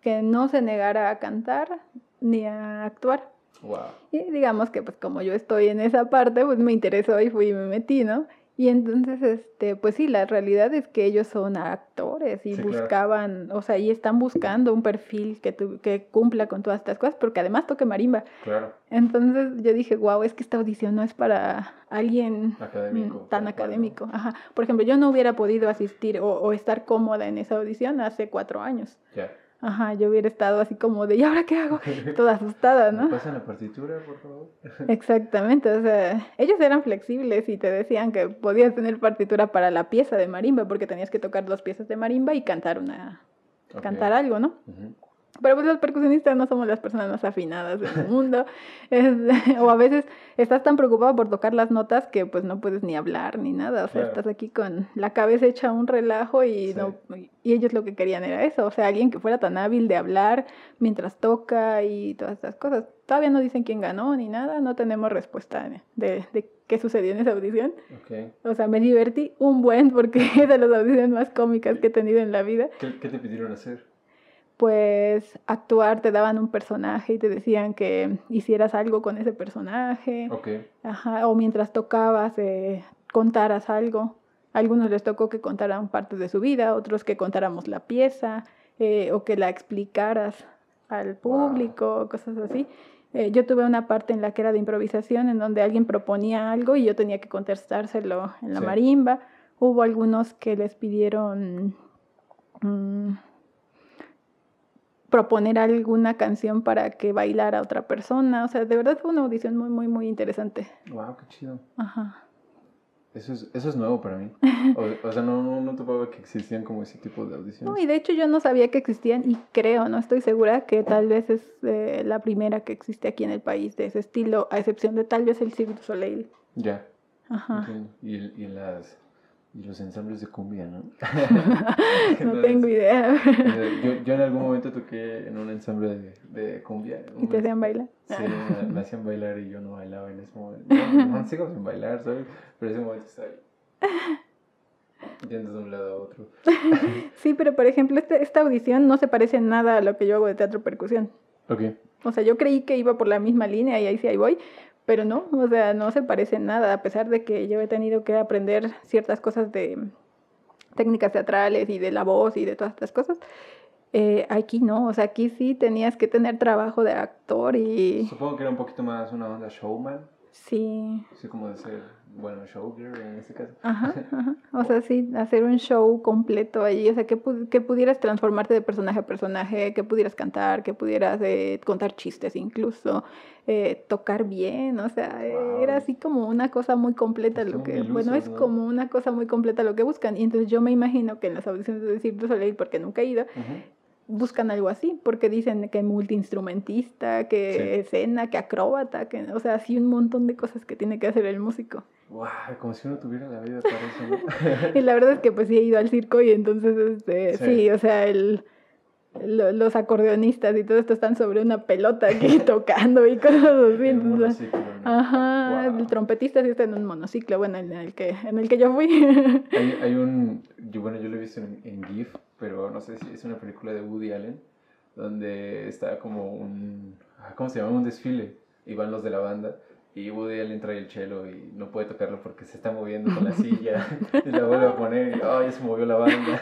que no se negara a cantar ni a actuar. Wow. Y digamos que pues como yo estoy en esa parte, pues me interesó y fui y me metí, ¿no? Y entonces, este, pues sí, la realidad es que ellos son actores y Sí, claro. buscaban, o sea, y están buscando un perfil que, tu- que cumpla con todas estas cosas, porque además toque marimba. Claro, Entonces yo dije, wow, es que esta audición no es para alguien académico. tan académico. Ajá. Por ejemplo, yo no hubiera podido asistir o, o estar cómoda en esa audición hace cuatro años. Ya, Ajá, yo hubiera estado así como de, ¿y ahora qué hago? Toda asustada, ¿Me ¿no? pasan la partitura, por favor? Exactamente, o sea, ellos eran flexibles y te decían que podías tener partitura para la pieza de marimba, porque tenías que tocar dos piezas de marimba y cantar una, cantar algo, ¿no? Pero pues los percusionistas no somos las personas más afinadas del mundo. Es- o a veces estás tan preocupado por tocar las notas que pues no puedes ni hablar ni nada. O sea, Claro. estás aquí con la cabeza hecha un relajo y, Sí. no, y ellos lo que querían era eso. O sea, alguien que fuera tan hábil de hablar mientras toca y todas estas cosas. Todavía no dicen quién ganó ni nada. No tenemos respuesta de, de, qué sucedió en esa audición. Ok. O sea, me divertí un buen porque es de las audiciones más cómicas que he tenido en la vida ¿Qué, qué te pidieron hacer? Pues actuar, te daban un personaje y te decían que hicieras algo con ese personaje, Ok. ajá, o mientras tocabas eh, contaras algo. A algunos les tocó que contaran parte de su vida, otros que contáramos la pieza, eh, o que la explicaras al público, cosas así. Eh, yo tuve una parte en la que era de improvisación, en donde alguien proponía algo y yo tenía que contestárselo en la Sí. marimba. Hubo algunos que les pidieron mm, proponer alguna canción para que bailara otra persona. O sea, de verdad fue una audición muy, muy, muy interesante. Wow, qué chido. Ajá. Eso es, eso es nuevo para mí. O, o sea, no, no, no topaba que existían como ese tipo de audiciones. No, y de hecho yo no sabía que existían y creo, no estoy segura que tal vez es eh, la primera que existe aquí en el país de ese estilo, a excepción de tal vez el Cirque du Soleil. Ya. Ajá. ok. Y, y las y los ensambles de cumbia, ¿no? No tengo idea. Eh, Yo, yo en algún momento toqué en un ensamble de, de cumbia. ¿Y te hacían bailar? Sí, me, me hacían bailar y yo no bailaba en ese momento. No, no sigo sin bailar, ¿sabes? Pero ese momento estaba. Yendo de un lado a otro. Sí, pero por ejemplo, este- esta audición no se parece en nada a lo que yo hago de teatro percusión. Ok. O sea, yo creí que iba por la misma línea y ahí sí ahí voy, pero no, o sea, no se parece en nada, a pesar de que yo he tenido que aprender ciertas cosas de técnicas teatrales y de la voz y de todas estas cosas. eh, aquí no, o sea, aquí sí tenías que tener trabajo de actor y Supongo que era un poquito más una onda showman. sí, Así como de ser, bueno, showgirl en este caso. Ajá, ajá. O sea, sí, hacer un show completo ahí, o sea, que, pu- que pudieras transformarte de personaje a personaje, que pudieras cantar, que pudieras eh, contar chistes incluso, eh, tocar bien, o sea, eh, Wow. era así como una cosa muy completa Están lo que, bueno, es como una cosa muy completa lo que buscan, y entonces yo me imagino que en las audiciones de Cirque Soleil, porque nunca he ido, buscan algo así, porque dicen que multiinstrumentista, que Sí. escena, que acróbata, que, o sea, así un montón de cosas que tiene que hacer el músico. Guau, como si uno tuviera la vida para eso, ¿no? Y la verdad es que pues sí he ido al circo y entonces, este, Sí. sí. o sea, el, lo- los acordeonistas y todo esto están sobre una pelota aquí tocando y cosas así. Entonces, ¿no? ajá, Guau. el trompetista sí está en un monociclo, bueno, en el que, en el que yo fui. Hay, hay un, yo, bueno, yo lo he visto en, en GIF, pero no sé si es una película de Woody Allen, donde está como un, ah, ¿cómo se llama? Un desfile, y van los de la banda, y Woody Allen trae el cello y no puede tocarlo porque se está moviendo con la silla, y la vuelve a poner, y oh, ya se movió la banda.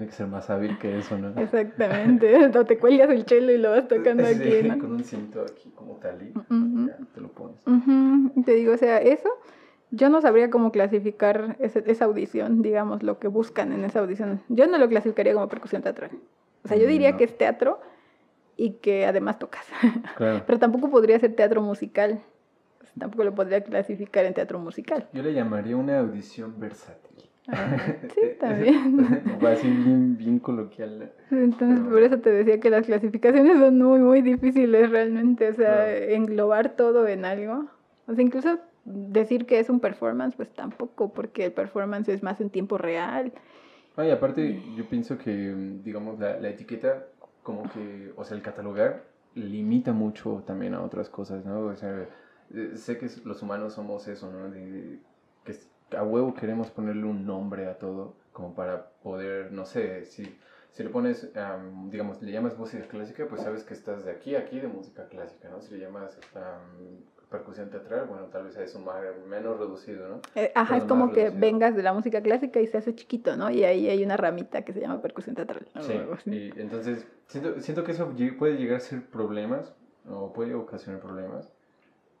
Tiene que ser más hábil que eso, ¿no? Exactamente, o te cuelgas el chelo y lo vas tocando Sí, aquí, ¿no? con un cinto aquí como talí, Ujú. ya, te lo pones. Y Te digo, o sea, eso, yo no sabría cómo clasificar ese- esa audición, digamos, lo que buscan en esa audición. Yo no lo clasificaría como percusión teatral. O sea, yo diría No. que es teatro y que además tocas. Claro. Pero tampoco podría ser teatro musical. Tampoco lo podría clasificar en teatro musical. Yo le llamaría una audición versátil. Ah, sí, también. Va así bien, bien coloquial. Entonces, Pero- por eso te decía que las clasificaciones son muy, muy difíciles realmente. O sea, englobar todo en algo. O sea, incluso decir que es un performance, pues tampoco, porque el performance es más en tiempo real. Ay, aparte, yo pienso que, mm, digamos, la, la etiqueta, como que, o sea, el catalogar limita mucho también a otras cosas, ¿no? O sea, eh, sé que los humanos somos eso, ¿no? De- a huevo queremos ponerle un nombre a todo, como para poder, no sé, si, si le pones, am, digamos, le llamas música clásica, pues sabes que estás de aquí a aquí de música clásica, ¿no? Si le llamas am, percusión teatral, bueno, tal vez es un mar menos reducido, ¿no? Eh, ajá, Pero es como más que reducido. vengas de la música clásica y se hace chiquito, ¿no? Y ahí hay una ramita que se llama percusión teatral. o Sí, y entonces siento, siento que eso puede llegar a ser problemas o puede ocasionar problemas,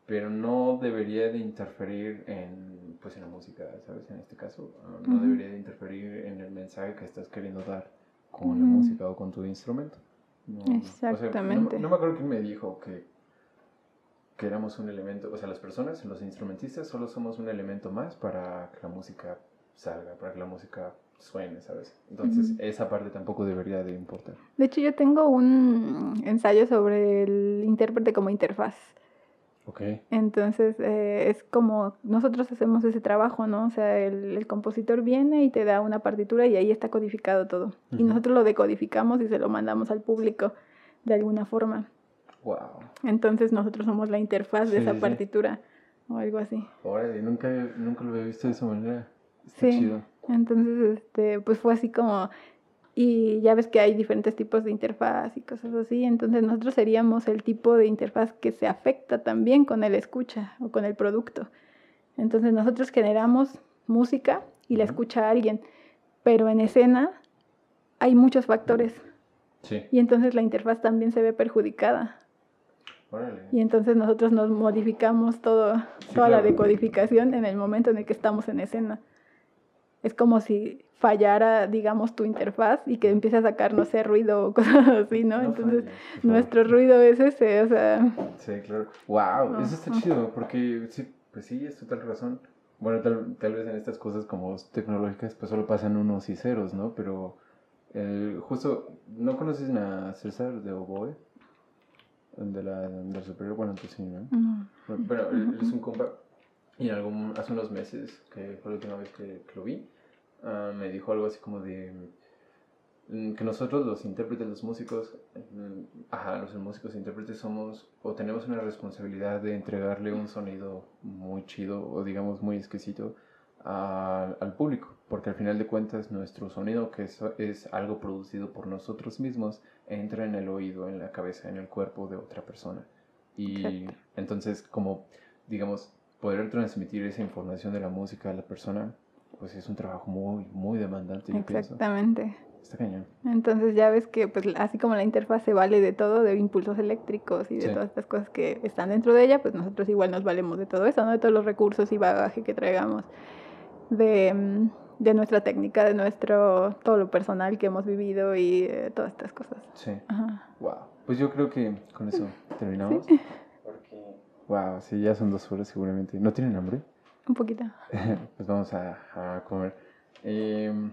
pero no debería de interferir en, pues, en la música, ¿sabes? En este caso, uh, no Ujú. debería de interferir en el mensaje que estás queriendo dar con la Ujú. música o con tu instrumento. No, o sea, no- Exactamente. no, me acuerdo quién me dijo que, que éramos un elemento, o sea, las personas, los instrumentistas, solo somos un elemento más para que la música salga, para que la música suene, ¿sabes? Entonces, Ujú. esa parte tampoco debería de importar. De hecho, yo tengo un ensayo sobre el intérprete como interfaz. Entonces, eh, es como nosotros hacemos ese trabajo, ¿no? O sea, el, el compositor viene y te da una partitura y ahí está codificado todo. Y nosotros lo decodificamos y se lo mandamos al público de alguna forma. Wow. Entonces, nosotros somos la interfaz de esa sí. partitura o algo así. Órale, nunca, nunca lo había visto de esa manera. Está Sí. chido. Entonces, este, pues fue así como, y ya ves que hay diferentes tipos de interfaz y cosas así, entonces nosotros seríamos el tipo de interfaz que se afecta también con el escucha o con el producto. Entonces nosotros generamos música y la escucha alguien, pero en escena hay muchos factores Sí. y entonces la interfaz también se ve perjudicada. Órale. Y entonces nosotros nos modificamos todo, Sí, toda la decodificación en el momento en el que estamos en escena. Es como si fallara, digamos, tu interfaz y que empiece a sacar, no sé, ruido o cosas así, ¿no? No entonces, nuestro ruido es ese, o sea, Sí, claro. Wow, eso está Ajá. chido, porque sí, pues sí, es total razón. Bueno, tal, tal vez en estas cosas como tecnológicas, pues solo pasan unos y ceros, ¿no? Pero justo, ¿no conoces a César de Oboe? De la, del superior, bueno, tú sí, ¿no? no. Bueno, él, él es un compa y en algún, hace unos meses, que fue la última vez que, que lo vi, ah, me dijo algo así como de mm, que nosotros los intérpretes, los músicos, mm, ajá, los músicos intérpretes somos o tenemos una responsabilidad de entregarle un sonido muy chido o digamos muy exquisito a- al público, porque al final de cuentas nuestro sonido, que es, es algo producido por nosotros mismos, entra en el oído, en la cabeza, en el cuerpo de otra persona. Y Exacto. entonces, como, digamos, poder transmitir esa información de la música a la persona, pues es un trabajo muy, muy demandante, yo pienso. Exactamente. Está cañón. Entonces ya ves que pues así como la interfaz se vale de todo, de impulsos eléctricos y de Sí. todas estas cosas que están dentro de ella, pues nosotros igual nos valemos de todo eso, ¿no? De todos los recursos y bagaje que traigamos de, mm, de nuestra técnica, de nuestro, todo lo personal que hemos vivido y eh, todas estas cosas. Sí. Ajá. Wow. Pues yo creo que con eso terminamos. Porque, wow, sí, ya son dos horas seguramente. ¿No tienen hambre? Un poquito. pues vamos a, a comer. Em,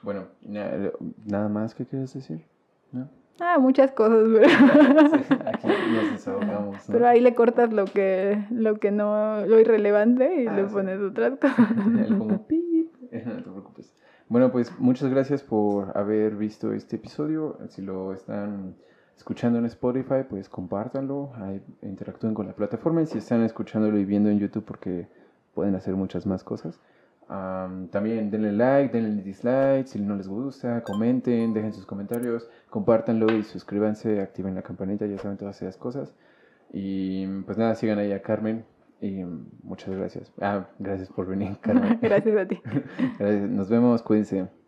bueno, na- nada más que quieres decir, ¿no? Ah, muchas cosas, pero, Sí, aquí nos desahogamos, ¿no? pero ahí le cortas lo que, lo que no, lo irrelevante y Ah, le sí. pones otras cosas. Como. No te preocupes. Bueno, pues muchas gracias por haber visto este episodio. Si lo están escuchando en Spotify, pues compártanlo, ahí interactúen con la plataforma. Y si están escuchándolo y viendo en YouTube, porque pueden hacer muchas más cosas. am, también denle like, denle dislike si no les gusta, comenten, dejen sus comentarios, compártanlo y suscríbanse, activen la campanita, ya saben todas esas cosas. Y pues nada, sigan ahí a Carmen y muchas gracias. Ah, gracias por venir, Carmen. Gracias a ti. Gracias. Nos vemos, cuídense.